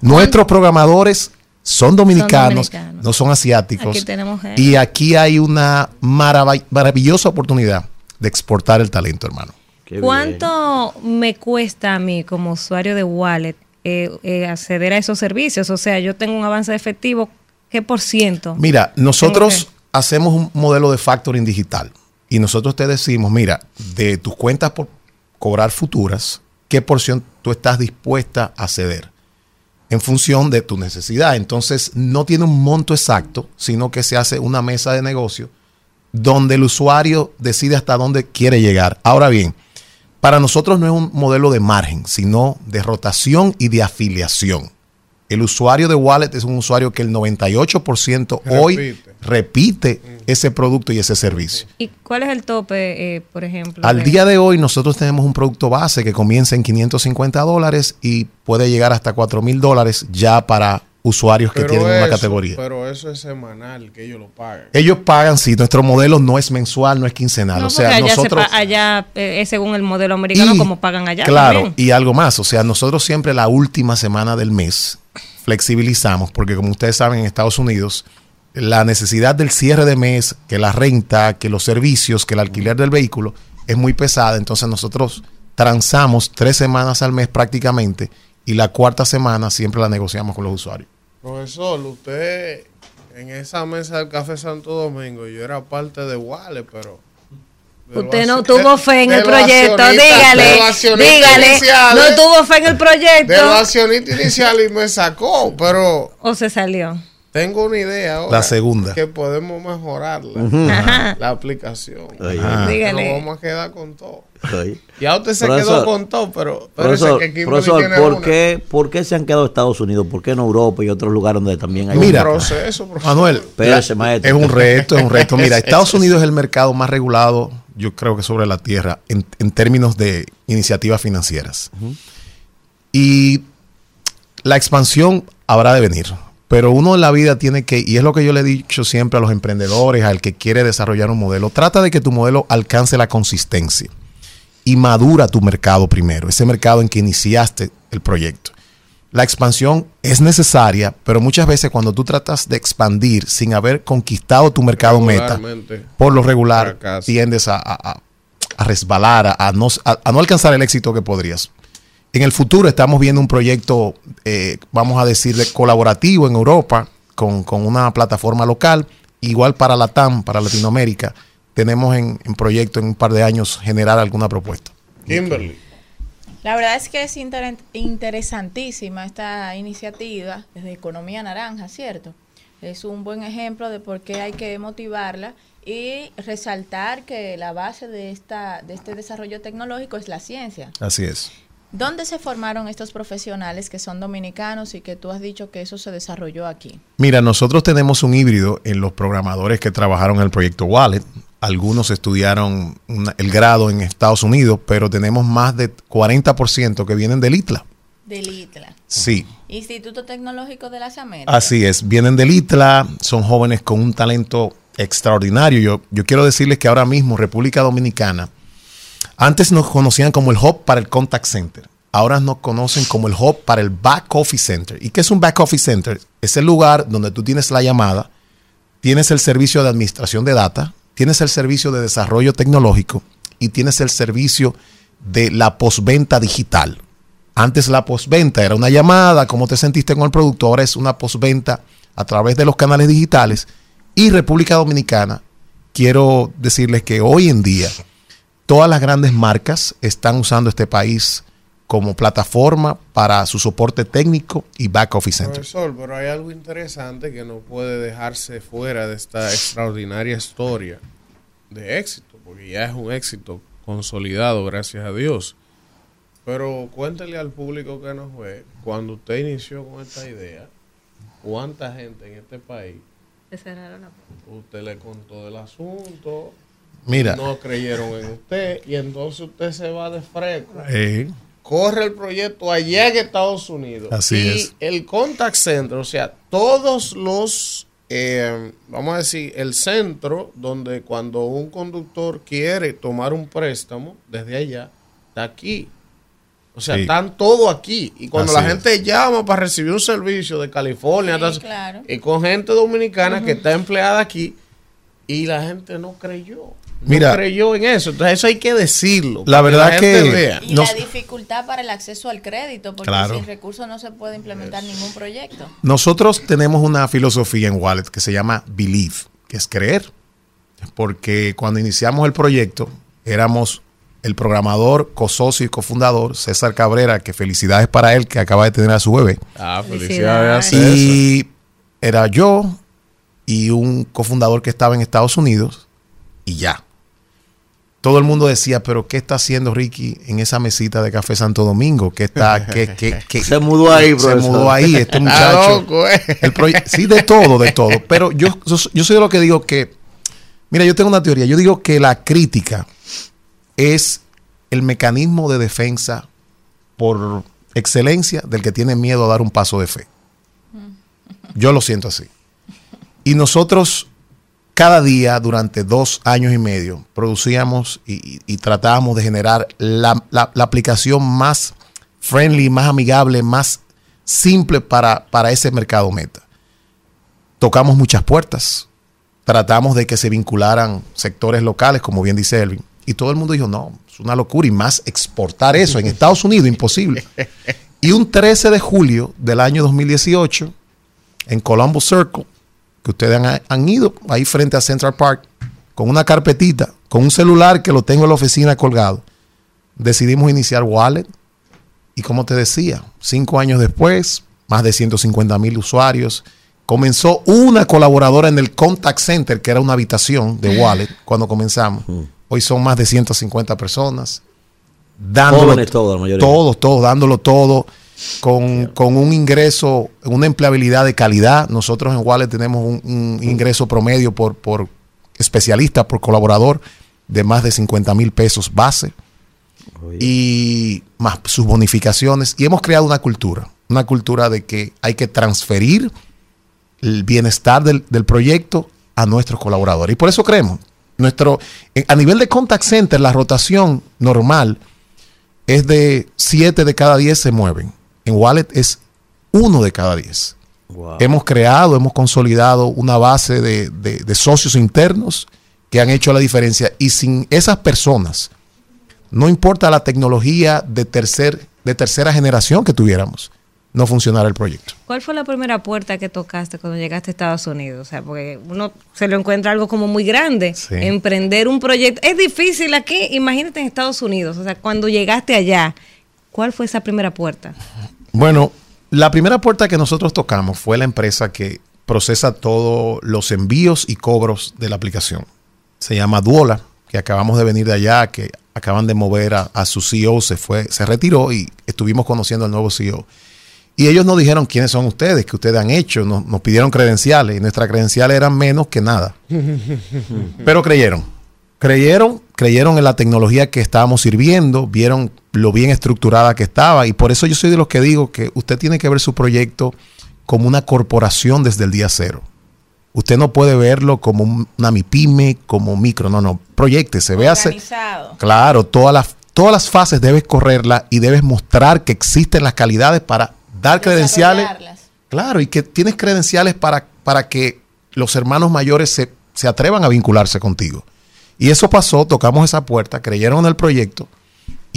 Nuestros programadores son dominicanos, dominicanos. no son asiáticos. Aquí tenemos gente. Y aquí hay una marav- maravillosa oportunidad de exportar el talento, hermano. ¿Cuánto me cuesta a mí como usuario de Wallet eh, eh, acceder a esos servicios? O sea, yo tengo un avance de efectivo, ¿qué por ciento? Mira, nosotros hacemos un modelo de factoring digital y nosotros te decimos, mira, de tus cuentas por cobrar futuras, ¿qué porción tú estás dispuesta a ceder? En función de tu necesidad. Entonces, no tiene un monto exacto, sino que se hace una mesa de negocio donde el usuario decide hasta dónde quiere llegar. Ahora bien, para nosotros no es un modelo de margen, sino de rotación y de afiliación. El usuario de Wallet es un usuario que el 98% hoy Repite. ese producto y ese servicio. ¿Y cuál es el tope, eh, por ejemplo? Al de- día de hoy nosotros tenemos un producto base que comienza en 550 dólares y puede llegar hasta 4 mil dólares ya para usuarios que Pero tienen una categoría. Pero eso es semanal, que ellos lo pagan. Ellos pagan, sí, nuestro modelo no es mensual, no es quincenal. No, o sea, allá, se nosotros... pa- allá eh, es según el modelo americano, Y- como pagan allá. Claro, también. y algo más. O sea, nosotros siempre la última semana del mes flexibilizamos, porque como ustedes saben, en Estados Unidos, la necesidad del cierre de mes, que la renta, que los servicios, que el alquiler del vehículo es muy pesada. Entonces nosotros transamos tres semanas al mes prácticamente y la cuarta semana siempre la negociamos con los usuarios. Profesor, usted en esa mesa del Café Santo Domingo, yo era parte de Wale, pero... Usted no tuvo fe en el proyecto, dígale, dígale, no tuvo fe en el proyecto. De los accionistas iniciales y me sacó, pero O se salió. Tengo una idea ahora. La segunda. Que podemos mejorarla. Ajá. La aplicación. Dígale. Nos vamos a quedar con todo. Oye. Ya usted se Profesor, quedó con todo, pero... pero Profesor, que profesor, tiene ¿por, qué, ¿por qué se han quedado Estados Unidos? ¿Por qué no Europa y otros lugares donde también hay Mira, un proceso, profesor. Manuel, Espérese, la- maestro. es un reto, es un reto. Mira, <laughs> Estados Unidos es el mercado más regulado, yo creo que sobre la tierra, en, en términos de iniciativas financieras. Y la expansión habrá de venir. Pero uno en la vida tiene que, y es lo que yo le he dicho siempre a los emprendedores, al que quiere desarrollar un modelo, trata de que tu modelo alcance la consistencia y madura tu mercado primero, ese mercado en que iniciaste el proyecto. La expansión es necesaria, pero muchas veces cuando tú tratas de expandir sin haber conquistado tu mercado meta, por lo regular tiendes a, a- a- a resbalar, no, a no alcanzar el éxito que podrías. En el futuro estamos viendo un proyecto, eh, vamos a decir, de colaborativo en Europa con, con una plataforma local, igual para la TAM, para Latinoamérica. Tenemos en, en proyecto en un par de años generar alguna propuesta. Kimberly. La verdad es que es inter- interesantísima esta iniciativa desde Economía Naranja, ¿cierto? Es un buen ejemplo de por qué hay que motivarla y resaltar que la base de, esta, de este desarrollo tecnológico es la ciencia. Así es. ¿Dónde se formaron estos profesionales que son dominicanos y que tú has dicho que eso se desarrolló aquí? Mira, nosotros tenemos un híbrido en los programadores que trabajaron en el proyecto Wallet. Algunos estudiaron una- el grado en Estados Unidos, pero tenemos más de 40% que vienen del ITLA. Del ITLA. Sí, Instituto Tecnológico de las Américas. así es. Vienen del ITLA, son jóvenes con un talento extraordinario. Yo, yo quiero decirles que ahora mismo República Dominicana, antes nos conocían como el hub para el contact center. Ahora nos conocen como el hub para el back office center. ¿Y qué es un back office center? Es el lugar donde tú tienes la llamada, tienes el servicio de administración de data, tienes el servicio de desarrollo tecnológico y tienes el servicio de la postventa digital. Antes la postventa era una llamada, cómo te sentiste con el producto, ahora es una postventa a través de los canales digitales. Y República Dominicana, quiero decirles que hoy en día todas las grandes marcas están usando este país como plataforma para su soporte técnico y back office center. Profesor, pero hay algo interesante que no puede dejarse fuera de esta extraordinaria historia de éxito, porque ya es un éxito consolidado, gracias a Dios. Pero cuéntele al público que nos ve, cuando usted inició con esta idea, cuánta gente en este país Te cerraron la puerta. usted le contó del asunto, Mira. no creyeron en usted y entonces usted se va de fresco. Eh, Corre el proyecto allá en Estados Unidos. Así y es. el contact center, o sea, todos los, eh, vamos a decir, el centro donde cuando un conductor quiere tomar un préstamo desde allá, está aquí. O sea, Sí. están todos aquí. Y cuando Así la es. gente llama para recibir un servicio de California, Sí, hasta- claro. y con gente dominicana que está empleada aquí, y la gente no creyó. No Mira. creyó en eso. Entonces, eso hay que decirlo. La verdad que- vea. Y Nos- la dificultad para el acceso al crédito, porque Claro. sin recursos no se puede implementar ningún proyecto. Nosotros tenemos una filosofía en Wallet que se llama Believe, que es creer. Porque cuando iniciamos el proyecto, éramos el programador, cosocio y cofundador, César Cabrera, que felicidades para él, que acaba de tener a su bebé. Ah, felicidades a César. Y era yo y un cofundador que estaba en Estados Unidos y ya. Todo el mundo decía, pero ¿qué está haciendo Ricky en esa mesita de Café Santo Domingo? ¿Qué está? <laughs> ¿Qué, qué, qué? Se mudó ahí, Se profesor. mudó ahí, este <laughs> Está muchacho. loco, eh. El sí, de todo, de todo. <laughs> Pero yo, yo, yo soy de lo que digo que, mira, yo tengo una teoría. Yo digo que la crítica es el mecanismo de defensa por excelencia del que tiene miedo a dar un paso de fe. Yo lo siento así. Y nosotros cada día durante dos años y medio producíamos y, tratábamos de generar la, la- la aplicación más friendly, más amigable, más simple para, para ese mercado meta. Tocamos muchas puertas, tratamos de que se vincularan sectores locales, como bien dice Elvin, y todo el mundo dijo, no, es una locura y más exportar eso en Estados Unidos, imposible. <laughs> Y un 13 de julio del año 2018, en Columbus Circle, que ustedes han, han ido ahí frente a Central Park, con una carpetita, con un celular que lo tengo en la oficina colgado, decidimos iniciar Wallet. Y como te decía, cinco años después, más de 150 mil usuarios. Comenzó una colaboradora en el contact center, que era una habitación de Wallet, cuando comenzamos. Hoy son más de 150 personas. Dándolo Jóvenes todos, la mayoría. Todos, todos, dándolo todo. Con, con un ingreso, una empleabilidad de calidad. Nosotros en Wallet tenemos un, un ingreso promedio por, por especialista, por colaborador, de más de 50 mil pesos base y más sus bonificaciones. Y hemos creado una cultura, una cultura de que hay que transferir el bienestar del, del proyecto a nuestros colaboradores. Y por eso creemos. Nuestro, eh, a nivel de contact center, la rotación normal es de 7 de cada 10 se mueven. En Wallet es uno de cada 10. Hemos creado, hemos consolidado una base de, de- de socios internos que han hecho la diferencia. Y sin esas personas, no importa la tecnología de, tercer, de tercera generación que tuviéramos, no funcionará el proyecto. ¿Cuál fue la primera puerta que tocaste cuando llegaste a Estados Unidos? O sea, porque uno se lo encuentra algo como muy grande. Sí. Emprender un proyecto es difícil aquí. Imagínate en Estados Unidos. O sea, cuando llegaste allá, ¿cuál fue esa primera puerta? Bueno, la primera puerta que nosotros tocamos fue la empresa que procesa todos los envíos y cobros de la aplicación. Se llama Duola, que acabamos de venir de allá, que acaban de mover a, a su CEO, se fue, se retiró y estuvimos conociendo al nuevo CEO. Y ellos nos dijeron quiénes son ustedes, qué ustedes han hecho, nos, nos pidieron credenciales y nuestras credenciales eran menos que nada. <laughs> Pero creyeron. Creyeron, creyeron en la tecnología que estábamos sirviendo, vieron lo bien estructurada que estaba y por eso yo soy de los que digo que usted tiene que ver su proyecto como una corporación desde el día cero. Usted no puede verlo como un- una MIPYME, como micro, no, no, proyectese, véase. Organizado. Claro, todas las, todas las fases debes correrla y debes mostrar que existen las calidades para dar credenciales. Claro, y que tienes credenciales para, para que los hermanos mayores se, se atrevan a vincularse contigo. Y eso pasó, tocamos esa puerta, creyeron en el proyecto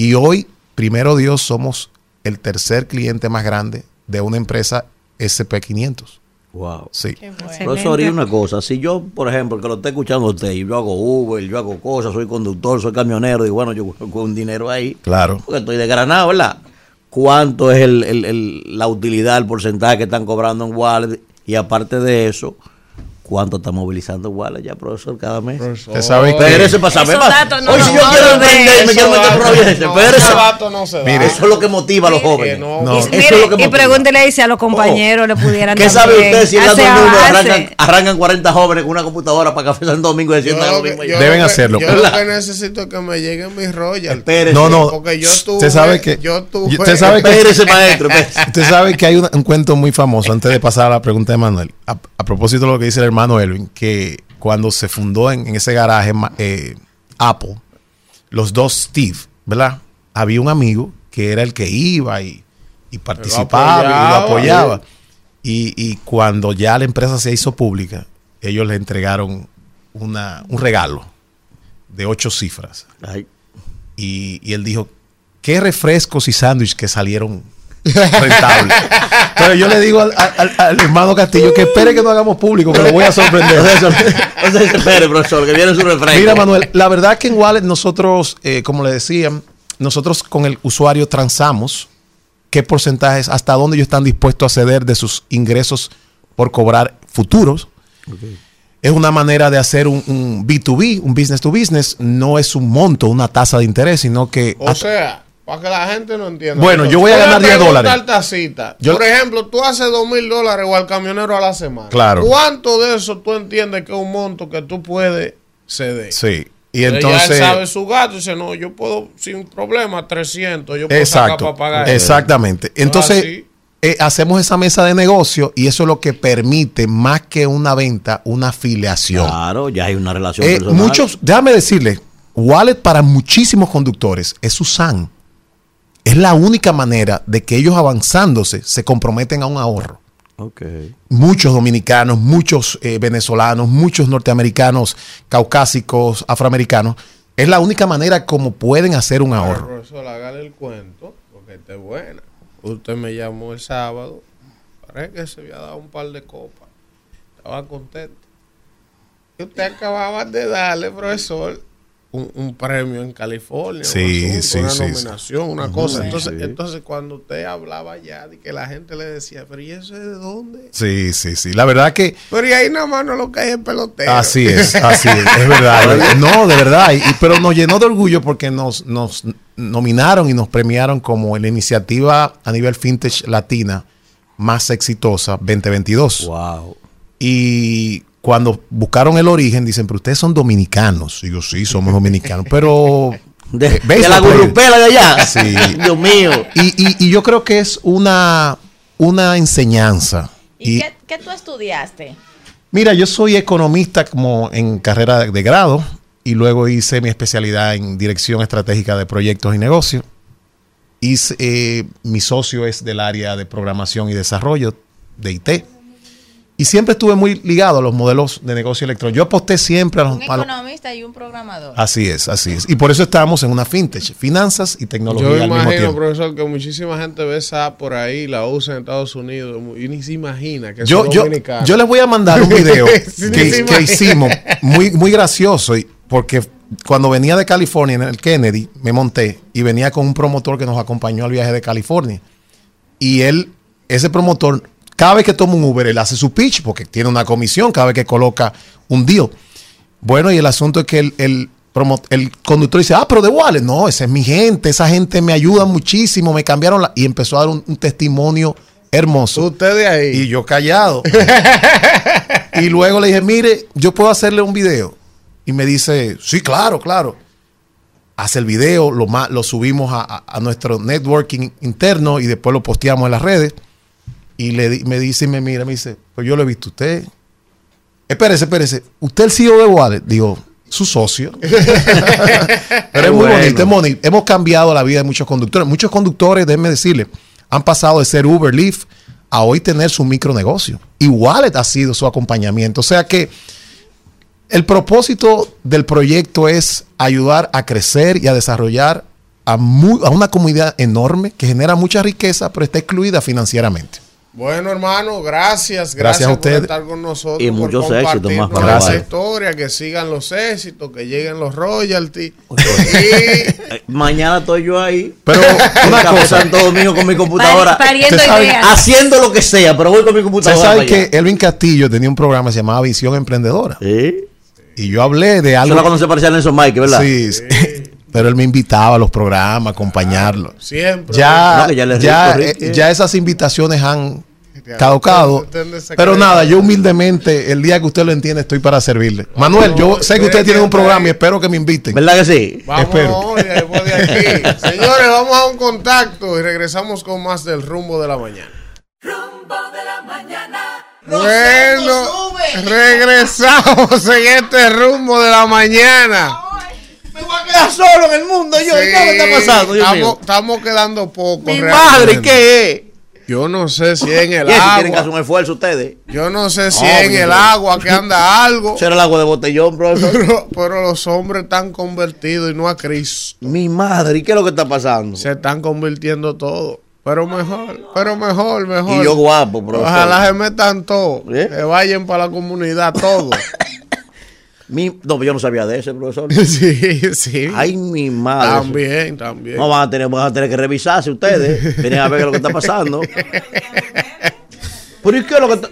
y hoy, primero Dios, somos el tercer cliente más grande de una empresa SP500. Wow. Sí. Profesor, y una cosa, si yo, por ejemplo, que lo esté escuchando usted, y yo hago Uber, yo hago cosas, soy conductor, soy camionero, y bueno, yo con un dinero ahí, Claro. porque estoy de granado, ¿verdad? ¿Cuánto es el, el- el- la utilidad, el porcentaje que están cobrando en Wallet? Y aparte de eso, ¿cuánto está movilizando Wallet ya, profesor, cada mes? Usted sabe que- Espérese para saber más. no Oye, nos si yo quiero hablan de emprender, me eso. quiero meter espérese. no. Mire, eso es lo que motiva a los jóvenes. No. Eso Mire, es lo que y pregúntele ahí si a los compañeros le pudieran ¿Qué sabe usted si Domingo avance? arrancan, arrancan 40 jóvenes con una computadora para Café Santo Domingo y se sientan lo mismo? yo Deben hacerlo. Yo lo que necesito es que me lleguen mis royalties. No, no. Porque yo tuve. usted sabe que, Yo tuve. usted sabe que, Espérese, maestro, espérese. <laughs> usted sabe que hay un cuento muy famoso antes de pasar a la pregunta de Manuel. A, a propósito de lo que dice el hermano Elvin, que cuando se fundó en, en ese garaje eh, Apple, los dos Steve, ¿verdad? Había un amigo que era el que iba y, y participaba y lo apoyaba. Y, y cuando ya la empresa se hizo pública, ellos le entregaron una, un regalo de ocho cifras. Y, y él dijo, qué refrescos y sándwiches que salieron rentables. Pero yo le digo al, al- al hermano Castillo que espere que no hagamos público, que lo voy a sorprender. <laughs> No se <laughs> espere, profesor, que viene su refresco. Mira, Manuel, la verdad que en Wallet nosotros, eh, como le decían, nosotros con el usuario transamos qué porcentajes, hasta dónde ellos están dispuestos a ceder de sus ingresos por cobrar futuros. Es una manera de hacer un, un B2B, un business to business. No es un monto, una tasa de interés, sino que... O sea, para que la gente no entienda. Bueno, yo voy a ganar 10 pregunta dólares. al tacita. Yo- Por ejemplo, tú haces dos mil dólares o al camionero a la semana. Claro. ¿Cuánto de eso tú entiendes que es un monto que tú puedes ceder? Sí. Y Ya él entonces... sabe su gasto y dice, no, yo puedo sin problema 300, yo puedo Exacto, sacar para pagar. eso". exactamente. Entonces, así. eh, hacemos esa mesa de negocio y eso es lo que permite, más que una venta, una afiliación. Claro, ya hay una relación Eh, personal. muchos, déjame decirle, Wallet para muchísimos conductores es su SAN. Es la única manera de que ellos avanzándose se comprometen a un ahorro. Ok. Muchos dominicanos, muchos eh, venezolanos, muchos norteamericanos, caucásicos, afroamericanos. Es la única manera como pueden hacer un ahorro. Profesor, hágale el cuento, porque esta es buena. Usted me llamó el sábado, parece que se había dado un par de copas. Estaba contento. Y usted acababa de darle, profesor, un, un premio en California. Sí, un asunto, sí, una sí, sí. nominación, una cosa. Sí, Entonces, sí. entonces, cuando usted hablaba ya de que la gente le decía, pero ¿y eso es de dónde? Sí, sí, sí. La verdad que Pero y ahí nada más no lo que hay es pelotero. Así es, así es, es verdad. No, de verdad. Y, y- pero nos llenó de orgullo porque nos, nos nominaron y nos premiaron como la iniciativa a nivel fintech latina más exitosa 2022. Wow. Y cuando buscaron el origen, dicen, pero ustedes son dominicanos. Y yo, sí, somos dominicanos. Pero. <laughs> De, eh, de la gurrupela de allá. <laughs> Sí. <laughs> Dios mío. Y, y- y yo creo que es una, una enseñanza. ¿Y, Y- qué, qué tú estudiaste? Mira, yo soy economista como en carrera de, de grado y luego hice mi especialidad en dirección estratégica de proyectos y negocios. Hice, eh, mi socio es del área de programación y desarrollo de IT. Y siempre estuve muy ligado a los modelos de negocio electrónico. Yo aposté siempre a los... Un a los- economista y un programador. así es, así es. Y por eso estamos en una fintech, finanzas y tecnología Yo al mismo imagino, tiempo. profesor, que muchísima gente ve esa app por ahí, la usa en Estados Unidos y ni se imagina que yo, son yo, dominicanos. yo les voy a mandar un <laughs> video Sí, que, que hicimos muy, muy gracioso y- porque cuando venía de California en el Kennedy me monté y venía con un promotor que nos acompañó al viaje de California y él ese promotor cada vez que toma un Uber él hace su pitch porque tiene una comisión cada vez que coloca un deal bueno y el asunto es que él promo- el conductor dice, ah, pero de Wallet, no, esa es mi gente, esa gente me ayuda muchísimo, me cambiaron la... Y empezó a dar un, un testimonio hermoso. Usted de ahí. Y yo callado. <laughs> y luego le dije, mire, yo puedo hacerle un video. Y me dice, sí, claro, claro. Hace el video, lo, lo subimos a, a- a nuestro networking interno y después lo posteamos en las redes. Y le, me dice y me mira, me dice, pues yo lo he visto a usted. Espérese, espérese. ¿Usted es el CEO de Wallet? Digo, su socio. <laughs> Pero es muy bueno. bonito, es bonito. Hemos cambiado la vida de muchos conductores. Muchos conductores, déjenme decirle, han pasado de ser Uber, Lyft a hoy tener su micronegocio. Y Wallet ha sido su acompañamiento. O sea que el propósito del proyecto es ayudar a crecer y a desarrollar a, a una comunidad enorme que genera mucha riqueza, pero está excluida financieramente. Bueno, hermano, gracias. Gracias, Gracias a por usted. estar con nosotros. Y por muchos éxitos más para Wallet. historia, que sigan los éxitos, que lleguen los royalties. <laughs> Eh, Mañana estoy yo ahí. Pero una cosa, Santo Domingo con mi computadora. Sabe-. Haciendo lo que sea, pero voy con mi Usted computadora. sabe para allá. que Elvin Castillo tenía un programa que se llamaba Visión Emprendedora. Y yo hablé de algo. Eso era cuando se parecía a Nelson Mike, ¿verdad? Sí, sí. Pero él me invitaba a los programas, a acompañarlo. Siempre. Ya, No, ya le ya, rico, Ricky. eh, ya esas invitaciones han caducado. Pero nada, yo humildemente, el día que usted lo entiende, estoy para servirle. Manuel, yo sé que ustedes tienen un programa y espero que me inviten. ¿Verdad que sí? Vamos Espero. de aquí. <laughs> Señores, vamos a un contacto y regresamos con más del rumbo de la mañana. Rumbo de la mañana. Bueno, regresamos en este rumbo de la mañana. Quedar solo en el mundo yo. ¿Qué me está pasando? Dios estamos, mío? estamos quedando poco. Mi realmente. madre, ¿qué es? Yo no sé si en el <laughs> ¿Qué? Si tienen que agua. hacer un esfuerzo ustedes. Yo no sé si No, en el agua que anda algo. <laughs> Será el agua de botellón, profesor. Pero, pero los hombres están convertidos y no a Cristo. Mi madre, ¿y qué es lo que está pasando? Se están convirtiendo todo. Pero mejor, pero mejor, mejor. Y yo guapo, profesor. Ojalá se metan todos. ¿Eh? Que vayan para la comunidad todos. <laughs> Mi- no, yo no sabía de ese, profesor. <laughs> sí, sí. Ay, mi madre. También, también. No, van a tener, van a tener que revisarse ustedes. <laughs> Vienen a ver qué es lo que está pasando. ¿Pero y qué es lo que está?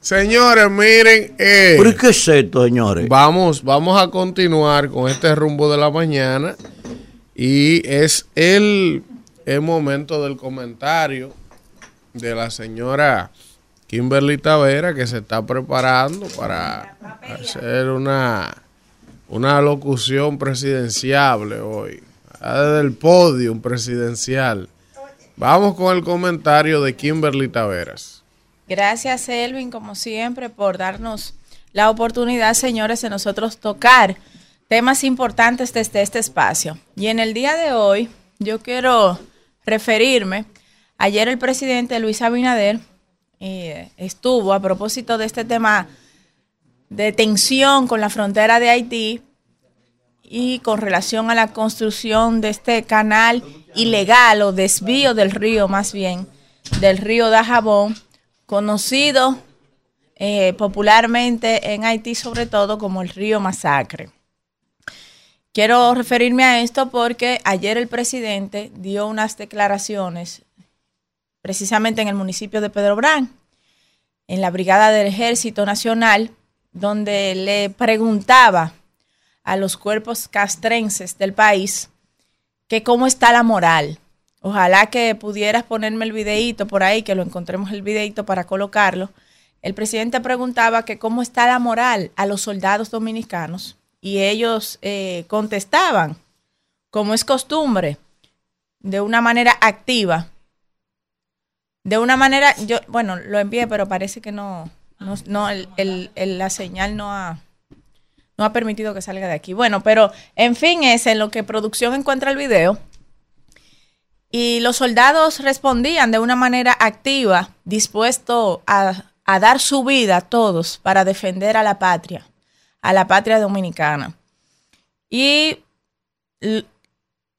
Señores, miren. eh, ¿Pero qué es esto, señores? Vamos, vamos a continuar con este rumbo de la mañana. Y es el, el momento del comentario de la señora Kimberly Tavera que se está preparando para hacer una, una locución presidenciable hoy. Ah, Desde el podio presidencial. Vamos con el comentario de Kimberly Taveras. Gracias, Elvin, como siempre, por darnos la oportunidad, señores, de nosotros tocar temas importantes desde este espacio. Y en el día de hoy, yo quiero referirme. Ayer el presidente Luis Abinader eh, estuvo a propósito de este tema de tensión con la frontera de Haití y con relación a la construcción de este canal ilegal o desvío del río, más bien, del río Dajabón, conocido eh, popularmente en Haití sobre todo como el río Masacre. Quiero referirme a esto porque ayer el presidente dio unas declaraciones precisamente en el municipio de Pedro Brán, en la Brigada del Ejército Nacional, donde le preguntaba a los cuerpos castrenses del país que cómo está la moral. Ojalá que pudieras ponerme el videíto por ahí, que lo encontremos el videíto para colocarlo. El presidente preguntaba que cómo está la moral a los soldados dominicanos y ellos eh, contestaban, como es costumbre, de una manera activa. De una manera, yo, bueno, lo envié, pero parece que no, no, no la señal no ha, no ha permitido que salga de aquí. Bueno, pero en fin, es en lo que producción encuentra el video. Y los soldados respondían de una manera activa, dispuesto a, a dar su vida todos para defender a la patria, a la patria dominicana. Y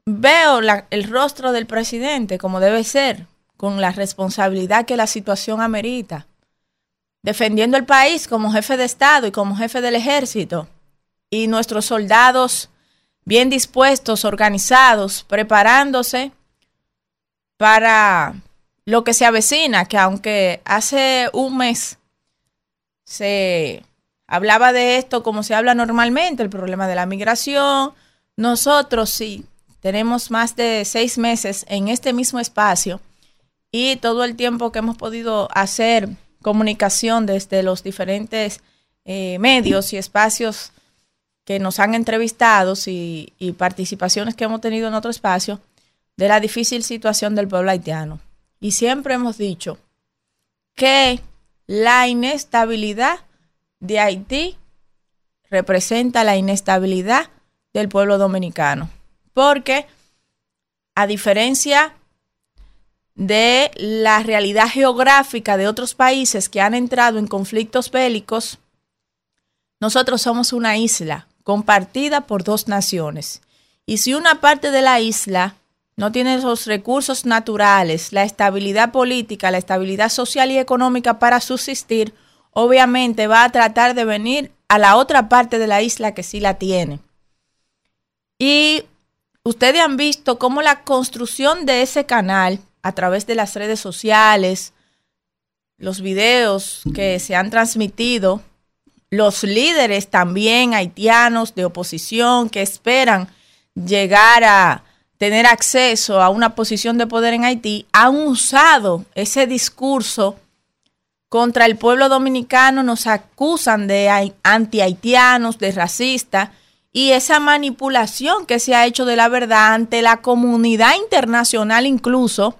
veo el rostro del presidente como debe ser, con la responsabilidad que la situación amerita, defendiendo el país como jefe de Estado y como jefe del ejército y nuestros soldados bien dispuestos, organizados, preparándose para lo que se avecina, que aunque hace un mes se hablaba de esto como se habla normalmente, el problema de la migración. Nosotros sí, tenemos más de seis meses en este mismo espacio y todo el tiempo que hemos podido hacer comunicación desde los diferentes eh, medios y espacios que nos han entrevistado y, y participaciones que hemos tenido en otro espacio de la difícil situación del pueblo haitiano. Y siempre hemos dicho que la inestabilidad de Haití representa la inestabilidad del pueblo dominicano. Porque, a diferencia de la realidad geográfica de otros países que han entrado en conflictos bélicos, nosotros somos una isla compartida por dos naciones. Y si una parte de la isla no tiene los recursos naturales, la estabilidad política, la estabilidad social y económica para subsistir, obviamente va a tratar de venir a la otra parte de la isla que sí la tiene. Y ustedes han visto cómo la construcción de ese canal a través de las redes sociales, los videos que se han transmitido, los líderes también haitianos de oposición que esperan llegar a tener acceso a una posición de poder en Haití, han usado ese discurso contra el pueblo dominicano, nos acusan de anti-haitianos, de racistas, y esa manipulación que se ha hecho de la verdad ante la comunidad internacional incluso,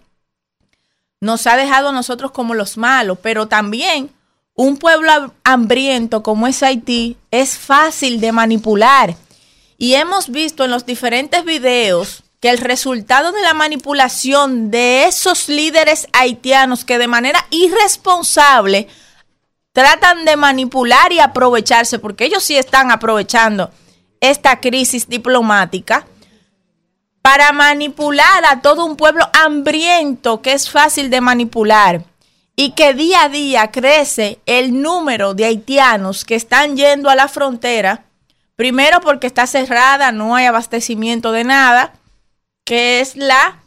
nos ha dejado a nosotros como los malos, pero también un pueblo hambriento como es Haití es fácil de manipular. Y hemos visto en los diferentes videos que el resultado de la manipulación de esos líderes haitianos que de manera irresponsable tratan de manipular y aprovecharse, porque ellos sí están aprovechando esta crisis diplomática para manipular a todo un pueblo hambriento que es fácil de manipular y que día a día crece el número de haitianos que están yendo a la frontera, primero porque está cerrada, no hay abastecimiento de nada, que es la,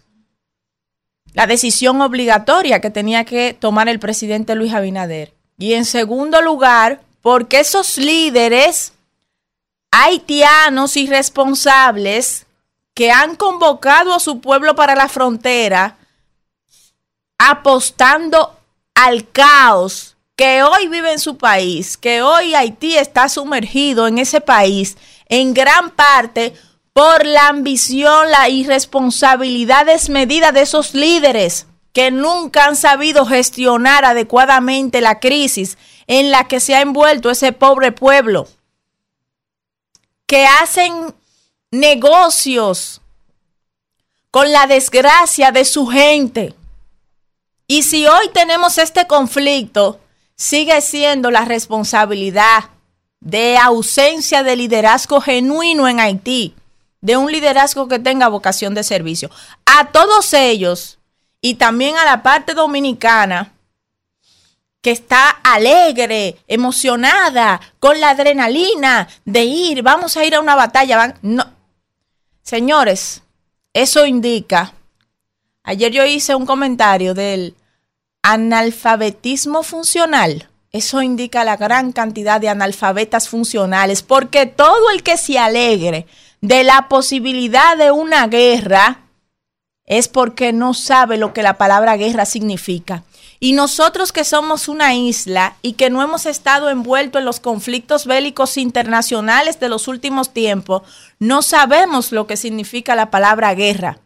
la decisión obligatoria que tenía que tomar el presidente Luis Abinader. Y en segundo lugar, porque esos líderes haitianos irresponsables que han convocado a su pueblo para la frontera, apostando al caos que hoy vive en su país, que hoy Haití está sumergido en ese país, en gran parte por la ambición, la irresponsabilidad desmedida de esos líderes que nunca han sabido gestionar adecuadamente la crisis en la que se ha envuelto ese pobre pueblo, que hacen negocios con la desgracia de su gente. Y si hoy tenemos este conflicto, sigue siendo la responsabilidad de ausencia de liderazgo genuino en Haití de un liderazgo que tenga vocación de servicio. A todos ellos y también a la parte dominicana que está alegre, emocionada, con la adrenalina de ir, vamos a ir a una batalla. Van, no. Señores, eso indica, ayer yo hice un comentario del analfabetismo funcional. Eso indica la gran cantidad de analfabetas funcionales, porque todo el que se alegre de la posibilidad de una guerra es porque no sabe lo que la palabra guerra significa. Y nosotros que somos una isla y que no hemos estado envueltos en los conflictos bélicos internacionales de los últimos tiempos, no sabemos lo que significa la palabra guerra.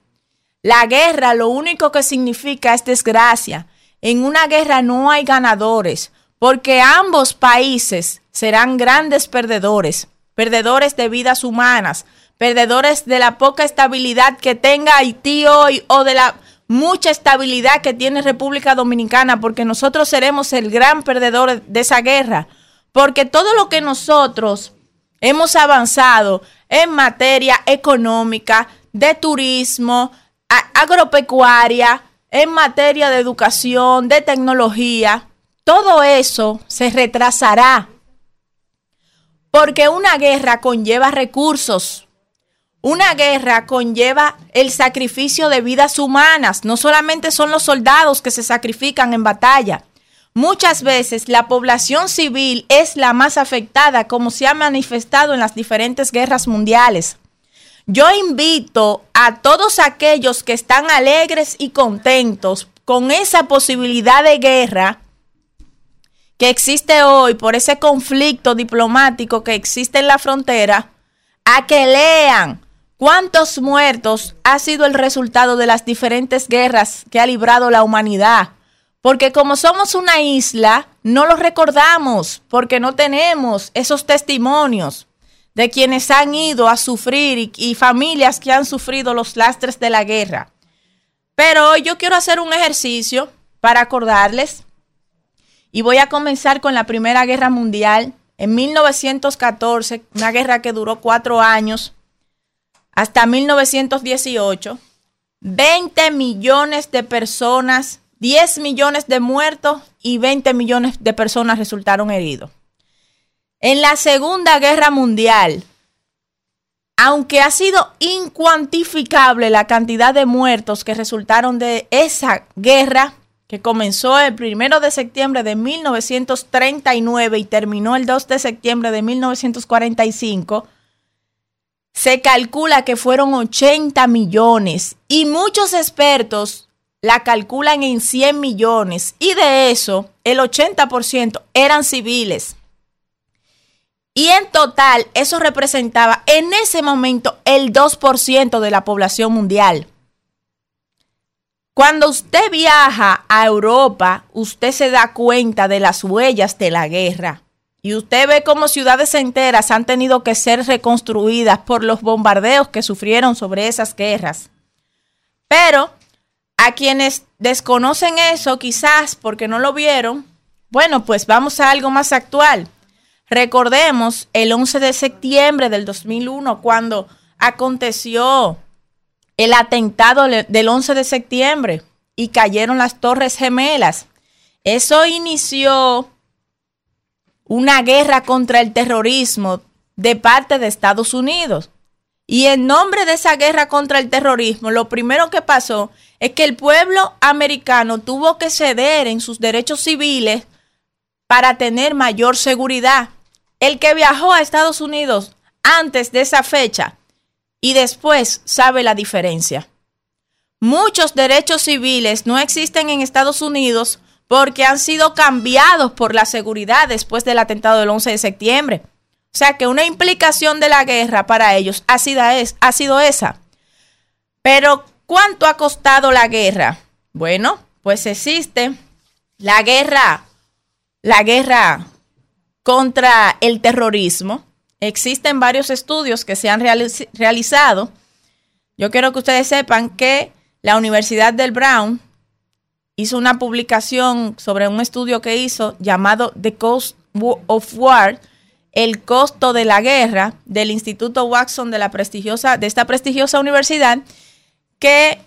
La guerra lo único que significa es desgracia. En una guerra no hay ganadores, porque ambos países serán grandes perdedores, perdedores de vidas humanas, perdedores de la poca estabilidad que tenga Haití hoy o de la mucha estabilidad que tiene República Dominicana, porque nosotros seremos el gran perdedor de esa guerra, porque todo lo que nosotros hemos avanzado en materia económica, de turismo, agropecuaria, en materia de educación, de tecnología, todo eso se retrasará, porque una guerra conlleva recursos, una guerra conlleva el sacrificio de vidas humanas. No solamente son los soldados que se sacrifican en batalla. muchas veces la población civil es la más afectada, como se ha manifestado en las diferentes guerras mundiales. Yo invito a todos aquellos que están alegres y contentos con esa posibilidad de guerra que existe hoy por ese conflicto diplomático que existe en la frontera, a que lean cuántos muertos ha sido el resultado de las diferentes guerras que ha librado la humanidad. Porque como somos una isla, no lo recordamos, porque no tenemos esos testimonios de quienes han ido a sufrir y, y familias que han sufrido los lastres de la guerra. Pero hoy yo quiero hacer un ejercicio para acordarles y voy a comenzar con la Primera Guerra Mundial en 1914, una guerra que duró cuatro años, hasta 1918. 20 millones de personas, 10 millones de muertos y 20 millones de personas resultaron heridos. En la Segunda Guerra Mundial, aunque ha sido incuantificable la cantidad de muertos que resultaron de esa guerra, que comenzó el primero de septiembre de 1939 y terminó el 2 de septiembre de 1945, se calcula que fueron 80 millones y muchos expertos la calculan en 100 millones y de eso el 80% eran civiles. Y en total eso representaba en ese momento el 2% de la población mundial. Cuando usted viaja a Europa, usted se da cuenta de las huellas de la guerra. Y usted ve cómo ciudades enteras han tenido que ser reconstruidas por los bombardeos que sufrieron sobre esas guerras. Pero a quienes desconocen eso, quizás porque no lo vieron, bueno, pues vamos a algo más actual. Recordemos el 11 de septiembre del 2001, cuando aconteció el atentado del 11 de septiembre y cayeron las Torres Gemelas. Eso inició una guerra contra el terrorismo de parte de Estados Unidos. Y en nombre de esa guerra contra el terrorismo, lo primero que pasó es que el pueblo americano tuvo que ceder en sus derechos civiles para tener mayor seguridad. El que viajó a Estados Unidos antes de esa fecha y después sabe la diferencia. Muchos derechos civiles no existen en Estados Unidos porque han sido cambiados por la seguridad después del atentado del 11 de septiembre. O sea que una implicación de la guerra para ellos ha sido, ha sido esa. Pero, ¿cuánto ha costado la guerra? Bueno, pues existe la guerra, la guerra contra el terrorismo, Existen varios estudios que se han realizado. Yo quiero que ustedes sepan que la Universidad del Brown hizo una publicación sobre un estudio que hizo llamado The Cost of War, el costo de la guerra del Instituto Watson de la prestigiosa de esta prestigiosa universidad que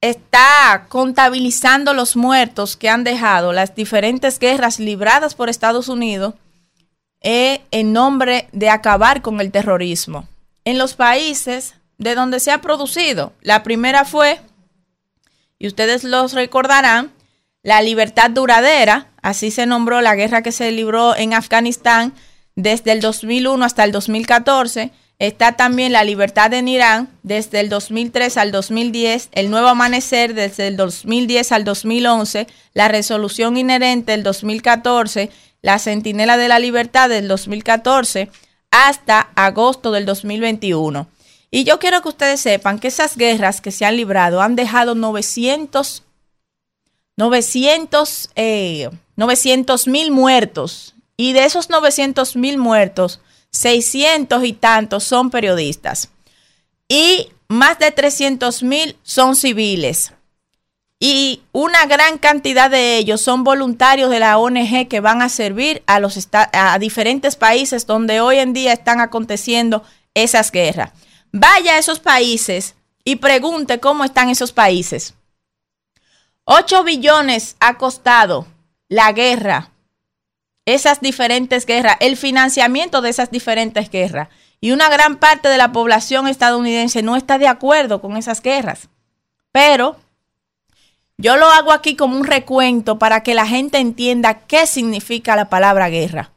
está contabilizando los muertos que han dejado las diferentes guerras libradas por Estados Unidos en nombre de acabar con el terrorismo. En los países de donde se ha producido, la primera fue, y ustedes los recordarán, la libertad duradera, así se nombró la guerra que se libró en Afganistán desde el 2001 hasta el 2014. Está también la libertad en Irán desde el 2003 al 2010, el nuevo amanecer desde el 2010 al 2011, la resolución inherente del 2014, la Centinela de la Libertad del 2014 hasta agosto del 2021. Y yo quiero que ustedes sepan que esas guerras que se han librado han dejado 900 900 eh, mil muertos. Y de esos 900 mil muertos, 600 y tantos son periodistas. Y más de 300 mil son civiles y una gran cantidad de ellos son voluntarios de la ONG que van a servir a, los a diferentes países donde hoy en día están aconteciendo esas guerras. Vaya a esos países y pregunte cómo están esos países. 8 billones ha costado la guerra, esas diferentes guerras, el financiamiento de esas diferentes guerras. Y una gran parte de la población estadounidense no está de acuerdo con esas guerras. Pero Yo lo hago aquí como un recuento para que la gente entienda qué significa la palabra guerra.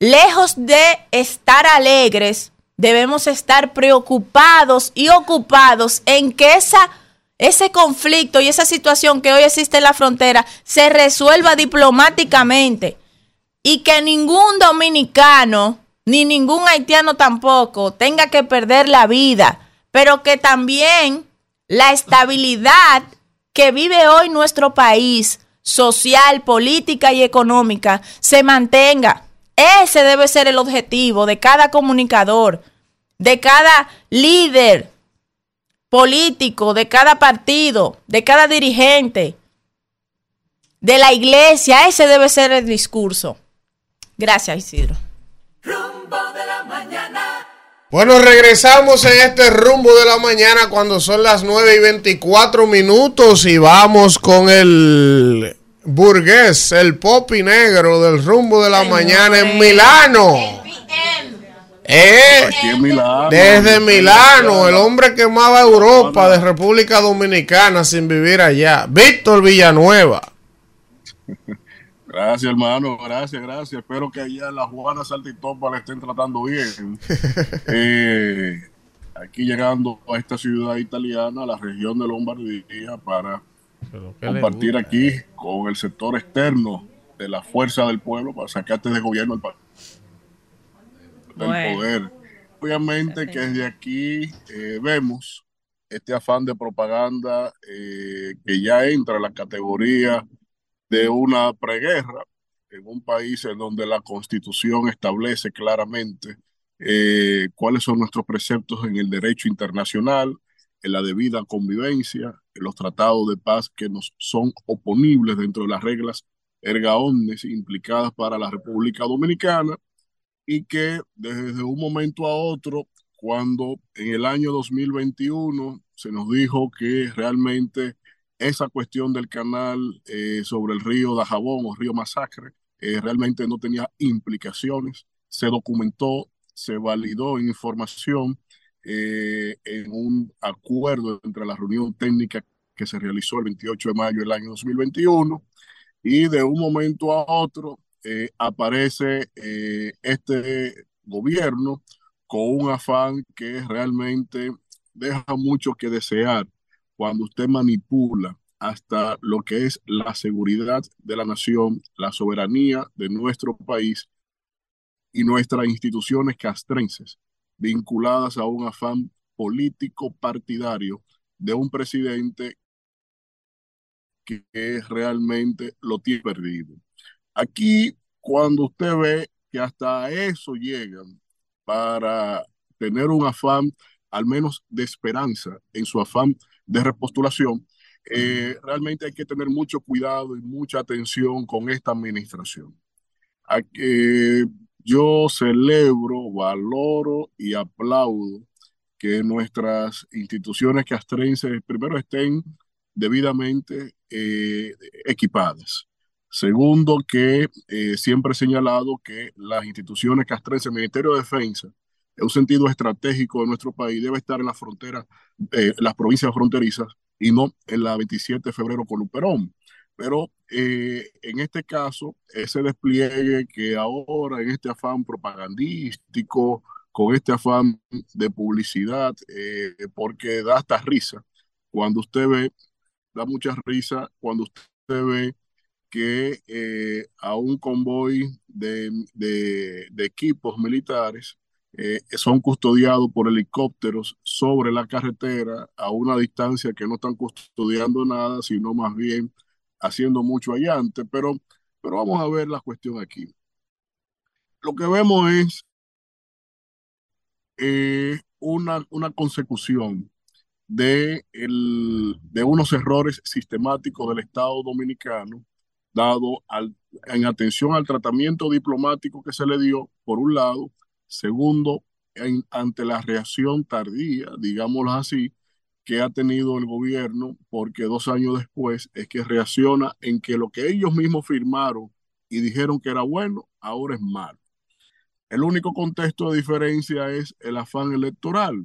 Lejos de estar alegres, debemos estar preocupados y ocupados en que esa, ese conflicto y esa situación que hoy existe en la frontera se resuelva diplomáticamente y que ningún dominicano ni ningún haitiano tampoco tenga que perder la vida, pero que también la estabilidad que vive hoy nuestro país, social, política y económica, se mantenga. Ese debe ser el objetivo de cada comunicador, de cada líder político, de cada partido, de cada dirigente, de la iglesia. Ese debe ser el discurso. Gracias, Isidro. Rumbo de la mañana. Bueno, regresamos en este rumbo de la mañana cuando son las 9 y 24 minutos y vamos con el burgués, el popi negro del rumbo de la mañana en Milano. Eh, Aquí en Milano. desde Milano, el hombre que más va a Europa de República Dominicana sin vivir allá, Víctor Villanueva. <laughs> Gracias, hermano. Gracias, gracias. Espero que allá la Juana Saltitopa le estén tratando bien. <laughs> Eh, aquí llegando a esta ciudad italiana, la región de Lombardía, para ¿qué le compartir aquí con el sector externo de la fuerza del pueblo para sacarte de gobierno del, pa- del Bueno. poder. Obviamente que desde aquí eh, vemos este afán de propaganda eh, que ya entra en la categoría de una preguerra en un país en donde la constitución establece claramente eh, cuáles son nuestros preceptos en el derecho internacional, en la debida convivencia, en los tratados de paz que nos son oponibles dentro de las reglas erga omnes implicadas para la República Dominicana y que desde un momento a otro, cuando en el año 2021 se nos dijo que realmente esa cuestión del canal eh, sobre el río Dajabón o río Masacre eh, realmente no tenía implicaciones, se documentó, se validó en información eh, en un acuerdo entre la reunión técnica que se realizó el 28 de mayo del año 2021 y de un momento a otro eh, aparece eh, este gobierno con un afán que realmente deja mucho que desear cuando usted manipula hasta lo que es la seguridad de la nación, la soberanía de nuestro país y nuestras instituciones castrenses vinculadas a un afán político partidario de un presidente que realmente lo tiene perdido. Aquí, cuando usted ve que hasta eso llegan para tener un afán, al menos de esperanza, en su afán de repostulación, eh, realmente hay que tener mucho cuidado y mucha atención con esta administración. A que yo celebro, valoro y aplaudo que nuestras instituciones castrenses primero estén debidamente eh, equipadas. Segundo, que eh, siempre he señalado que las instituciones castrenses, el Ministerio de Defensa, en un sentido estratégico de nuestro país, debe estar en la frontera, eh, las provincias fronterizas y no en la 27 de febrero con Luperón. Pero eh, en este caso, ese despliegue que ahora en este afán propagandístico, con este afán de publicidad, eh, porque da hasta risa. Cuando usted ve, da mucha risa cuando usted ve que eh, a un convoy de, de- equipos militares eh, son custodiados por helicópteros sobre la carretera a una distancia que no están custodiando nada, sino más bien haciendo mucho allante. Pero, pero vamos a ver la cuestión aquí. Lo que vemos es eh, una, una consecución de, el- de unos errores sistemáticos del Estado dominicano, dado al- en atención al tratamiento diplomático que se le dio, por un lado, segundo, en- ante la reacción tardía, digámoslo así, que ha tenido el gobierno, porque dos años después es que reacciona en que lo que ellos mismos firmaron y dijeron que era bueno, ahora es malo. El único contexto de diferencia es el afán electoral,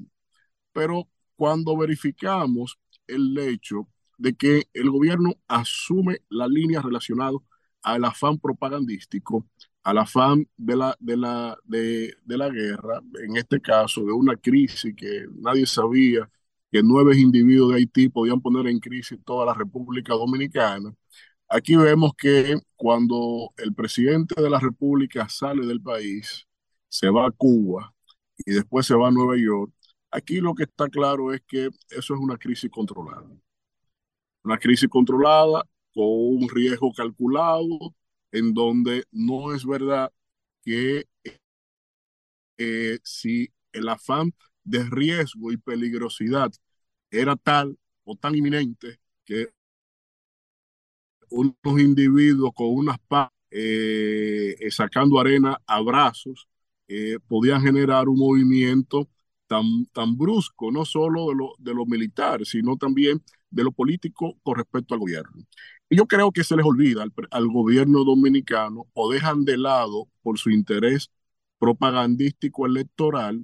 pero cuando verificamos el hecho de que el gobierno asume la línea relacionada al afán propagandístico, al afán de la, de, la, de, de la guerra, en este caso de una crisis que nadie sabía que nueve individuos de Haití podían poner en crisis toda la República Dominicana. Aquí vemos que cuando el presidente de la República sale del país, se va a Cuba y después se va a Nueva York, aquí lo que está claro es que eso es una crisis controlada. Una crisis controlada con un riesgo calculado en donde no es verdad que eh, si el afán de riesgo y peligrosidad era tal o tan inminente que unos individuos con unas pa eh, eh, sacando arena a brazos eh, podían generar un movimiento tan, tan brusco, no solo de lo, de lo militar, sino también de lo político con respecto al gobierno. Y yo creo que se les olvida al gobierno dominicano o dejan de lado por su interés propagandístico electoral,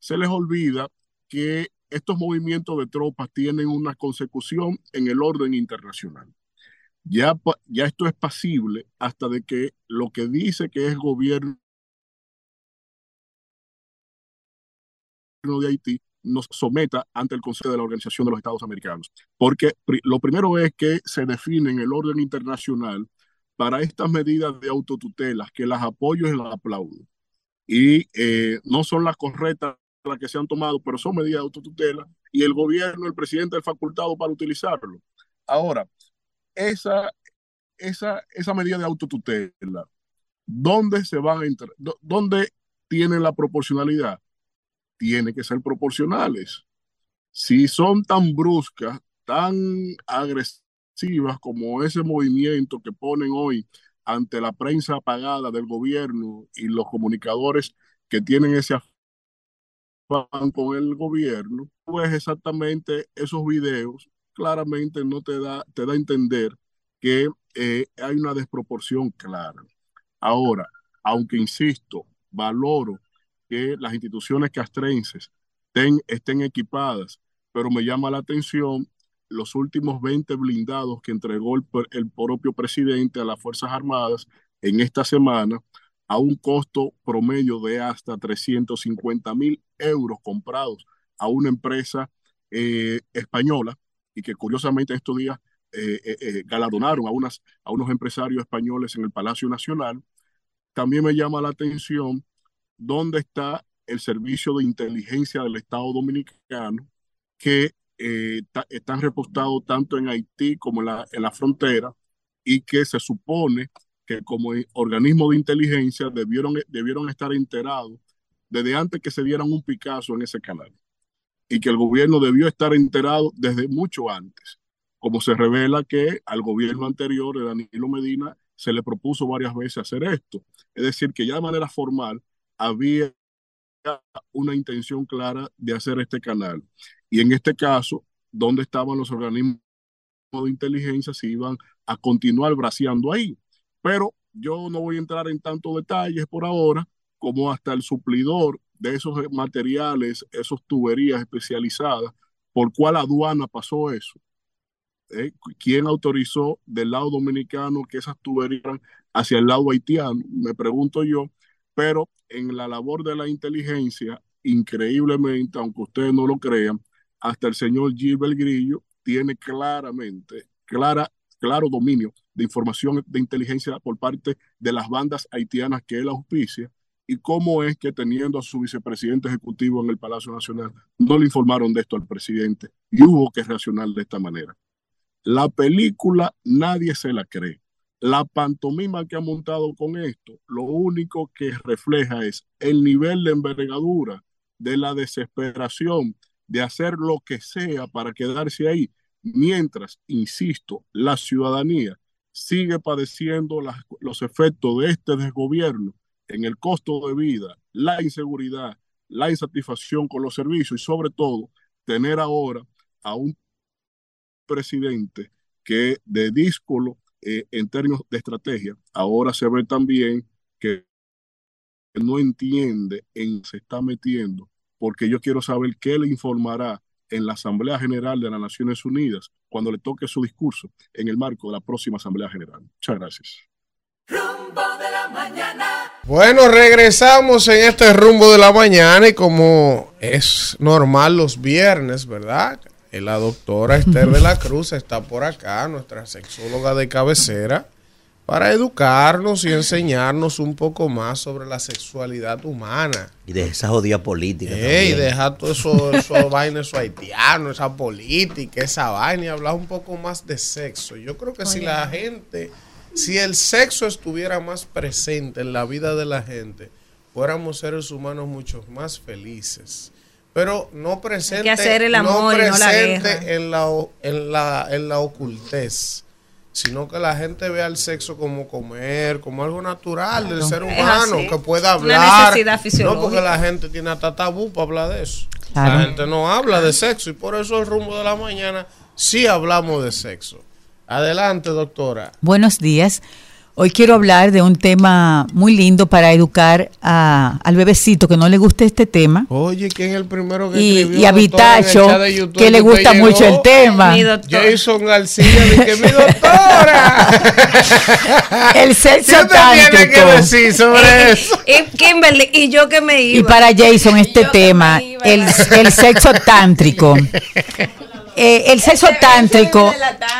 se les olvida que estos movimientos de tropas tienen una consecución en el orden internacional. Ya, ya esto es pasible hasta de que lo que dice que es gobierno de Haití nos someta ante el Consejo de la Organización de los Estados Americanos. Porque lo primero es que se define en el orden internacional para estas medidas de autotutela, que las apoyo y las aplaudo. Y eh, no son las correctas las que se han tomado, pero son medidas de autotutela y el gobierno, el presidente, el facultado para utilizarlo. Ahora, esa, esa, esa medida de autotutela, ¿dónde se van a entrar? ¿Dónde tienen la proporcionalidad? Tiene que ser proporcionales. Si son tan bruscas, tan agresivas como ese movimiento que ponen hoy ante la prensa apagada del gobierno y los comunicadores que tienen ese con el gobierno, pues exactamente esos videos claramente no te da, te da a entender que eh, hay una desproporción clara. Ahora, aunque insisto, valoro que las instituciones castrenses estén equipadas, pero me llama la atención los últimos 20 blindados que entregó el, el propio presidente a las Fuerzas Armadas en esta semana a un costo promedio de hasta 350 mil euros comprados a una empresa eh, española y que curiosamente estos días eh, eh, galardonaron a, unas, a unos empresarios españoles en el Palacio Nacional, también me llama la atención dónde está el servicio de inteligencia del Estado Dominicano que están repostados tanto en Haití como en la, en la frontera y que se supone que como organismo de inteligencia debieron, debieron estar enterados desde antes que se dieran un Picasso en ese canal y que el gobierno debió estar enterado desde mucho antes, como se revela que al gobierno anterior de Danilo Medina se le propuso varias veces hacer esto. Es decir, que ya de manera formal había una intención clara de hacer este canal. Y en este caso, ¿dónde estaban los organismos de inteligencia si iban a continuar braceando ahí? Pero yo no voy a entrar en tantos detalles por ahora, como hasta el suplidor de esos materiales, esas tuberías especializadas, por cuál aduana pasó eso. ¿Eh? ¿Quién autorizó del lado dominicano que esas tuberías hacia el lado haitiano? Me pregunto yo, pero en la labor de la inteligencia, increíblemente, aunque ustedes no lo crean, hasta el señor Gilbert Grillo tiene claramente, clara, claro dominio de información de inteligencia por parte de las bandas haitianas que él auspicia y cómo es que teniendo a su vicepresidente ejecutivo en el Palacio Nacional no le informaron de esto al presidente y hubo que reaccionar de esta manera. La película nadie se la cree. La pantomima que ha montado con esto, lo único que refleja es el nivel de envergadura, de la desesperación, de hacer lo que sea para quedarse ahí, mientras, insisto, la ciudadanía sigue padeciendo los efectos de este desgobierno en el costo de vida, la inseguridad, la insatisfacción con los servicios y sobre todo tener ahora a un presidente que de díscolo eh, en términos de estrategia, ahora se ve también que no entiende en se está metiendo, porque yo quiero saber qué le informará en la Asamblea General de las Naciones Unidas cuando le toque su discurso en el marco de la próxima Asamblea General. Muchas gracias. Rumbo de la mañana. Bueno, regresamos en este rumbo de la mañana y como es normal los viernes, ¿verdad? La doctora Esther de la Cruz está por acá, nuestra sexóloga de cabecera, para educarnos y enseñarnos un poco más sobre la sexualidad humana. Y de esa jodida política. Ey, también. dejar todo eso, eso <laughs> vaina, eso haitiano, esa política, esa vaina y hablar un poco más de sexo. Yo creo que si la gente, si el sexo estuviera más presente en la vida de la gente, fuéramos seres humanos mucho más felices. Pero no presente, hacer el amor y no la presente guerra. en la, en la, en la ocultez, sino que la gente vea el sexo como comer, como algo natural del ser humano, que pueda Una hablar. necesidad No porque la gente tiene hasta tabú para hablar de eso. Claro. La gente no habla de sexo y por eso el rumbo de la mañana sí hablamos de sexo. Adelante, doctora. Buenos días. Hoy quiero hablar de un tema muy lindo para educar a- al bebecito que no le guste este tema. Oye, ¿quién es el primero que Y, escribió, y a Vitacho, que le gusta mucho el tema. Mi doctor. Jason García, de que mi <laughs> doctora. <laughs> El sexo ¿Qué tiene tántrico. que decir sobre eso? Y Kimberly, y yo que me iba. Y para Jason, este tema, el, el sexo tántrico. <laughs> Eh, el sexo tántrico,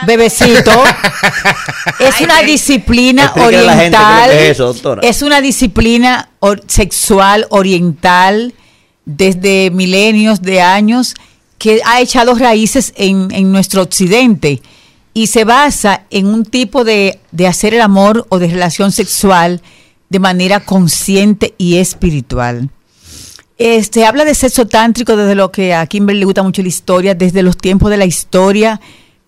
bebecito, <laughs> es una disciplina oriental. es eso, doctora. Es una disciplina or- sexual oriental desde milenios de años que ha echado raíces en, en nuestro occidente y se basa en un tipo de, de hacer el amor o de relación sexual de manera consciente y espiritual. Este, habla de sexo tántrico desde lo que a Kimberly le gusta mucho la historia, desde los tiempos de la historia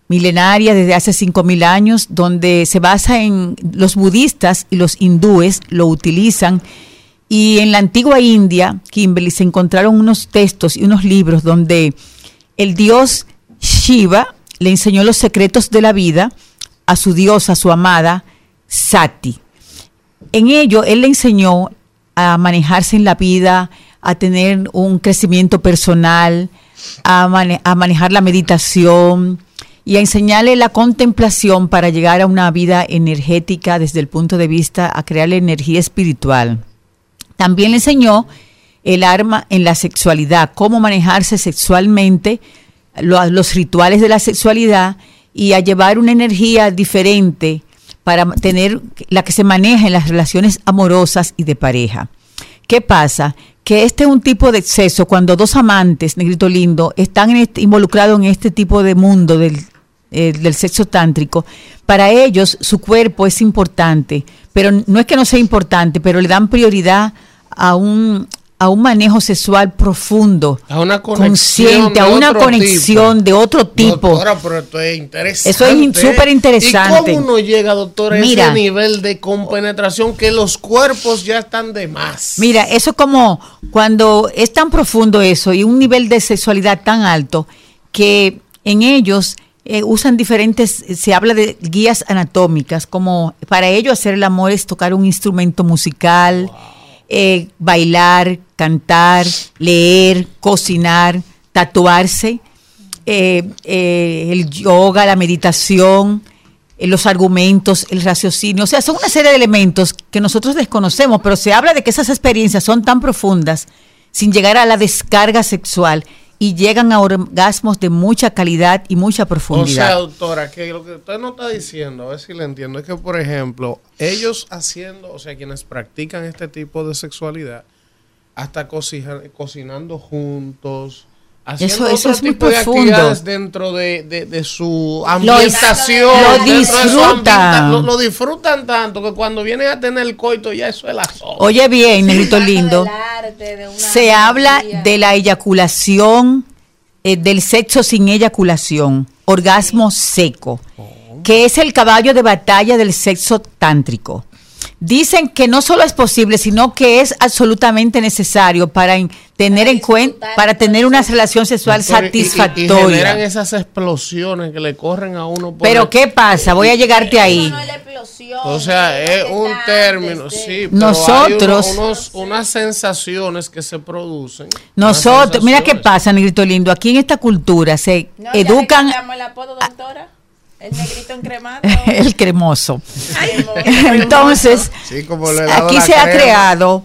milenaria, desde hace 5.000 años, donde se basa en los budistas y los hindúes lo utilizan. Y en la antigua India, Kimberly, se encontraron unos textos y unos libros donde el dios Shiva le enseñó los secretos de la vida a su diosa, su amada Sati. En ello, él le enseñó a manejarse en la vida, a tener un crecimiento personal, a, mane- a manejar la meditación y a enseñarle la contemplación para llegar a una vida energética desde el punto de vista a crearle energía espiritual. También le enseñó el arma en la sexualidad, cómo manejarse sexualmente, lo- los rituales de la sexualidad y a llevar una energía diferente para tener la que se maneja en las relaciones amorosas y de pareja. ¿Qué pasa? Que este es un tipo de exceso cuando dos amantes, negrito lindo, están este- involucrados en este tipo de mundo del, eh, del sexo tántrico. Para ellos su cuerpo es importante, pero no es que no sea importante, pero le dan prioridad a un, a un manejo sexual profundo, A una conexión consciente, a una conexión tipo. de otro tipo. Doctora, pero esto es interesante. Eso es súper interesante. ¿Y cómo uno llega, doctora, a Mira. ese nivel de compenetración que los cuerpos ya están de más? Mira, eso es como cuando es tan profundo eso y un nivel de sexualidad tan alto que en ellos eh, usan diferentes, se habla de guías anatómicas, como para ello hacer el amor es tocar un instrumento musical, eh, bailar, cantar, leer, cocinar, tatuarse, eh, eh, el yoga, la meditación, eh, los argumentos, el raciocinio. O sea, son una serie de elementos que nosotros desconocemos, pero se habla de que esas experiencias son tan profundas sin llegar a la descarga sexual y llegan a orgasmos de mucha calidad y mucha O sea, profundidad. doctora, que lo que usted no está diciendo, a ver si le entiendo, es que, por ejemplo, ellos haciendo, o sea, quienes practican este tipo de sexualidad, hasta cocina- cocinando juntos, haciendo Eso- eso otro es muy de profundo. actividades dentro de, de- de su Lo- ambientación. lo su disfrutan. Lo, lo disfrutan tanto que cuando vienen a tener el coito ya eso es la sopa. Oye bien, negrito lindo, se habla de la eyaculación, eh, del sexo sin eyaculación, orgasmo seco, que es el caballo de batalla del sexo tántrico. Dicen que no solo es posible, sino que es absolutamente necesario para en- tener en cuenta, para tener una relación sexual Doctor, y- y- Y, generan satisfactoria. esas explosiones que le corren a uno. por Pero el- ¿qué pasa? Voy a llegarte ahí. O sea, es un término, sí. pero Nosotros- hay uno- unos- unas sensaciones que se producen. Nosotros, mira qué pasa, Negrito Lindo, aquí en esta cultura se educan el apodo, doctora? El negrito encremado. <laughs> <laughs> el cremoso. Entonces, Sí, como le he dado aquí se ha creado,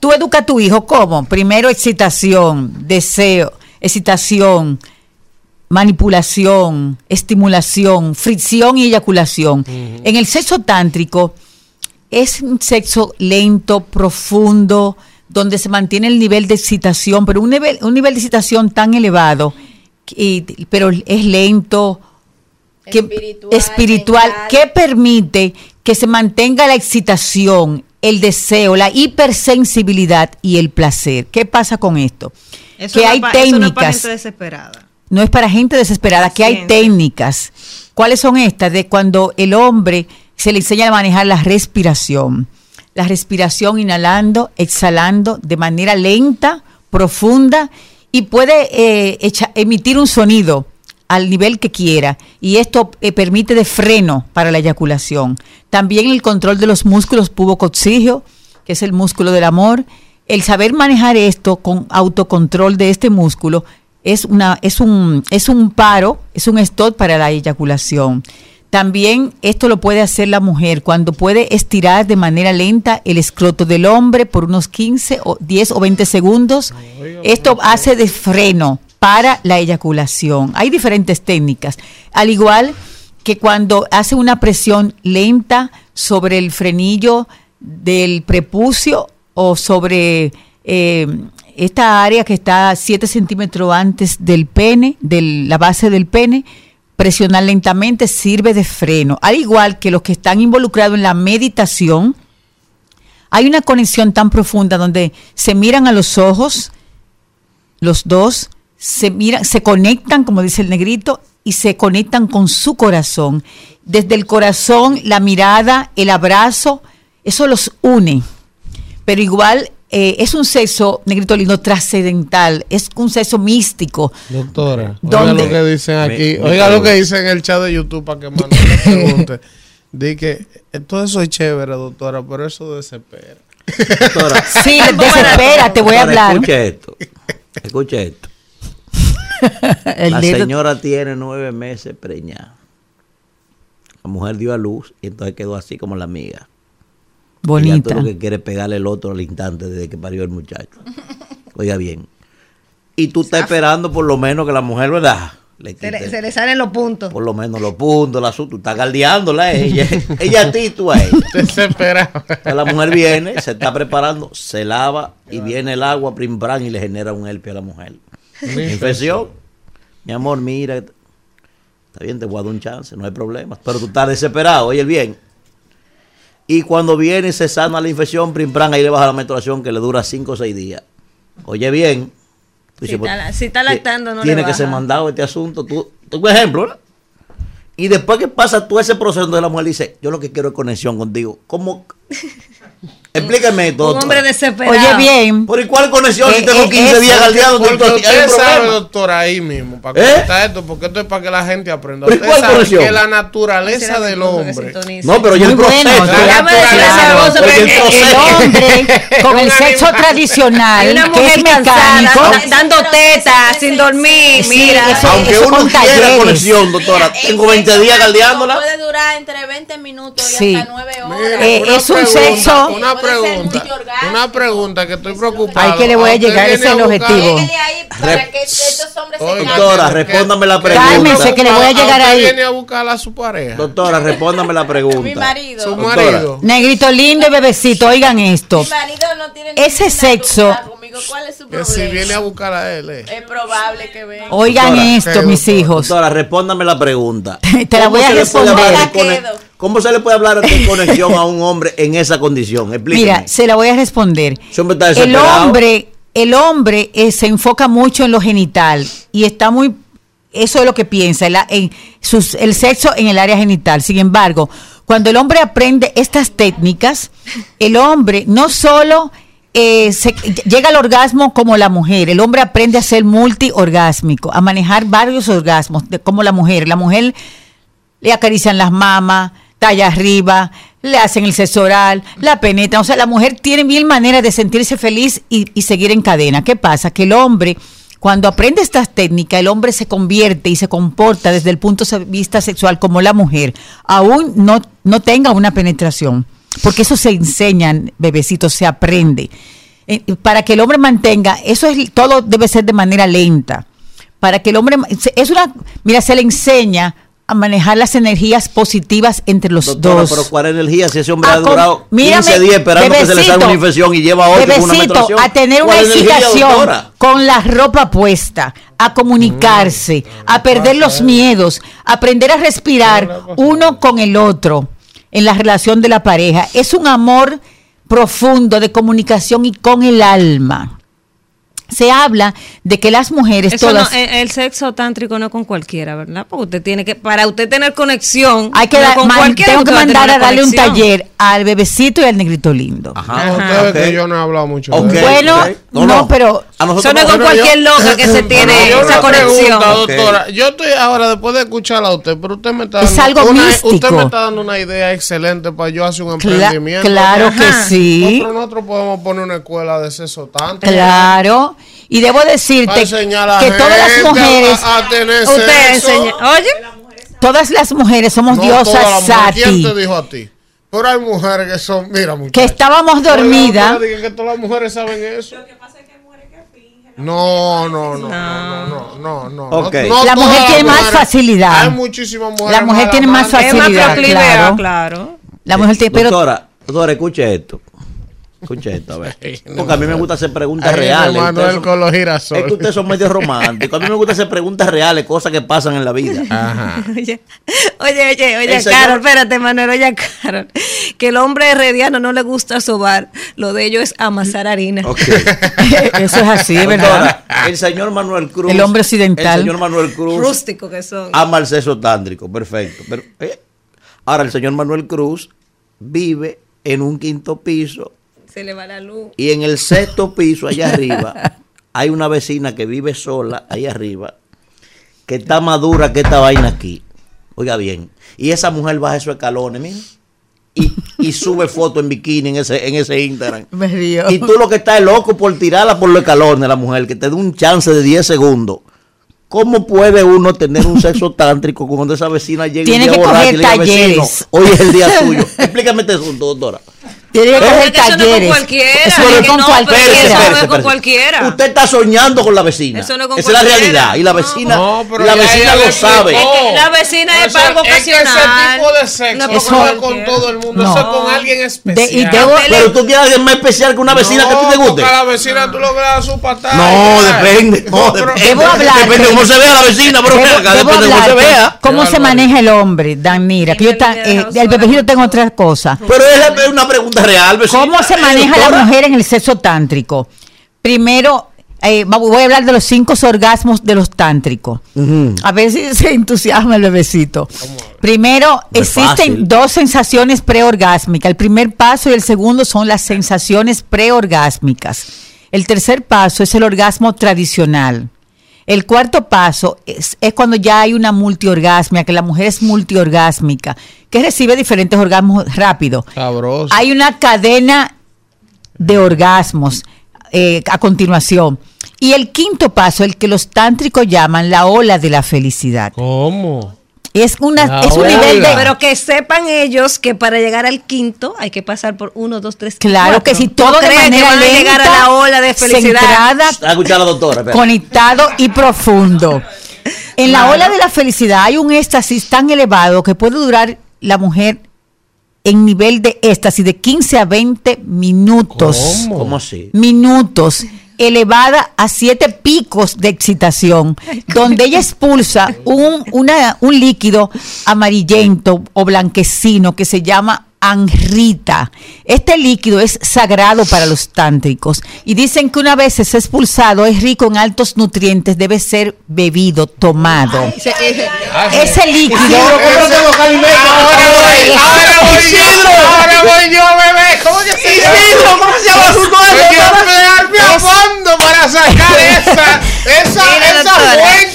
tú educas a tu hijo como, primero excitación, deseo, excitación, manipulación, estimulación, fricción y eyaculación. En el sexo tántrico es un sexo lento, profundo, donde se mantiene el nivel de excitación, pero un nivel, un nivel de excitación tan elevado, que- pero es lento, que- espiritual, que permite que se mantenga la excitación, el deseo, la hipersensibilidad y el placer. ¿Qué pasa con esto? Eso que no hay eso no es para técnicas gente desesperada. no es para gente desesperada, que hay técnicas. ¿Cuáles son estas? De cuando el hombre se le enseña a manejar la respiración. La respiración inhalando, exhalando de manera lenta, profunda y puede eh, echa- emitir un sonido al nivel que quiera y esto eh, permite de freno para la eyaculación. También el control de los músculos pubococcígeo, que es el músculo del amor. El saber manejar esto con autocontrol de este músculo es, una, es, un, es un paro, es un stop para la eyaculación. También esto lo puede hacer la mujer cuando puede estirar de manera lenta el escroto del hombre por unos 15 o 10 o 20 segundos. Esto hace de freno para la eyaculación. Hay diferentes técnicas. Al igual que cuando hace una presión lenta sobre el frenillo del prepucio o sobre eh, esta área que está 7 centímetros antes del pene, de la base del pene, presionar lentamente sirve de freno. Al igual que los que están involucrados en la meditación, hay una conexión tan profunda donde se miran a los ojos, los dos, se miran, se conectan, como dice el negrito, y se conectan con su corazón. Desde el corazón, la mirada, el abrazo, eso los une. Pero igual eh, es un sexo, negrito lindo, trascendental, es un sexo místico. Doctora, oiga ¿Dónde? lo que dicen aquí, mi oiga lo que dicen en el chat de YouTube para que Manuel le pregunte. <laughs> Dice que eh, todo eso es chévere, doctora, pero eso desespera. Doctora, Sí, <laughs> desespera, te voy a hablar. Escuche esto. Escuche esto. <laughs> El la señora tiene nueve meses preñada. La mujer dio a luz y entonces quedó así como la amiga. Y ya Bonita. tú lo que quieres pegarle el otro al instante desde que parió el muchacho. <laughs> Oiga bien. Y tú estás esperando por lo menos que la mujer, ¿verdad? Le Se le, se le salen los puntos. por lo menos los puntos, la su, tú estás galdeándola a ella. <laughs> ella a ti, tú a ella. La mujer viene, se está preparando, se lava y viene el agua prim pram y le genera un herpes a la mujer. Una Infección. Mi amor, mira, está bien, te voy a dar un chance, no hay problema. Pero tú estás desesperado, oye bien. Y cuando viene y se sana la infección, prim pram, ahí le baja la menstruación que le dura 5 o 6 días. Oye bien. Tú Si dices, está, pues, si está lactando, no tiene le que ser baja. mandado este asunto. Tú, tú un ejemplo, ¿no? Y después que pasa todo ese proceso de la mujer dice, yo lo que quiero es conexión contigo. ¿Cómo? Explícame esto. Un hombre desesperado. Oye bien. ¿Por y cuál conexión si Eh, tengo eh, 15 eso, días doctor? Hay usted sabe, doctora, ahí mismo, para ¿Eh? comentar esto, porque esto es para que la gente aprenda. ¿Pero Usted cuál sabe conexión? que la naturaleza del hombre. No, pero yo el proceso. La naturaleza del hombre, con el <laughs> sexo tradicional, que mujer es mecánico, da- dando tetas, sin dormir, mira. Aunque uno quiera conexión, doctora, tengo 20 días galdeándola. Puede durar entre 20 minutos y hasta 9 horas. Eh, es un sexo- Una pregunta. Una pregunta que estoy preocupado. Ay, que le voy a llegar, ese es el objetivo. Lléguele ahí para que estos hombres se Oiga, calmen. Doctora, respóndame la pregunta. Cálmense, que le voy a llegar ahí. viene a buscar a su pareja. Doctora, respóndame la Mi pregunta. marido. Su Mi marido. Negrito lindo y bebecito, oigan esto. marido no tiene Ese sexo- conmigo. ¿Cuál es su Que problema? si viene a buscar a él. eh. Es probable que venga. Oigan Doctora, esto, ¿qué, mis doctora? hijos. Doctora, respóndame la pregunta. <laughs> Te la ¿Cómo voy a responder. ¿Cómo se le puede hablar de conexión a un hombre en esa condición? Explíqueme. Mira, se la voy a responder. Está El hombre, el hombre eh, se enfoca mucho en lo genital y está muy eso es lo que piensa, sus- el sexo en el área genital. Sin embargo, Cuando el hombre aprende estas técnicas, el hombre no solo eh, se- llega al orgasmo como la mujer, el hombre aprende a ser multiorgásmico, a manejar varios orgasmos, de- como la mujer. La mujer le acarician las mamas, está allá arriba, le hacen el sexo oral, la penetran. O sea, la mujer tiene mil maneras de sentirse feliz y, y seguir en cadena. ¿Qué pasa? Que el hombre, cuando aprende estas técnicas, el hombre se convierte y se comporta desde el punto de vista sexual como la mujer, aún no, no tenga una penetración. Porque eso se enseña, bebecito, se aprende. Eh, para que el hombre mantenga, eso es todo debe ser de manera lenta para que el hombre es una mira se le enseña a manejar las energías positivas entre los Doctora, dos pero ¿cuál energía? Si ese hombre A ha con- durado 15 mírame, días esperando que se le salga bebecito, una infección y lleva 8 con una Bebecito, menstruación. a tener una ¿Cuál energía, excitación con la ropa puesta, a comunicarse, a perder los miedos, a aprender a respirar uno con el otro en la relación de la pareja. Es un amor profundo de comunicación y con el alma. Se habla de que las mujeres Eso todas no, el, el sexo tántrico no es con cualquiera, ¿verdad? Porque usted tiene que, para usted tener conexión, hay que no dar- con man- cualquiera tengo que mandar a darle un taller al bebecito y al negrito lindo. No, ustedes que yo no he hablado mucho Ok, de. Bueno, ok. no, pero A nosotros Eso no es con cualquier yo- loca que se <laughs> tiene Yo esa conexión. pregunta, doctora. Yo estoy ahora, después de escucharla a usted, pero usted me está Es dando algo una, místico. Usted me está dando una idea excelente para yo hacer un Cla- emprendimiento. claro que Ajá. sí. Nosotros, nosotros podemos poner una escuela de sexo tanto. Claro. Y debo decirte a que todas las mujeres, a, a tener Usted enseña, oye, todas las mujeres somos No diosas las mujeres. ¿Quién te dijo a ti? Pero hay mujeres que son, mira, muchachos. que estábamos dormidas. Que todas las mujeres saben eso. No, no, no, no, no, no, no. Ok. no La mujer tiene más facilidad. Hay muchísimas mujeres. La mujer tiene más malamantes. es más facilidad, claro. claro. La mujer tiene, pero Doctora, doctora, escuche esto. Escuche esto, a ver. <laughs> Porque a mí me gusta hacer preguntas reales. Manuel con los girasoles. Es que ustedes son medio románticos. A mí me gusta hacer preguntas reales, cosas que pasan en la vida. <laughs> Ajá. Oye, oye, oye, señor- Carol, espérate, Manuel, oye, Carol, que el hombre herediano no le gusta sobar, lo de ellos es amasar harina. Ok. <laughs> eso es así, es ¿verdad? El señor Manuel Cruz. El hombre occidental. El señor Manuel Cruz. Rústico que son. ama el sexo tántrico, perfecto. Pero, eh, ahora, el señor Manuel Cruz vive en un quinto piso Se le va la luz. y en el sexto piso, allá arriba, <laughs> hay una vecina que vive sola, ahí arriba, que está más dura que esta vaina aquí. Oiga bien. Y esa mujer baja esos escalones, mira. Y, y sube fotos en bikini en ese, en ese Instagram. Me río. Y tú lo que estás es loco por tirarla por los escalones, la mujer, que te dé un chance de 10 segundos. ¿Cómo puede uno tener un sexo <laughs> tántrico cuando esa vecina llega Tiene y que borracha coger y le diga, "Vecino, talleres". hoy es el día <laughs> tuyo? Explícame este asunto, doctora. Tiene que con talleres. no es con cualquiera. eso no es Espérese, con espérese. cualquiera. Usted está soñando con la vecina. Eso no es con Esa es la realidad. Y la vecina, No, pero la vecina lo sabe. Es que la vecina es Eso- para algo Es que ocasional. ese tipo de sexo No no, es con todo el mundo, No. eso es con alguien De- especial. y debo- Pero tú quieres alguien más especial que una vecina que a ti te guste. porque a la vecina tú logras su patada. No, depende. No, depende. Debo hablar. Depende de cómo se vea la vecina, pero acá, debo depende de cómo se vea. ¿Cómo se maneja el hombre? Que yo ta- eh, del bebecito tengo otra cosa. Pero es es una pregunta real, vecina. ¿Cómo se maneja la mujer en el sexo tántrico? Primero, eh, voy a hablar de los cinco orgasmos de los tántricos. A ver si se entusiasma el bebecito. Primero, No existen dos sensaciones preorgásmicas. El primer paso y el segundo son las sensaciones preorgásmicas. El tercer paso es el orgasmo tradicional. El cuarto paso es, es cuando ya hay una multiorgasmia, que la mujer es multiorgásmica, que recibe diferentes orgasmos rápido. Sabroso. Hay una cadena de orgasmos eh, a continuación. Y el quinto paso, el que los tántricos llaman la ola de la felicidad. ¿Cómo? Es, una, La es un nivel de... Pero que sepan ellos que para llegar al quinto hay que pasar por uno, dos, tres, Claro cuatro. que si ¿Tú todo de que a llegar a la ola de felicidad. centrada, Está escuchando a la doctora. espera. conectado y profundo. En la ola de la felicidad hay un éxtasis tan elevado que puede durar la mujer en nivel de éxtasis de 15 a 20 minutos. ¿Cómo? ¿Cómo así? Minutos. Elevada a siete picos de excitación, donde ella expulsa un, una- un líquido amarillento o blanquecino que se llama anrita. Este líquido es sagrado para los tántricos y dicen que una vez es expulsado, es rico en altos nutrientes, debe ser bebido, tomado. Ese líquido. Ahora voy yo, ahora voy yo, bebé. ¿Cómo que se llama? Isidro, ¿cómo se llama su que emplearme a fondo para sacar esa, esa, Mira, esa fuente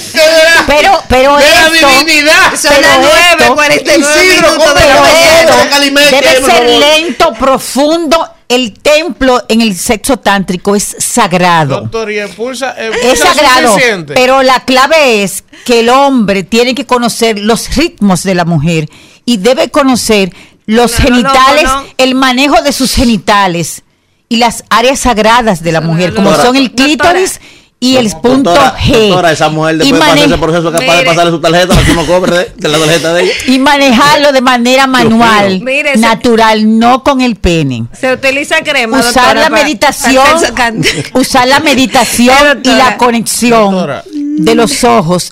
Pero, pero de la esto- divinidad. Son las Pero esto- 9:49 Isidro, minutos de ¿cómo la que mañana. esto? Calimente, Debe por ser lento, profundo. El templo en el sexo tántrico es sagrado. Doctor, y expulsa, Es sagrado, suficiente. pero la clave es que el hombre tiene que conocer los ritmos de la mujer y debe conocer los No, no, no, genitales, no. el manejo de sus genitales y las áreas sagradas de la mujer, como Doctora. son el clítoris y el punto Doctora, G. doctora, esa mujer y, después de pasar mane- ese proceso es capaz de Mire. pasarle su tarjeta para que uno cobre de, de la tarjeta de ella. y manejarlo de manera manual, Mire, natural, no con el pene. Se utiliza crema. Usar doctora, la para- meditación, para usar la meditación y la conexión Doctora. de los ojos,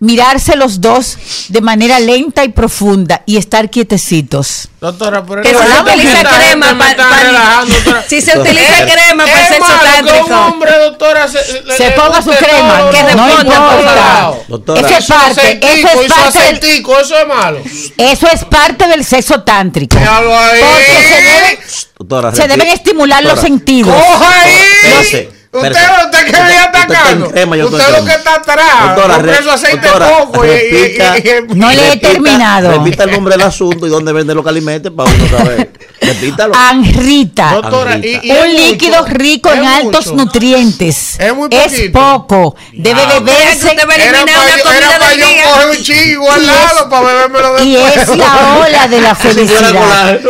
mirarse los dos de manera lenta y profunda y estar quietecitos. Doctora, pero Que se utiliza crema me pa- está pa- relajando, doctora. Si se utiliza crema para sexo tántrico. hombre, doctora, se, le- Se ponga su crema, todo, que no, no por. Eso es parte, eso es parte eso es malo. eso es parte del sexo tántrico. Porque se, debe- Doctora, se deben estimular los sentidos. ¡Coja ahí! Espérese, Usted, usted que Usted- viene usted atacando. estoy Usted en lo que está atrás. Doctora, re- su aceite doctora, coco y- y- repita. y- y- No le he terminado. Repita el nombre del asunto y dónde venden los alimentos para uno saber. Repítalo. Anrita. Doctora, y, y es un líquido mucho, rico es en altos mucho. nutrientes. Es muy Es poquito. poco. Debe Ah, beberse. usted va Era eliminar para una yo, comida era para del yo día. coger un chivo al Y lado es- para bebérmelo Y después. es la ola de la <laughs> felicidad.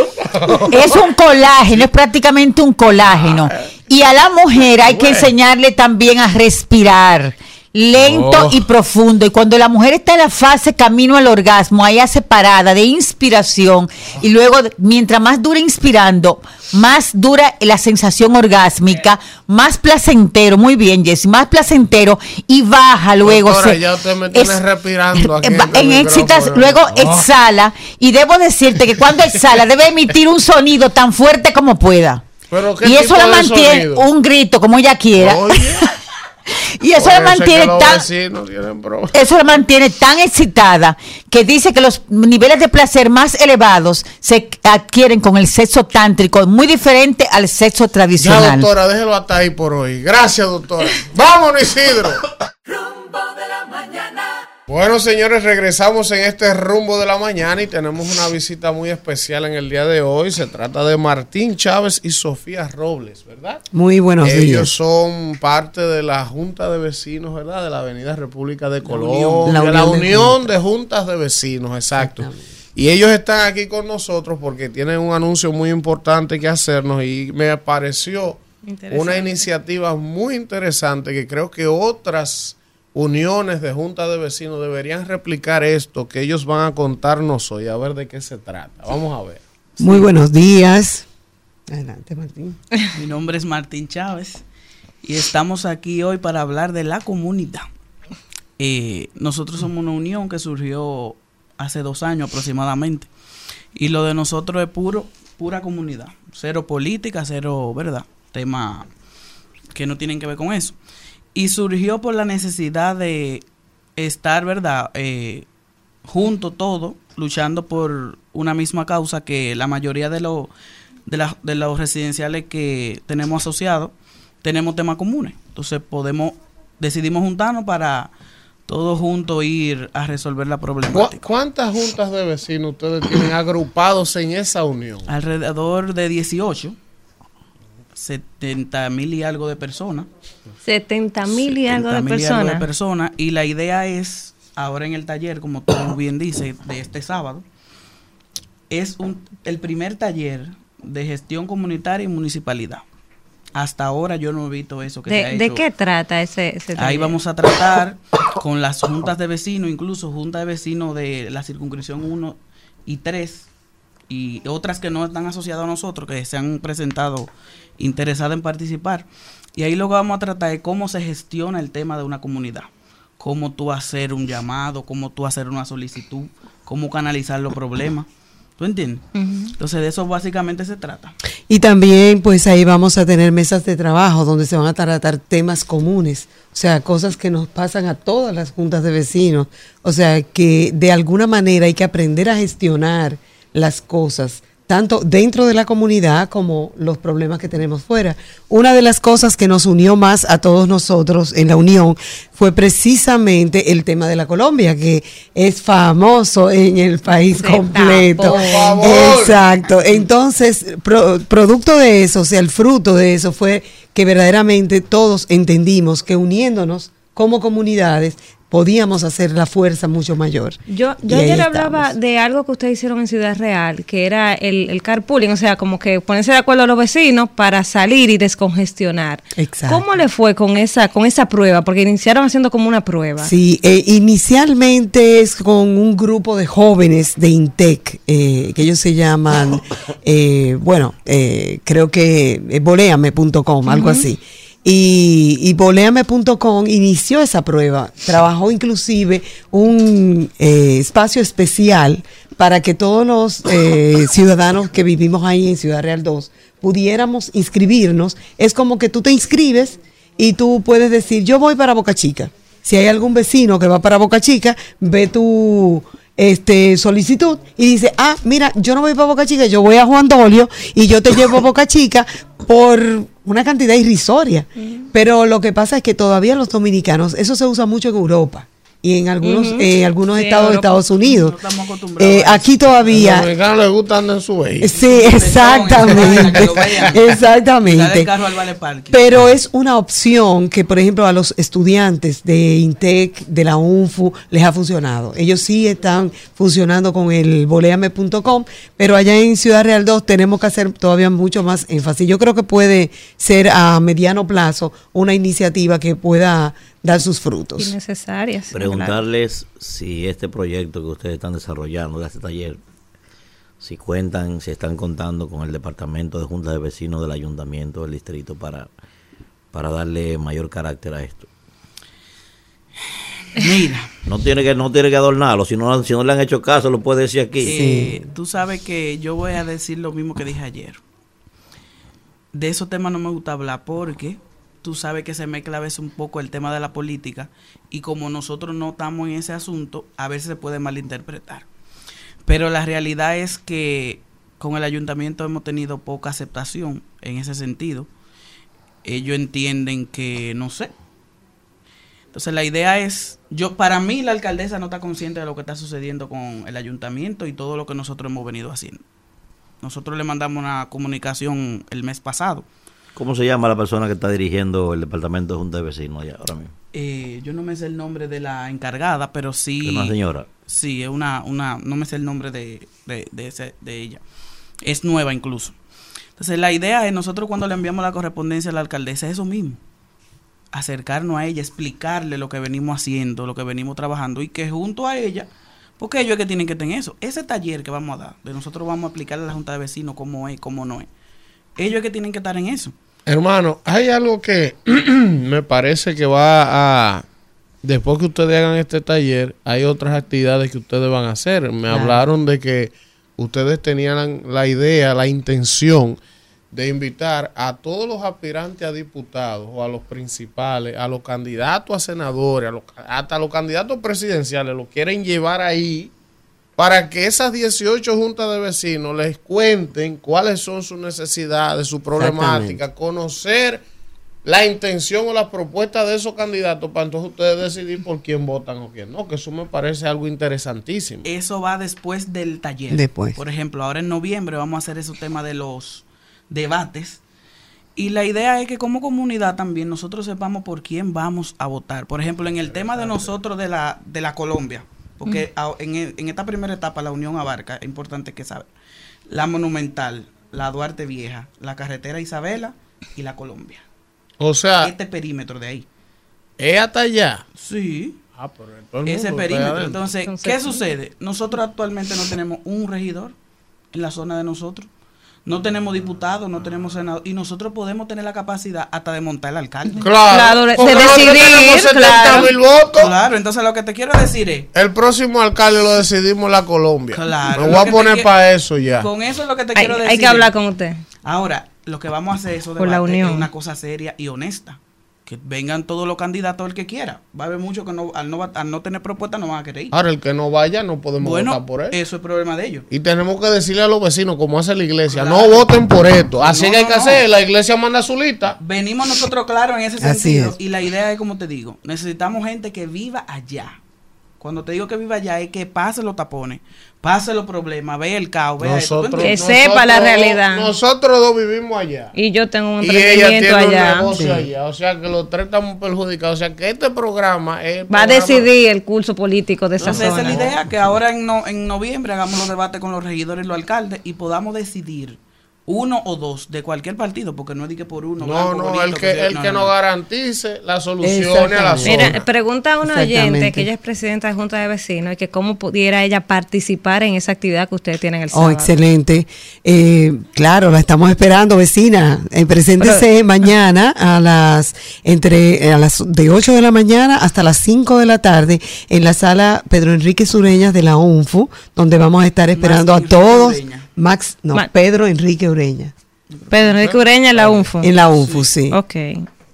Es un colágeno, es prácticamente un colágeno. Y a la mujer hay que enseñarle también a respirar lento Oh. y profundo. Y cuando la mujer está en la fase camino al orgasmo, ahí hace parada de inspiración y luego mientras más dura inspirando, más dura la sensación orgásmica, más placentero, muy bien Jessy, más placentero y baja luego. Doctora, se- ya usted me es- respirando aquí en, micrófono. luego Oh. exhala y debo decirte que cuando exhala debe emitir un sonido tan fuerte como pueda. ¿Pero qué Y eso la mantiene sonido? un grito como ella quiera. Oye, <laughs> y eso la mantiene tan eso la mantiene tan excitada que dice que los niveles de placer más elevados se adquieren con el sexo tántrico, muy diferente al sexo Ya, tradicional. doctora, déjelo hasta ahí por hoy. Gracias, doctora. Vámonos, Isidro. <laughs> Bueno, señores, regresamos en este rumbo de la mañana y tenemos una visita muy especial en el día de hoy. Se trata de Martín Chávez y Sofía Robles, ¿verdad? Muy buenos Ellos días. son parte de la Junta de Vecinos, ¿verdad? De la Avenida República de Colombia. Unión. La, La Unión de Unión de Juntas de Vecinos, exacto. Y ellos están aquí con nosotros porque tienen un anuncio muy importante que hacernos y me pareció una iniciativa muy interesante que creo que otras uniones de juntas de vecinos deberían replicar esto que ellos van a contarnos hoy, a ver de qué se trata. Vamos a ver. Muy buenos días. Adelante, Martín. <laughs> Mi nombre es Martín Chávez y estamos aquí hoy para hablar de la comunidad. Eh, nosotros somos una unión que surgió hace dos años aproximadamente y lo de nosotros es puro, pura comunidad, cero política, cero, ¿verdad? Tema que no tienen que ver con eso. Y surgió por la necesidad de estar, ¿verdad? Eh, junto todo, luchando por una misma causa que la mayoría de, los de, la- de los residenciales que tenemos asociados tenemos temas comunes. Entonces podemos, decidimos juntarnos para todos juntos ir a resolver la ¿Cu- problemática. ¿Cuántas juntas de vecinos ustedes tienen agrupados en esa unión? Alrededor de 18, 70 mil y algo de personas. 70 mil y algo de 70.000 y algo personas. de personas. Y la idea es, ahora en el taller, como tú <coughs> bien dices, de este sábado, es un, el primer taller de gestión comunitaria y municipalidad. Hasta ahora yo no he visto eso que se ha ¿De, de hecho. qué trata ese, ese Ahí taller? vamos a tratar con las juntas de vecinos, incluso juntas de vecinos de la circunscripción 1 y 3 y otras que no están asociadas a nosotros, que se han presentado interesadas en participar. Y ahí lo que vamos a tratar es cómo se gestiona el tema de una comunidad. Cómo tú hacer un llamado, cómo tú hacer una solicitud, cómo canalizar los problemas. ¿Tú entiendes? Entonces de eso básicamente se trata. Y también, pues ahí vamos a tener mesas de trabajo donde se van a tratar temas comunes, o sea, cosas que nos pasan a todas las juntas de vecinos. O sea, que de alguna manera hay que aprender a gestionar las cosas, tanto dentro de la comunidad como los problemas que tenemos fuera. Una de las cosas que nos unió más a todos nosotros en la unión fue precisamente el tema de la Colombia, que es famoso en el país completo. Exacto. Entonces, pro- producto de eso, o sea, el fruto de eso fue que verdaderamente todos entendimos que uniéndonos como comunidades podíamos hacer la fuerza mucho mayor. Yo, yo ayer estamos. hablaba de algo que ustedes hicieron en Ciudad Real, que era el, el carpooling, o sea, como que ponerse de acuerdo a los vecinos para salir y descongestionar. Exacto. ¿Cómo le fue con esa, con esa prueba? Porque iniciaron haciendo como una prueba. Sí, eh, inicialmente es con un grupo de jóvenes de Intec, eh, que ellos se llaman, <laughs> eh, bueno, eh, creo que eh, boleame.com, algo Ujú. así. Y, y boleame.com inició esa prueba, trabajó inclusive un eh, espacio especial para que todos los eh, ciudadanos que vivimos ahí en Ciudad Real 2 pudiéramos inscribirnos. Es como que tú te inscribes y tú puedes decir, yo voy para Boca Chica. Si hay algún vecino que va para Boca Chica, ve tu este solicitud y dice, ah, mira, yo no voy para Boca Chica, yo voy a Juan Dolio y yo te llevo a Boca Chica por una cantidad irrisoria. Pero lo que pasa es que todavía los dominicanos, eso se usa mucho en Europa y en algunos, eh, algunos Sí, estados de. Estados Unidos. No estamos acostumbrados Eh, aquí A los todavía... dominicanos les gusta andar en su vehículo. Sí, exactamente. <laughs> exactamente. Pero es una opción que, por ejemplo, a los estudiantes de INTEC, de la UNFU, les ha funcionado. Ellos sí están funcionando con el boleame.com, pero allá en Ciudad Real 2 tenemos que hacer todavía mucho más énfasis. Yo creo que puede ser a mediano plazo una iniciativa que pueda dar sus frutos. Innecesarias. Preguntarles si este proyecto que ustedes están desarrollando de este taller, si cuentan, si están contando con el departamento de junta de vecinos del ayuntamiento del distrito para, para darle mayor carácter a esto. Mira. No tiene que, no tiene que adornarlo, si no, si no le han hecho caso, lo puede decir aquí. Eh, Tú sabes que yo voy a decir lo mismo que dije ayer. De esos temas no me gusta hablar porque tú sabes que se mezcla a veces un poco el tema de la política y como nosotros no estamos en ese asunto, a veces se puede malinterpretar. Pero la realidad es que con el ayuntamiento hemos tenido poca aceptación en ese sentido. Ellos entienden que, no sé. Entonces la idea es, yo para mí la alcaldesa no está consciente de lo que está sucediendo con el ayuntamiento y todo lo que nosotros hemos venido haciendo. Nosotros le mandamos una comunicación el mes pasado. ¿Cómo se llama la persona que está dirigiendo el departamento de junta de vecinos allá ahora mismo? Eh, yo no me sé el nombre de la encargada, pero sí. ¿Es una señora? Sí, es una, una, no me sé el nombre de, de, de, ese- de ella. Es nueva incluso. Entonces la idea es nosotros cuando le enviamos la correspondencia a la alcaldesa es eso mismo. Acercarnos a ella, explicarle lo que venimos haciendo, lo que venimos trabajando y que junto a ella, porque ellos es que tienen que tener eso. Ese taller que vamos a dar, de nosotros vamos a explicarle a la Junta de Vecinos cómo es, cómo no es. Ellos es que tienen que estar en eso. Hermano, hay algo que <clears throat> me parece que va a... Después que ustedes hagan este taller, hay otras actividades que ustedes van a hacer. Me Claro. hablaron de que ustedes tenían la idea, la intención de invitar a todos los aspirantes a diputados o a los principales, a los candidatos a senadores, a los, hasta a los candidatos presidenciales, lo quieren llevar ahí para que esas 18 juntas de vecinos les cuenten cuáles son sus necesidades, su problemática, conocer la intención o la propuesta de esos candidatos para entonces ustedes decidir por quién votan o quién no, que eso me parece algo interesantísimo. Eso va después del taller. Después. Por ejemplo, ahora en noviembre vamos a hacer ese tema de los debates. Y la idea es que como comunidad también nosotros sepamos por quién vamos a votar. Por ejemplo, en el tema de nosotros de la, de la Colombia, porque a- en, e- en esta primera etapa la Unión abarca, es importante que saber, la Monumental, la Duarte Vieja, la Carretera Isabela y la Colombia. O sea, Este perímetro de ahí. ¿es hasta allá? Sí. Ah, pero todo el ese perímetro. Entonces, ¿qué sucede? Nosotros actualmente no tenemos un regidor en la zona de nosotros. No tenemos diputados, no tenemos senadores. Y nosotros podemos tener la capacidad hasta de montar el alcalde. Claro, Claro, de- de decidir, tenemos 70.000 votos. Claro, entonces lo que te quiero decir es. El próximo alcalde lo decidimos la Colombia. Claro, Me lo voy a poner para eso ya. Con eso es lo que te Hay, quiero decir. hay que hablar con usted. Ahora, lo que vamos a hacer eso Por la unión. es una cosa seria y honesta. Que vengan todos los candidatos el que quiera. Va a haber muchos que no, al, no, al no tener propuesta no van a querer ir. Ahora, el que no vaya, no podemos Bueno, votar por él. eso es problema de ellos. Y tenemos que decirle a los vecinos, como hace la iglesia, no voten por esto. Así No, que hay no, que no. hacer, la iglesia manda su lista. Venimos nosotros claros en ese Así sentido. es. Y la idea es, como te digo, necesitamos gente que viva allá. Cuando te digo que viva allá es que pase los tapones, pase los problemas, ve el caos, ve esto. ¿Tú Nosotros? Que sepa la realidad. Nosotros dos vivimos allá. Y yo tengo un Y ella emprendimiento tiene un allá. negocio Sí. allá. O sea que los tres estamos perjudicados. O sea que este programa es. Va a programa- decidir el curso político de esa Entonces esa zona. es la idea, que ahora en, no- en noviembre hagamos los debates con los regidores y los alcaldes y podamos decidir uno o dos de cualquier partido, porque no es de que por uno. No, blanco, no, bonito, el que, el no, que no, garantice las soluciones a la zona. Mira, pregunta a una oyente que ella es presidenta de Junta de Vecinos y que cómo pudiera ella participar en esa actividad que ustedes tienen el Oh, sábado. excelente. Eh, claro, la estamos esperando, vecina. Eh, preséntese mañana a las entre eh, a las de 8 de la mañana hasta las 5 de la tarde en la sala Pedro Enrique Sureñas de la UNFU, donde vamos a estar esperando a todos. Max, no, Ma- Pedro Enrique Ureña. Pedro Enrique Ureña en la UNFO. En la UNFU, sí. Ok.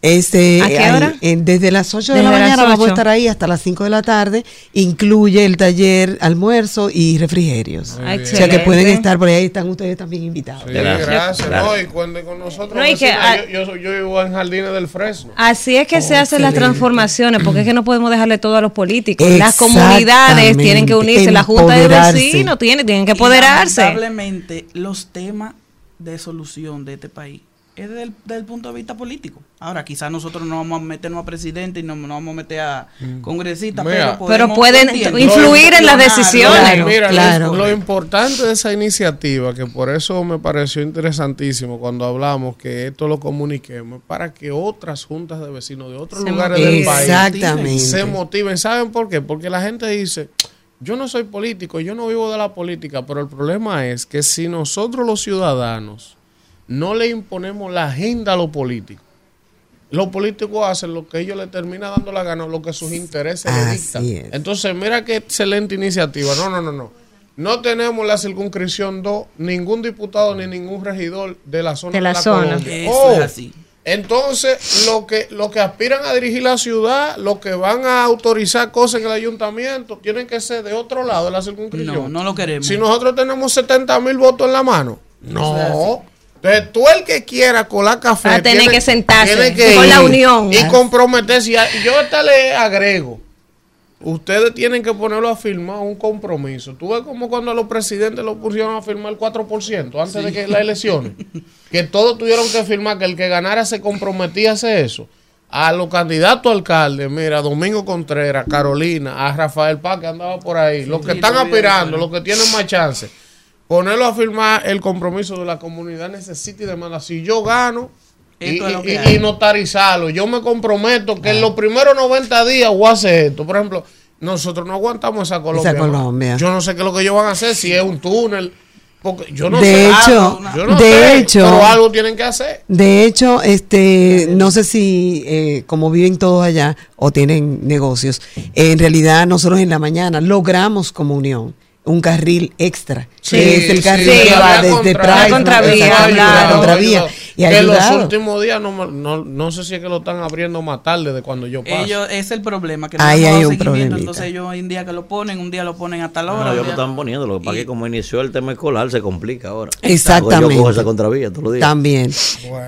Este, ¿A qué ahí, hora? en- desde las 8 de Desde la mañana vamos a 8. estar ahí hasta las 5 de la tarde. Incluye el taller almuerzo y refrigerios. Ah, O sea que pueden estar por ahí, están ustedes también invitados. Sí, gracias. No, y cuenten con nosotros. No, y que, yo, yo, soy- yo vivo en Jardines del Fresno. Así es que Oh, se hacen las transformaciones, porque es que no podemos dejarle todo a los políticos. Las comunidades tienen que unirse, la Junta de. Vecinos tiene, tienen que Y empoderarse. Lamentablemente, los temas de solución de este país es desde el, desde el punto de vista político. Ahora, quizás nosotros no vamos a meternos a presidente y no vamos a meter a congresistas, Mira. pero, pueden influir en las decisiones. Claro, mira, lo- claro. Lo, importante de esa iniciativa, que por eso me pareció interesantísimo cuando hablamos que esto lo comuniquemos, para que otras juntas de vecinos de otros Se lugares del país se motiven. ¿Saben por qué? Porque la gente dice, yo no soy político, yo no vivo de la política, pero el problema es que si nosotros los ciudadanos no le imponemos la agenda a los políticos, los políticos hacen lo que ellos le terminan dando la gana, lo que sus intereses le dictan. Es. Entonces, mira qué excelente iniciativa. No, no, no, no. No tenemos la circunscripción 2, ningún diputado ni ningún regidor de la zona De de la la, zona. Colombia. Eso Oh, es así. Entonces, lo que, lo que aspiran a dirigir la ciudad, lo que van a autorizar cosas en el ayuntamiento, tienen que ser de otro lado de la circunscripción. No, no lo queremos. Si nosotros tenemos 70 mil votos en la mano, no. Entonces, tú el que quiera colar café. Va a tener tiene- que sentarse tiene que con la unión. Y comprometerse. Y yo hasta le agrego. Ustedes tienen que ponerlo a firmar un compromiso. Tú ves como cuando a los presidentes lo pusieron a firmar el 4% antes de que las elecciones. que todos tuvieron que firmar que el que ganara se comprometía a hacer eso. A los candidatos a alcalde, mira, Domingo Contreras, Carolina, a Rafael Paz que andaba por ahí, los que Sí, están aspirando, los que tienen más chance, ponerlo a firmar el compromiso de la comunidad necesita y demanda. Si yo gano, y, notarizarlo. Yo me comprometo que en los primeros 90 días voy a hacer esto. Por ejemplo, nosotros no aguantamos esa Colombia. Esa Colombia. Yo no sé qué es lo que ellos van a hacer, si es un túnel. Porque yo no De sé. hecho, yo no de sé, hecho- pero algo tienen que hacer. De hecho, este, no sé si eh, como viven todos allá o tienen negocios, en realidad nosotros en la mañana logramos como unión un carril extra, Sí, que es el sí, carril sí, que va desde Price, la contravía, la contravía, y que los últimos días no, no, no sé si es que lo están abriendo más tarde de cuando yo paso. Ellos, es el problema, que Ahí hay un problemita. entonces ellos hoy en día que lo ponen, un día lo ponen a tal hora. No, un ellos lo están poniendo, lo que pasa es que como inició el tema escolar se complica ahora. Exactamente. Yo cojo esa contravía todos los días. También.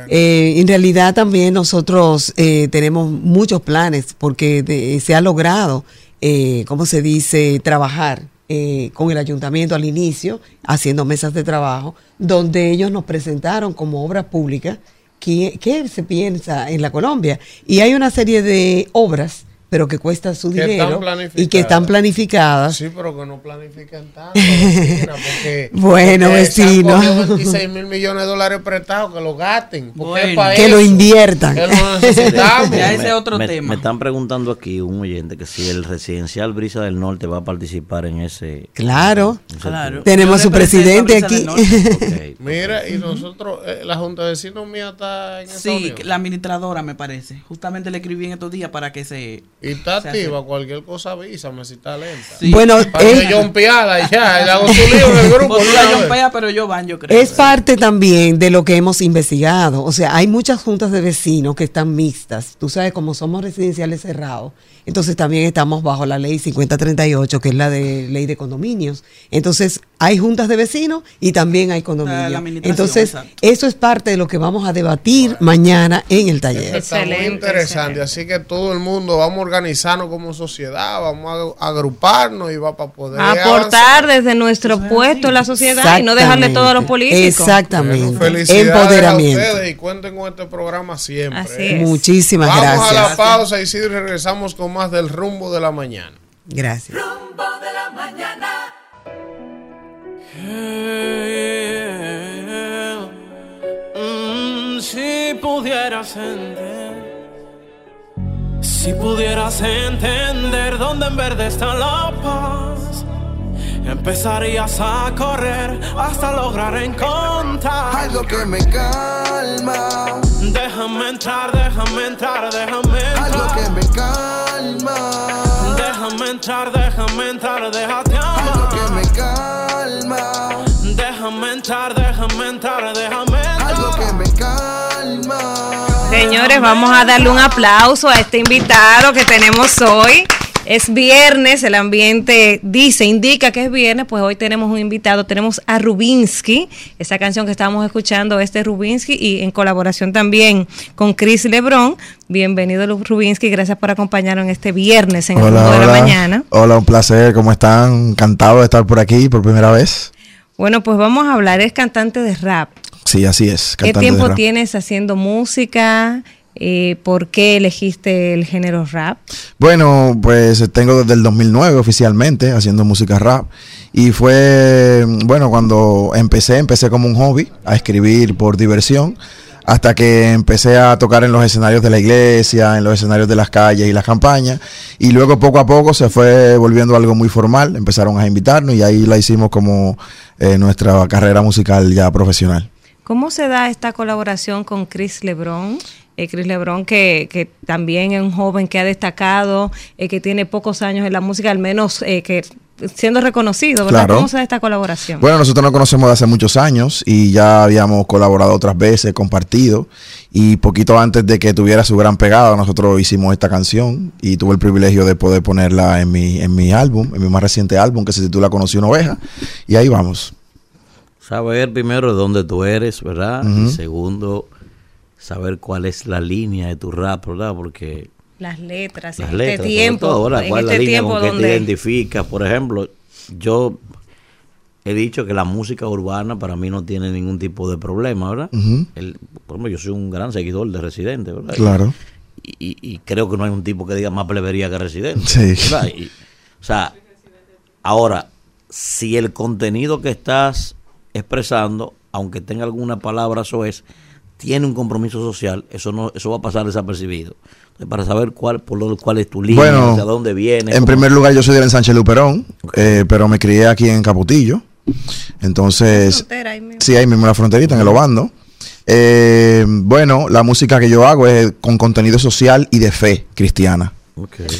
Eh, en realidad también nosotros eh, tenemos muchos planes porque de- se ha logrado, eh, ¿cómo se dice?, trabajar eh, con el ayuntamiento al inicio, haciendo mesas de trabajo, donde ellos nos presentaron como obra pública qué, qué se piensa en la Colombia. Y hay una serie de obras pero que cuesta su Que dinero y que están planificadas. Sí, pero que no planifican tanto. vecina, porque- <laughs> Bueno, porque han vecino. cogido 26 mil millones de dólares prestados, que lo gasten. Bueno. Que lo inviertan. Que lo <laughs> necesitamos. Ya ese es otro me, tema. me están preguntando aquí un oyente que si el residencial Brisa del Norte va a participar en ese. Claro. en ese Claro. Tenemos su presidente aquí. <laughs> Mira, y nosotros, eh, la Junta de Vecinos mía está en Sí, la administradora me parece. Justamente le escribí en estos días para que se... Y está se activa, cualquier cosa avísame si está lenta. Sí. Bueno, Para es- que ya, le hago su lío en el grupo. Pues la pero yo van, yo creo. Es parte también de lo que hemos investigado. O sea, hay muchas juntas de vecinos que están mixtas. Tú sabes, como somos residenciales cerrados, entonces también estamos bajo la ley 5038, que es la de ley de condominios. Entonces, hay juntas de vecinos y también hay condominios. la Entonces, exacto. eso es parte de lo que vamos a debatir mañana en el taller. Está muy Excelente, interesante, así que todo el mundo vamos a organizarnos como sociedad, vamos a agruparnos y va para poder Aportar desde nuestro puesto en la sociedad y no dejarle todo a los políticos. Exactamente. Bueno, felicidades Empoderamiento. a ustedes y cuenten con este programa siempre. Así es. Muchísimas Vamos gracias. a la pausa y sí regresamos con más del rumbo de la mañana. Gracias. Rumbo de la mañana. Mm, si pudieras entender, si pudieras entender dónde en verde está la paz, empezarías a correr hasta lograr encontrar algo que me calma, Déjame entrar, déjame entrar, déjame entrar. algo que me calma, Déjame entrar, déjame entrar, déjate algo amar. que me calma, Déjame entrar, déjame entrar, déjame entrar. algo que me calma. Señores, vamos a darle un aplauso a este invitado que tenemos hoy. Es viernes, el ambiente dice, indica que es viernes, pues hoy tenemos un invitado, tenemos a Rubinsky, esa canción que estábamos escuchando es de Rubinsky y en colaboración también con Chris Lebron. Bienvenido Rubinsky, gracias por acompañarnos en este viernes en el Hola, de la mañana. Hola, un placer. ¿Cómo están? Encantado de estar por aquí por primera vez. Bueno, pues vamos a hablar, es cantante de rap. Sí, así es. ¿Qué de tiempo rap. tienes haciendo música? Eh, ¿Por qué elegiste el género rap? Bueno, pues tengo desde el 2009 oficialmente haciendo música rap. Y fue, bueno, cuando empecé, empecé como un hobby a escribir por diversión. Hasta que empecé a tocar en los escenarios de la iglesia, en los escenarios de las calles y las campañas. Y luego poco a poco se fue volviendo algo muy formal. Empezaron a invitarnos y ahí la hicimos como eh, nuestra carrera musical ya profesional. ¿Cómo se da esta colaboración con Chris Lebron? Eh, Chris Lebron, que, que también es un joven que ha destacado, eh, que tiene pocos años en la música, al menos eh, que siendo reconocido, ¿verdad? Claro. ¿Cómo se da esta colaboración? Bueno, nosotros nos conocemos de hace muchos años y ya habíamos colaborado otras veces, compartido. Y poquito antes de que tuviera su gran pegada, nosotros hicimos esta canción y tuve el privilegio de poder ponerla en mi, en mi álbum, en mi más reciente álbum que se titula Conocí una oveja. Y ahí vamos. Saber primero de dónde tú eres, ¿verdad? Y segundo, saber cuál es la línea de tu rap, ¿verdad? Porque las letras, las en letras, este tiempo, todo, ¿verdad? en ¿Cuál es este la línea tiempo con que te donde identificas? Por ejemplo, yo he dicho que la música urbana para mí no tiene ningún tipo de problema, ¿verdad? El- por ejemplo, yo soy un gran seguidor de Residente, ¿verdad? Claro. Y, y- y creo que no hay un tipo que diga más plebería que Residente. Sí. ¿verdad? Y, o sea, ahora, si el contenido que estás expresando, aunque tenga alguna palabra soez, tiene un compromiso social, eso no eso va a pasar desapercibido. Entonces, para saber cuál por lo, cuál es tu línea, Bueno, hacia dónde viene. En cómo- primer lugar, yo soy del ensanche Luperón, eh, pero me crié aquí en Capotillo. Entonces, sí, ahí mismo en la fronterita, en el Obando. Eh, bueno, la música que yo hago es con contenido social y de fe cristiana.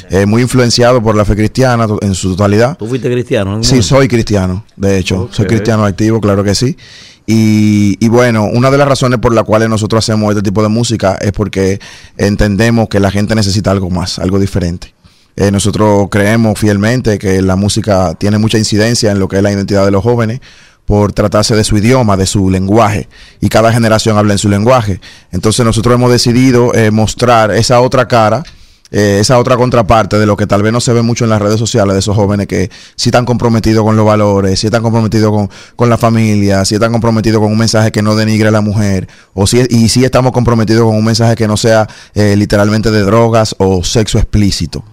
Eh, muy influenciado por la fe cristiana en su totalidad. ¿Tú fuiste cristiano? Sí, momento? soy cristiano, de hecho. Soy cristiano activo, claro que sí. Y, y bueno, una de las razones por las cuales nosotros hacemos este tipo de música es porque entendemos que la gente necesita algo más, algo diferente. Eh, nosotros creemos fielmente que la música tiene mucha incidencia en lo que es la identidad de los jóvenes por tratarse de su idioma, de su lenguaje, y cada generación habla en su lenguaje. Entonces nosotros hemos decidido eh, mostrar esa otra cara eh, esa otra contraparte de lo que tal vez no se ve mucho en las redes sociales de esos jóvenes que sí están comprometidos con los valores, sí están comprometidos con, con la familia, sí están comprometidos con un mensaje que no denigre a la mujer, o sí, y sí estamos comprometidos con un mensaje que no sea eh, literalmente de drogas o sexo explícito.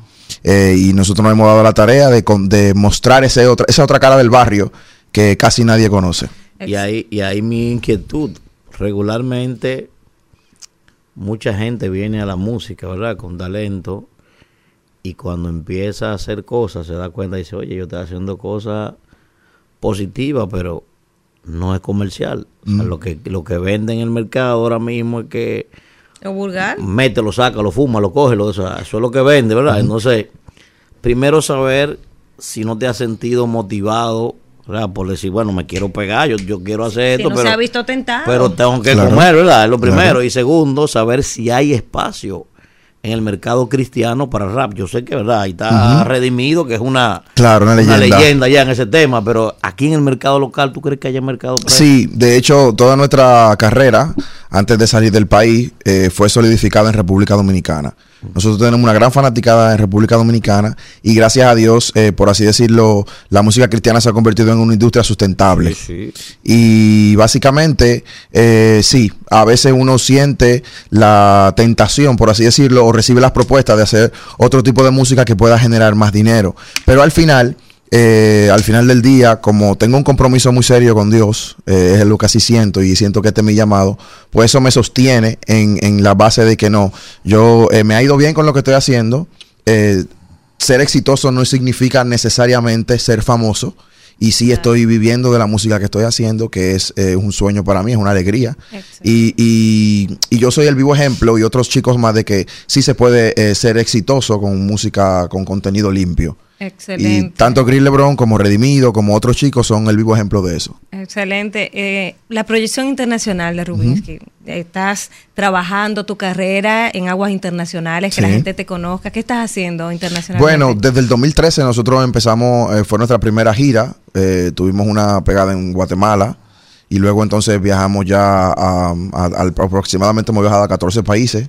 eh, y nosotros nos hemos dado la tarea de, de mostrar ese otra, esa otra cara del barrio que casi nadie conoce. Y ahí, y ahí mi inquietud. Regularmente, mucha gente viene a la música, ¿verdad? Con talento. Y cuando empieza a hacer cosas, se da cuenta y dice, oye, yo estoy haciendo cosas positivas, pero no es comercial. O sea, Mm. lo, que, lo que vende en el mercado ahora mismo es que ¿O vulgar? mete, lo saca, lo fuma, lo coge, lo, o sea, eso es lo que vende, ¿verdad? Ujú. Entonces, primero saber si no te has sentido motivado, ¿verdad? Por decir, bueno, me quiero pegar, yo, yo quiero hacer Si esto, no pero, se ha visto tentado. pero tengo que Claro. comer, ¿verdad? Es lo primero. Claro. Y segundo, saber si hay espacio en el mercado cristiano para el rap. Yo sé que, ¿verdad? Ahí está. Redimido, que es una, Claro, una leyenda. leyenda ya en ese tema, pero aquí en el mercado local, ¿tú crees que haya mercado para Sí, de hecho, toda nuestra carrera, antes de salir del país, eh, fue solidificada en República Dominicana. Nosotros tenemos una gran fanaticada en República Dominicana y gracias a Dios, eh, por así decirlo, la música cristiana se ha convertido en una industria sustentable. Y básicamente, eh, sí, a veces uno siente la tentación, por así decirlo, o recibe las propuestas de hacer otro tipo de música que pueda generar más dinero. Pero al final, eh, al final del día, como tengo un compromiso muy serio con Dios, eh, es lo que así siento y siento que este es mi llamado, pues eso me sostiene en, en la base de que no, yo eh, me ha ido bien con lo que estoy haciendo. eh, ser exitoso no significa necesariamente ser famoso. Y sí estoy viviendo de la música que estoy haciendo, que es un sueño para mí, es una alegría. Y, y- y yo soy el vivo ejemplo y otros chicos más de que sí se puede ser exitoso con música, con contenido limpio. Y Excelente. tanto Chris Lebron como Redimido, como otros chicos son el vivo ejemplo de eso. Excelente. Eh, la proyección internacional de Rubinsky. Estás trabajando tu carrera en aguas internacionales, que la Sí. gente te conozca. ¿Qué estás haciendo internacionalmente? Bueno, desde el 2013 nosotros empezamos, eh, fue nuestra primera gira, eh, tuvimos una pegada en Guatemala y luego entonces viajamos ya a, a- al- aproximadamente hemos viajado a 14 países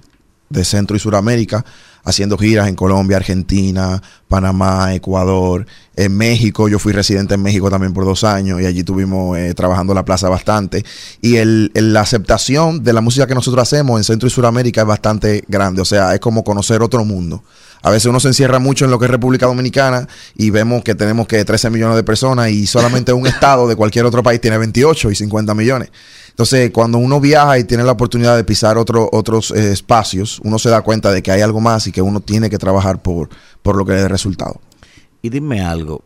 de Centro y Suramérica, haciendo giras en Colombia, Argentina, Panamá, Ecuador, en México, yo fui residente en México también por dos años y allí estuvimos eh, trabajando la plaza bastante. Y el, el- la aceptación de la música que nosotros hacemos en Centro y Suramérica es bastante grande, o sea, es como conocer otro mundo. A veces uno se encierra mucho en lo que es República Dominicana y vemos que tenemos que 13 millones de personas y solamente un <laughs> estado de cualquier otro país tiene 28 y 50 millones. Entonces, cuando uno viaja y tiene la oportunidad de pisar otro- otros eh, espacios, uno se da cuenta de que hay algo más y que uno tiene que trabajar por, por lo que es el resultado. Y dime algo,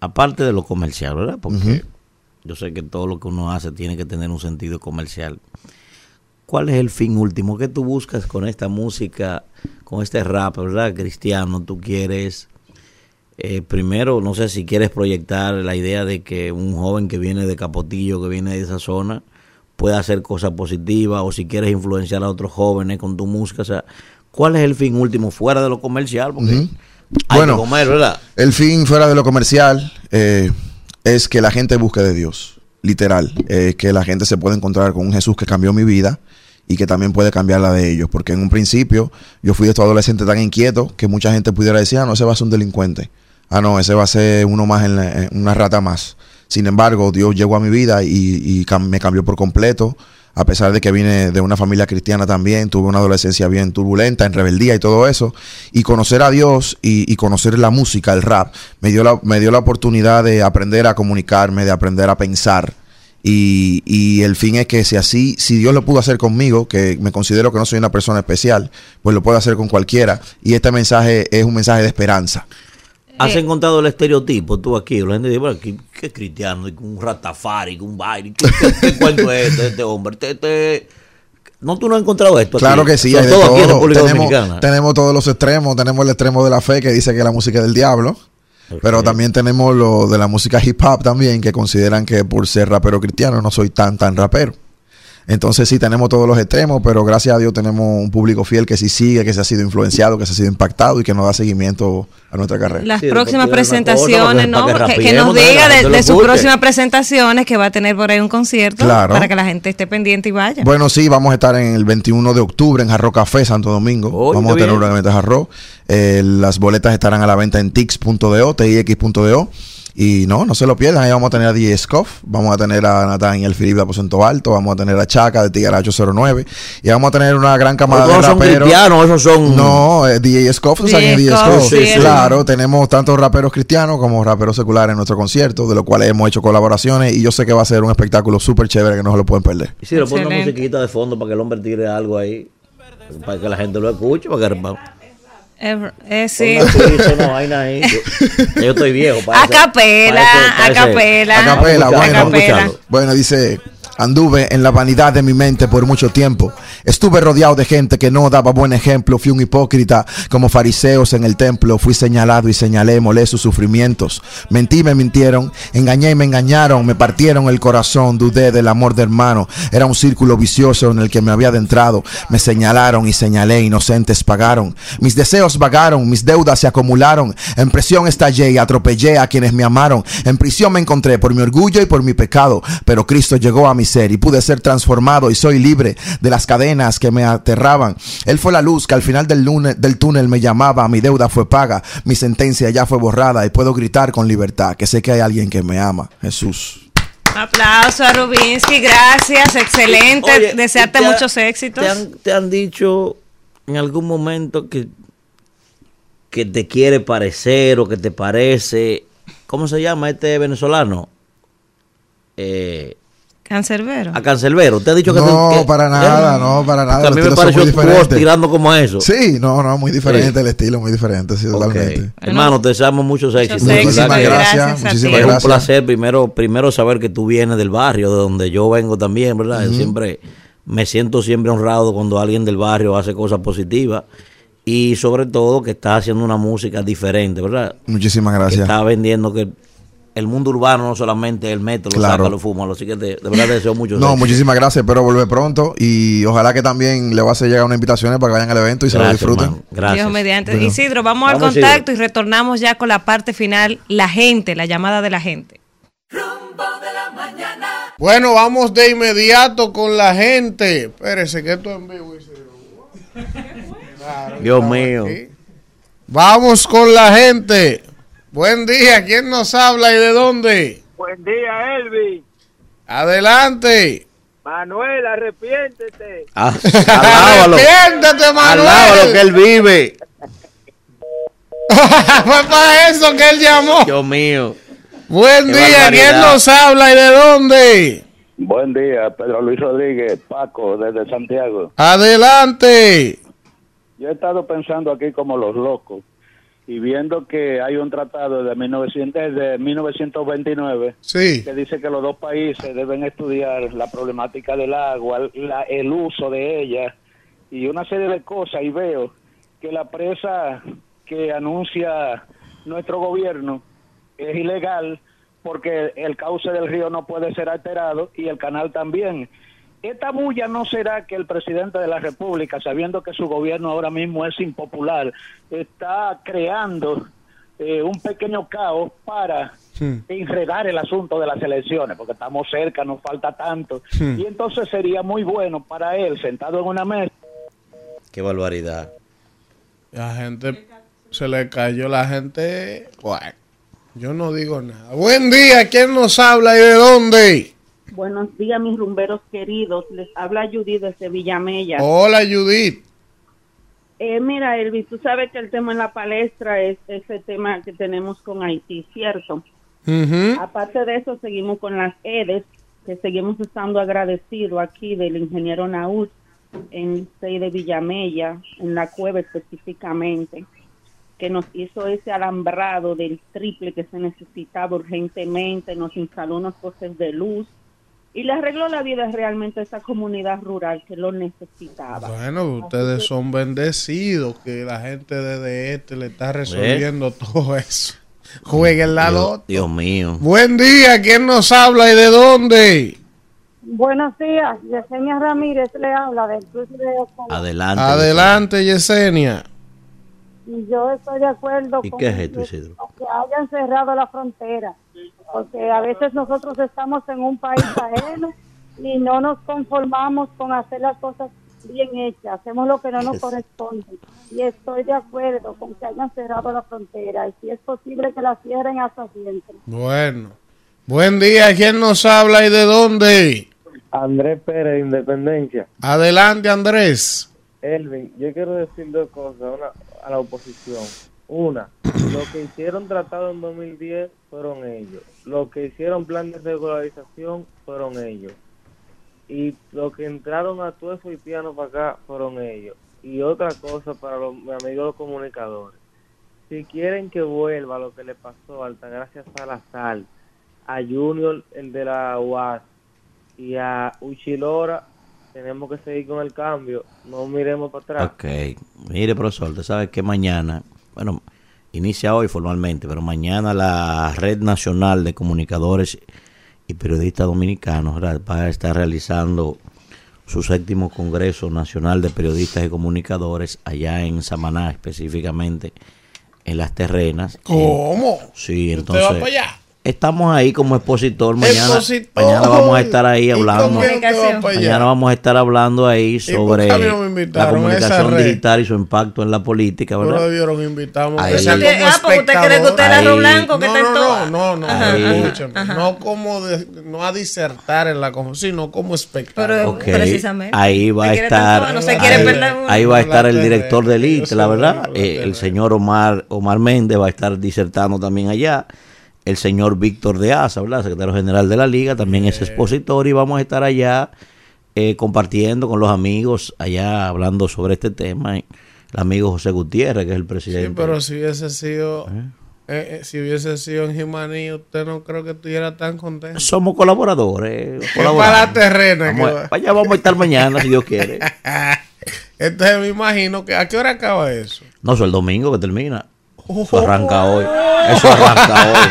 aparte de lo comercial, ¿verdad? Porque yo sé que todo lo que uno hace tiene que tener un sentido comercial. ¿Cuál es el fin último que tú buscas con esta música, con este rap, ¿verdad? Cristiano, tú quieres, eh, primero, no sé si quieres proyectar la idea de que un joven que viene de Capotillo, que viene de esa zona, pueda hacer cosas positivas, o si quieres influenciar a otros jóvenes con tu música, o sea, ¿cuál es el fin último fuera de lo comercial? Porque hay Bueno, que comer, ¿verdad? El fin fuera de lo comercial eh, es que la gente busque de Dios, literal, eh, que la gente se pueda encontrar con un Jesús que cambió mi vida y que también puede cambiar la de ellos, porque en un principio yo fui estos adolescente tan inquieto que mucha gente pudiera decir, ah, no, ese va a ser un delincuente, ah, no, ese va a ser uno más, en la- una rata más. Sin embargo, Dios llegó a mi vida y, me cambió por completo. A pesar de que vine de una familia cristiana también, tuve una adolescencia bien turbulenta, en rebeldía y todo eso. Y conocer a Dios y, y conocer la música, el rap, me dio, la, me dio la oportunidad de aprender a comunicarme, de aprender a pensar. Y, y el fin es que si así, si Dios lo pudo hacer conmigo, que me considero que no soy una persona especial, pues lo puede hacer con cualquiera. Y este mensaje es un mensaje de esperanza. ¿Has Eh, encontrado el estereotipo tú aquí? La gente dice, bueno, ¿qué, qué es cristiano? Un ratafari, un baile. ¿Qué, qué- qué <laughs> cuento es este, este hombre? Este- este- No, tú no has encontrado esto aquí? Claro que sí, hay de todo aquí en. República Tenemos, Dominicana. tenemos todos los extremos. Tenemos el extremo de la fe que dice que la música es del diablo. Pero también tenemos lo de la música hip hop también, que consideran que por ser rapero cristiano no soy tan, tan rapero. Entonces sí tenemos todos los extremos, pero gracias a Dios tenemos un público fiel que sí sigue, que se ha sido influenciado, que se ha sido impactado y que nos da seguimiento a nuestra carrera. Las Sí, próximas una presentaciones, cosa, ¿no? que nos ¿no? diga de, sus próximas presentaciones, que va a tener por ahí un concierto Claro. para que la gente esté pendiente y vaya. Bueno, sí, vamos a estar en el 21 de octubre en Jarro Café, Santo Domingo. Vamos a tener bien. un evento de Jarro. Eh, las boletas estarán a la venta en tix.do, tix.do. Y no, no se lo pierdan. Ahí vamos a tener a DJ Scoff, vamos a tener a Nathaniel Filipe de Aposento Alto, vamos a tener a Chaca de Tigaracho 09 y vamos a tener una gran camada de son raperos. cristianos, esos son- No, eh, DJ Scoff, ¿tú sabes quién es DJ DJ Scoff, Scoff? sí, sí. claro, tenemos tanto raperos cristianos como raperos seculares en nuestro concierto, de los cuales hemos hecho colaboraciones y yo sé que va a ser un espectáculo súper chévere que no se lo pueden perder. Y si le pone una musiquita de fondo para que el hombre tire algo ahí, para que la gente lo escuche, para que Eh, eh, sí. Eso <laughs> no, vaina ahí. Yo, yo estoy viejo. para A capela, a capela. A. Bueno, dice, anduve en la vanidad de mi mente por mucho tiempo. Estuve rodeado de gente que no daba buen ejemplo. Fui un hipócrita como fariseos en el templo. Fui señalado y señalé, molé sus sufrimientos. Mentí, me mintieron. Engañé y me engañaron. Me partieron el corazón. Dudé del amor de hermano. Era un círculo vicioso en el que me había adentrado. Me señalaron y señalé. Inocentes pagaron. Mis deseos vagaron. Mis deudas se acumularon. En presión estallé y atropellé a quienes me amaron. En prisión me encontré por mi orgullo y por mi pecado. Pero Cristo llegó a mi ser y pude ser transformado y soy libre de las cadenas que me aterraban. Él fue la luz que al final del, lunes, del túnel me llamaba. Mi deuda fue paga. Mi sentencia ya fue borrada y puedo gritar con libertad que sé que hay alguien que me ama. Jesús. Aplauso a Rubinsky, gracias, excelente. Oye, Desearte ¿te ha- muchos éxitos. ¿Te han, te han dicho en algún momento que, que te quiere parecer o que te parece? ¿Cómo se llama este venezolano? Eh, Cancerbero. a Cancelbero. ¿Te ha dicho que No, te- que- para nada, no, para nada. Que a mí me pareció tirando como a eso. Sí, no, no, muy diferente Sí. el estilo, muy diferente, sí, totalmente. Hermano, te deseamos muchos éxitos. Muchísimas que- gracias, Gracias muchísimas Es un placer primero, primero saber que tú vienes del barrio, de donde yo vengo también, ¿verdad? Siempre me siento siempre honrado cuando alguien del barrio hace cosas positivas y sobre todo que está haciendo una música diferente, ¿verdad? Muchísimas Que gracias. está vendiendo que el mundo urbano no solamente el método, lo Claro. saca, lo fuma, así que de, de verdad te deseo mucho No, muchísimas gracias, espero volver pronto y ojalá que también le va a hacer llegar unas invitaciones para que vayan al evento y se lo Gracias, disfruten. hermano. Dios mediante. Bueno. Isidro, vamos, al contacto y retornamos ya con la parte final, la gente, la llamada de la gente. Bueno, vamos de inmediato con la gente. Espérese que esto es en vivo. Isidro. Claro, Dios mío. aquí. Vamos con la gente. Buen día, ¿quién nos habla y de dónde? Buen día, Elvi. Adelante. Manuel, arrepiéntete. Ah, <laughs> alábalo. Arrepiéntete, Manuel. Alábalo que él vive. <laughs> Fue para eso que él llamó. Dios mío. Buen Qué día, ¿quién nos habla y de dónde? Buen día, Pedro Luis Rodríguez, Paco, desde Santiago. Adelante. Yo he estado pensando aquí como los locos y viendo que hay un tratado de, 1900, de 1929 Sí. que dice que los dos países deben estudiar la problemática del agua, la- el uso de ella y una serie de cosas y veo que la presa que anuncia nuestro gobierno es ilegal porque el cauce del río no puede ser alterado y el canal también. Esta bulla no será que el presidente de la República, sabiendo que su gobierno ahora mismo es impopular, está creando eh, un pequeño caos para enredar el asunto de las elecciones, porque estamos cerca, nos falta tanto. Y entonces sería muy bueno para él, sentado en una mesa, Qué barbaridad. La gente se le cayó la gente. Bueno, yo no digo nada. Buen día, ¿quién nos habla y de dónde? Buenos días, mis rumberos queridos. Les habla Judith desde Villamella. Hola, Judith. Eh, mira, Elvis, tú sabes que el tema en la palestra es ese tema que tenemos con Haití, ¿cierto? Ujú. Aparte de eso, seguimos con las EDES, que seguimos estando agradecidos aquí del ingeniero Naúd en el de Villamella, en la cueva específicamente, que nos hizo ese alambrado del triple que se necesitaba urgentemente, nos instaló unos postes de luz y le arregló la vida realmente a esa comunidad rural que lo necesitaba. Bueno, ustedes son bendecidos que la gente de este le está resolviendo todo eso. Jueguen la Dios, loto. Dios mío. Buen día, ¿quién nos habla y de dónde? Buenos días, Yesenia Ramírez le habla del Cruz de Ocoa. Adelante. Adelante, Yesenia. Y yo estoy de acuerdo ¿Y con qué es esto, que- Isidro? que hayan cerrado la frontera, porque a veces nosotros estamos en un país <laughs> ajeno y no nos conformamos con hacer las cosas bien hecha, hacemos lo que no nos corresponde. Y estoy de acuerdo con que hayan cerrado la frontera y si es posible que la cierren hasta siempre. Bueno. Buen día, ¿quién nos habla y de dónde? Andrés Pérez, Independencia. Adelante, Andrés. Elvin, yo quiero decir dos cosas una- a la oposición. Una, lo que hicieron tratado en 2010 fueron ellos. Lo que hicieron plan de regularización fueron ellos. Y lo que entraron a todo eso haitiano para acá fueron ellos. Y otra cosa para los amigos los comunicadores. Si quieren que vuelva lo que le pasó a Altagracia Salazar, a Junior, el de la UAS, y a Uchilora, tenemos que seguir con el cambio. No miremos para atrás. Ok, mire profesor, usted sabe que mañana, bueno, inicia hoy formalmente, pero mañana la Red Nacional de Comunicadores y Periodistas Dominicanos va a estar realizando su séptimo Congreso Nacional de Periodistas y Comunicadores allá en Samaná, específicamente en Las Terrenas. ¿Cómo? Sí, ¿Usted entonces... va para allá? Estamos ahí como expositor mañana. Expositor. Mañana vamos a estar ahí ¿Y con hablando. Mañana vamos a estar hablando ahí sobre la comunicación digital y su impacto en la política, No ¿verdad? debieron invitarme. Ahí. que sea Usted- como ah, porque usted cree que usted es Ahí. arroz blanco que no, está en no, todo. no, no, no, Ahí. escúcheme, no como de- no a disertar en la conversación, sino como espectador. Ok, Ahí va a estar, tanto, no se quiere ahí, perder ahí va a estar el director del ITE, la verdad. Eh, el señor Omar Omar Méndez va a estar disertando también allá. El señor Víctor de Asa, ¿verdad? Secretario general de la liga, también es expositor y vamos a estar allá eh, compartiendo con los amigos, allá hablando sobre este tema. El amigo José Gutiérrez, que es el Sí, presidente. pero si hubiese sido eh, eh, si hubiese sido en Jimaní, usted no creo que estuviera tan contento. Somos colaboradores. Para la terrena Vamos que va. allá vamos a estar mañana, si Dios quiere. <laughs> Entonces me imagino que ¿a qué hora acaba eso? No, eso es el domingo que termina. Eso arranca hoy. Eso arranca hoy.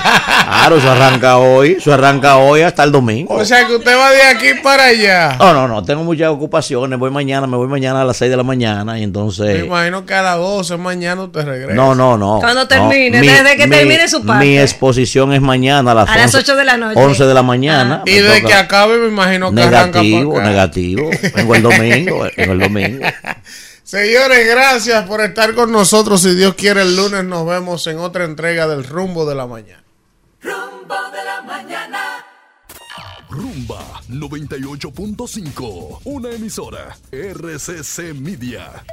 Claro, eso arranca hoy. Eso arranca hoy hasta el domingo. O sea que usted va de aquí para allá. No, no, no. Tengo muchas ocupaciones. Voy mañana, me voy mañana a las 6 de la mañana. Y Me entonces. imagino que a las 12 mañana usted regresa. No, no, no. Cuando no. termine, desde que termine su parte. Mi exposición es mañana a las, A las 11 8 de la noche. 11 de la mañana. Y Me de toca- que acabe me imagino que arranca Negativo, para acá. negativo. Vengo el domingo, vengo el domingo. <laughs> Señores, gracias por estar con nosotros. Si Dios quiere, el lunes nos vemos en otra entrega del Rumbo de la Mañana. Rumbo de la mañana. Rumba 98.5, una emisora RCC Media.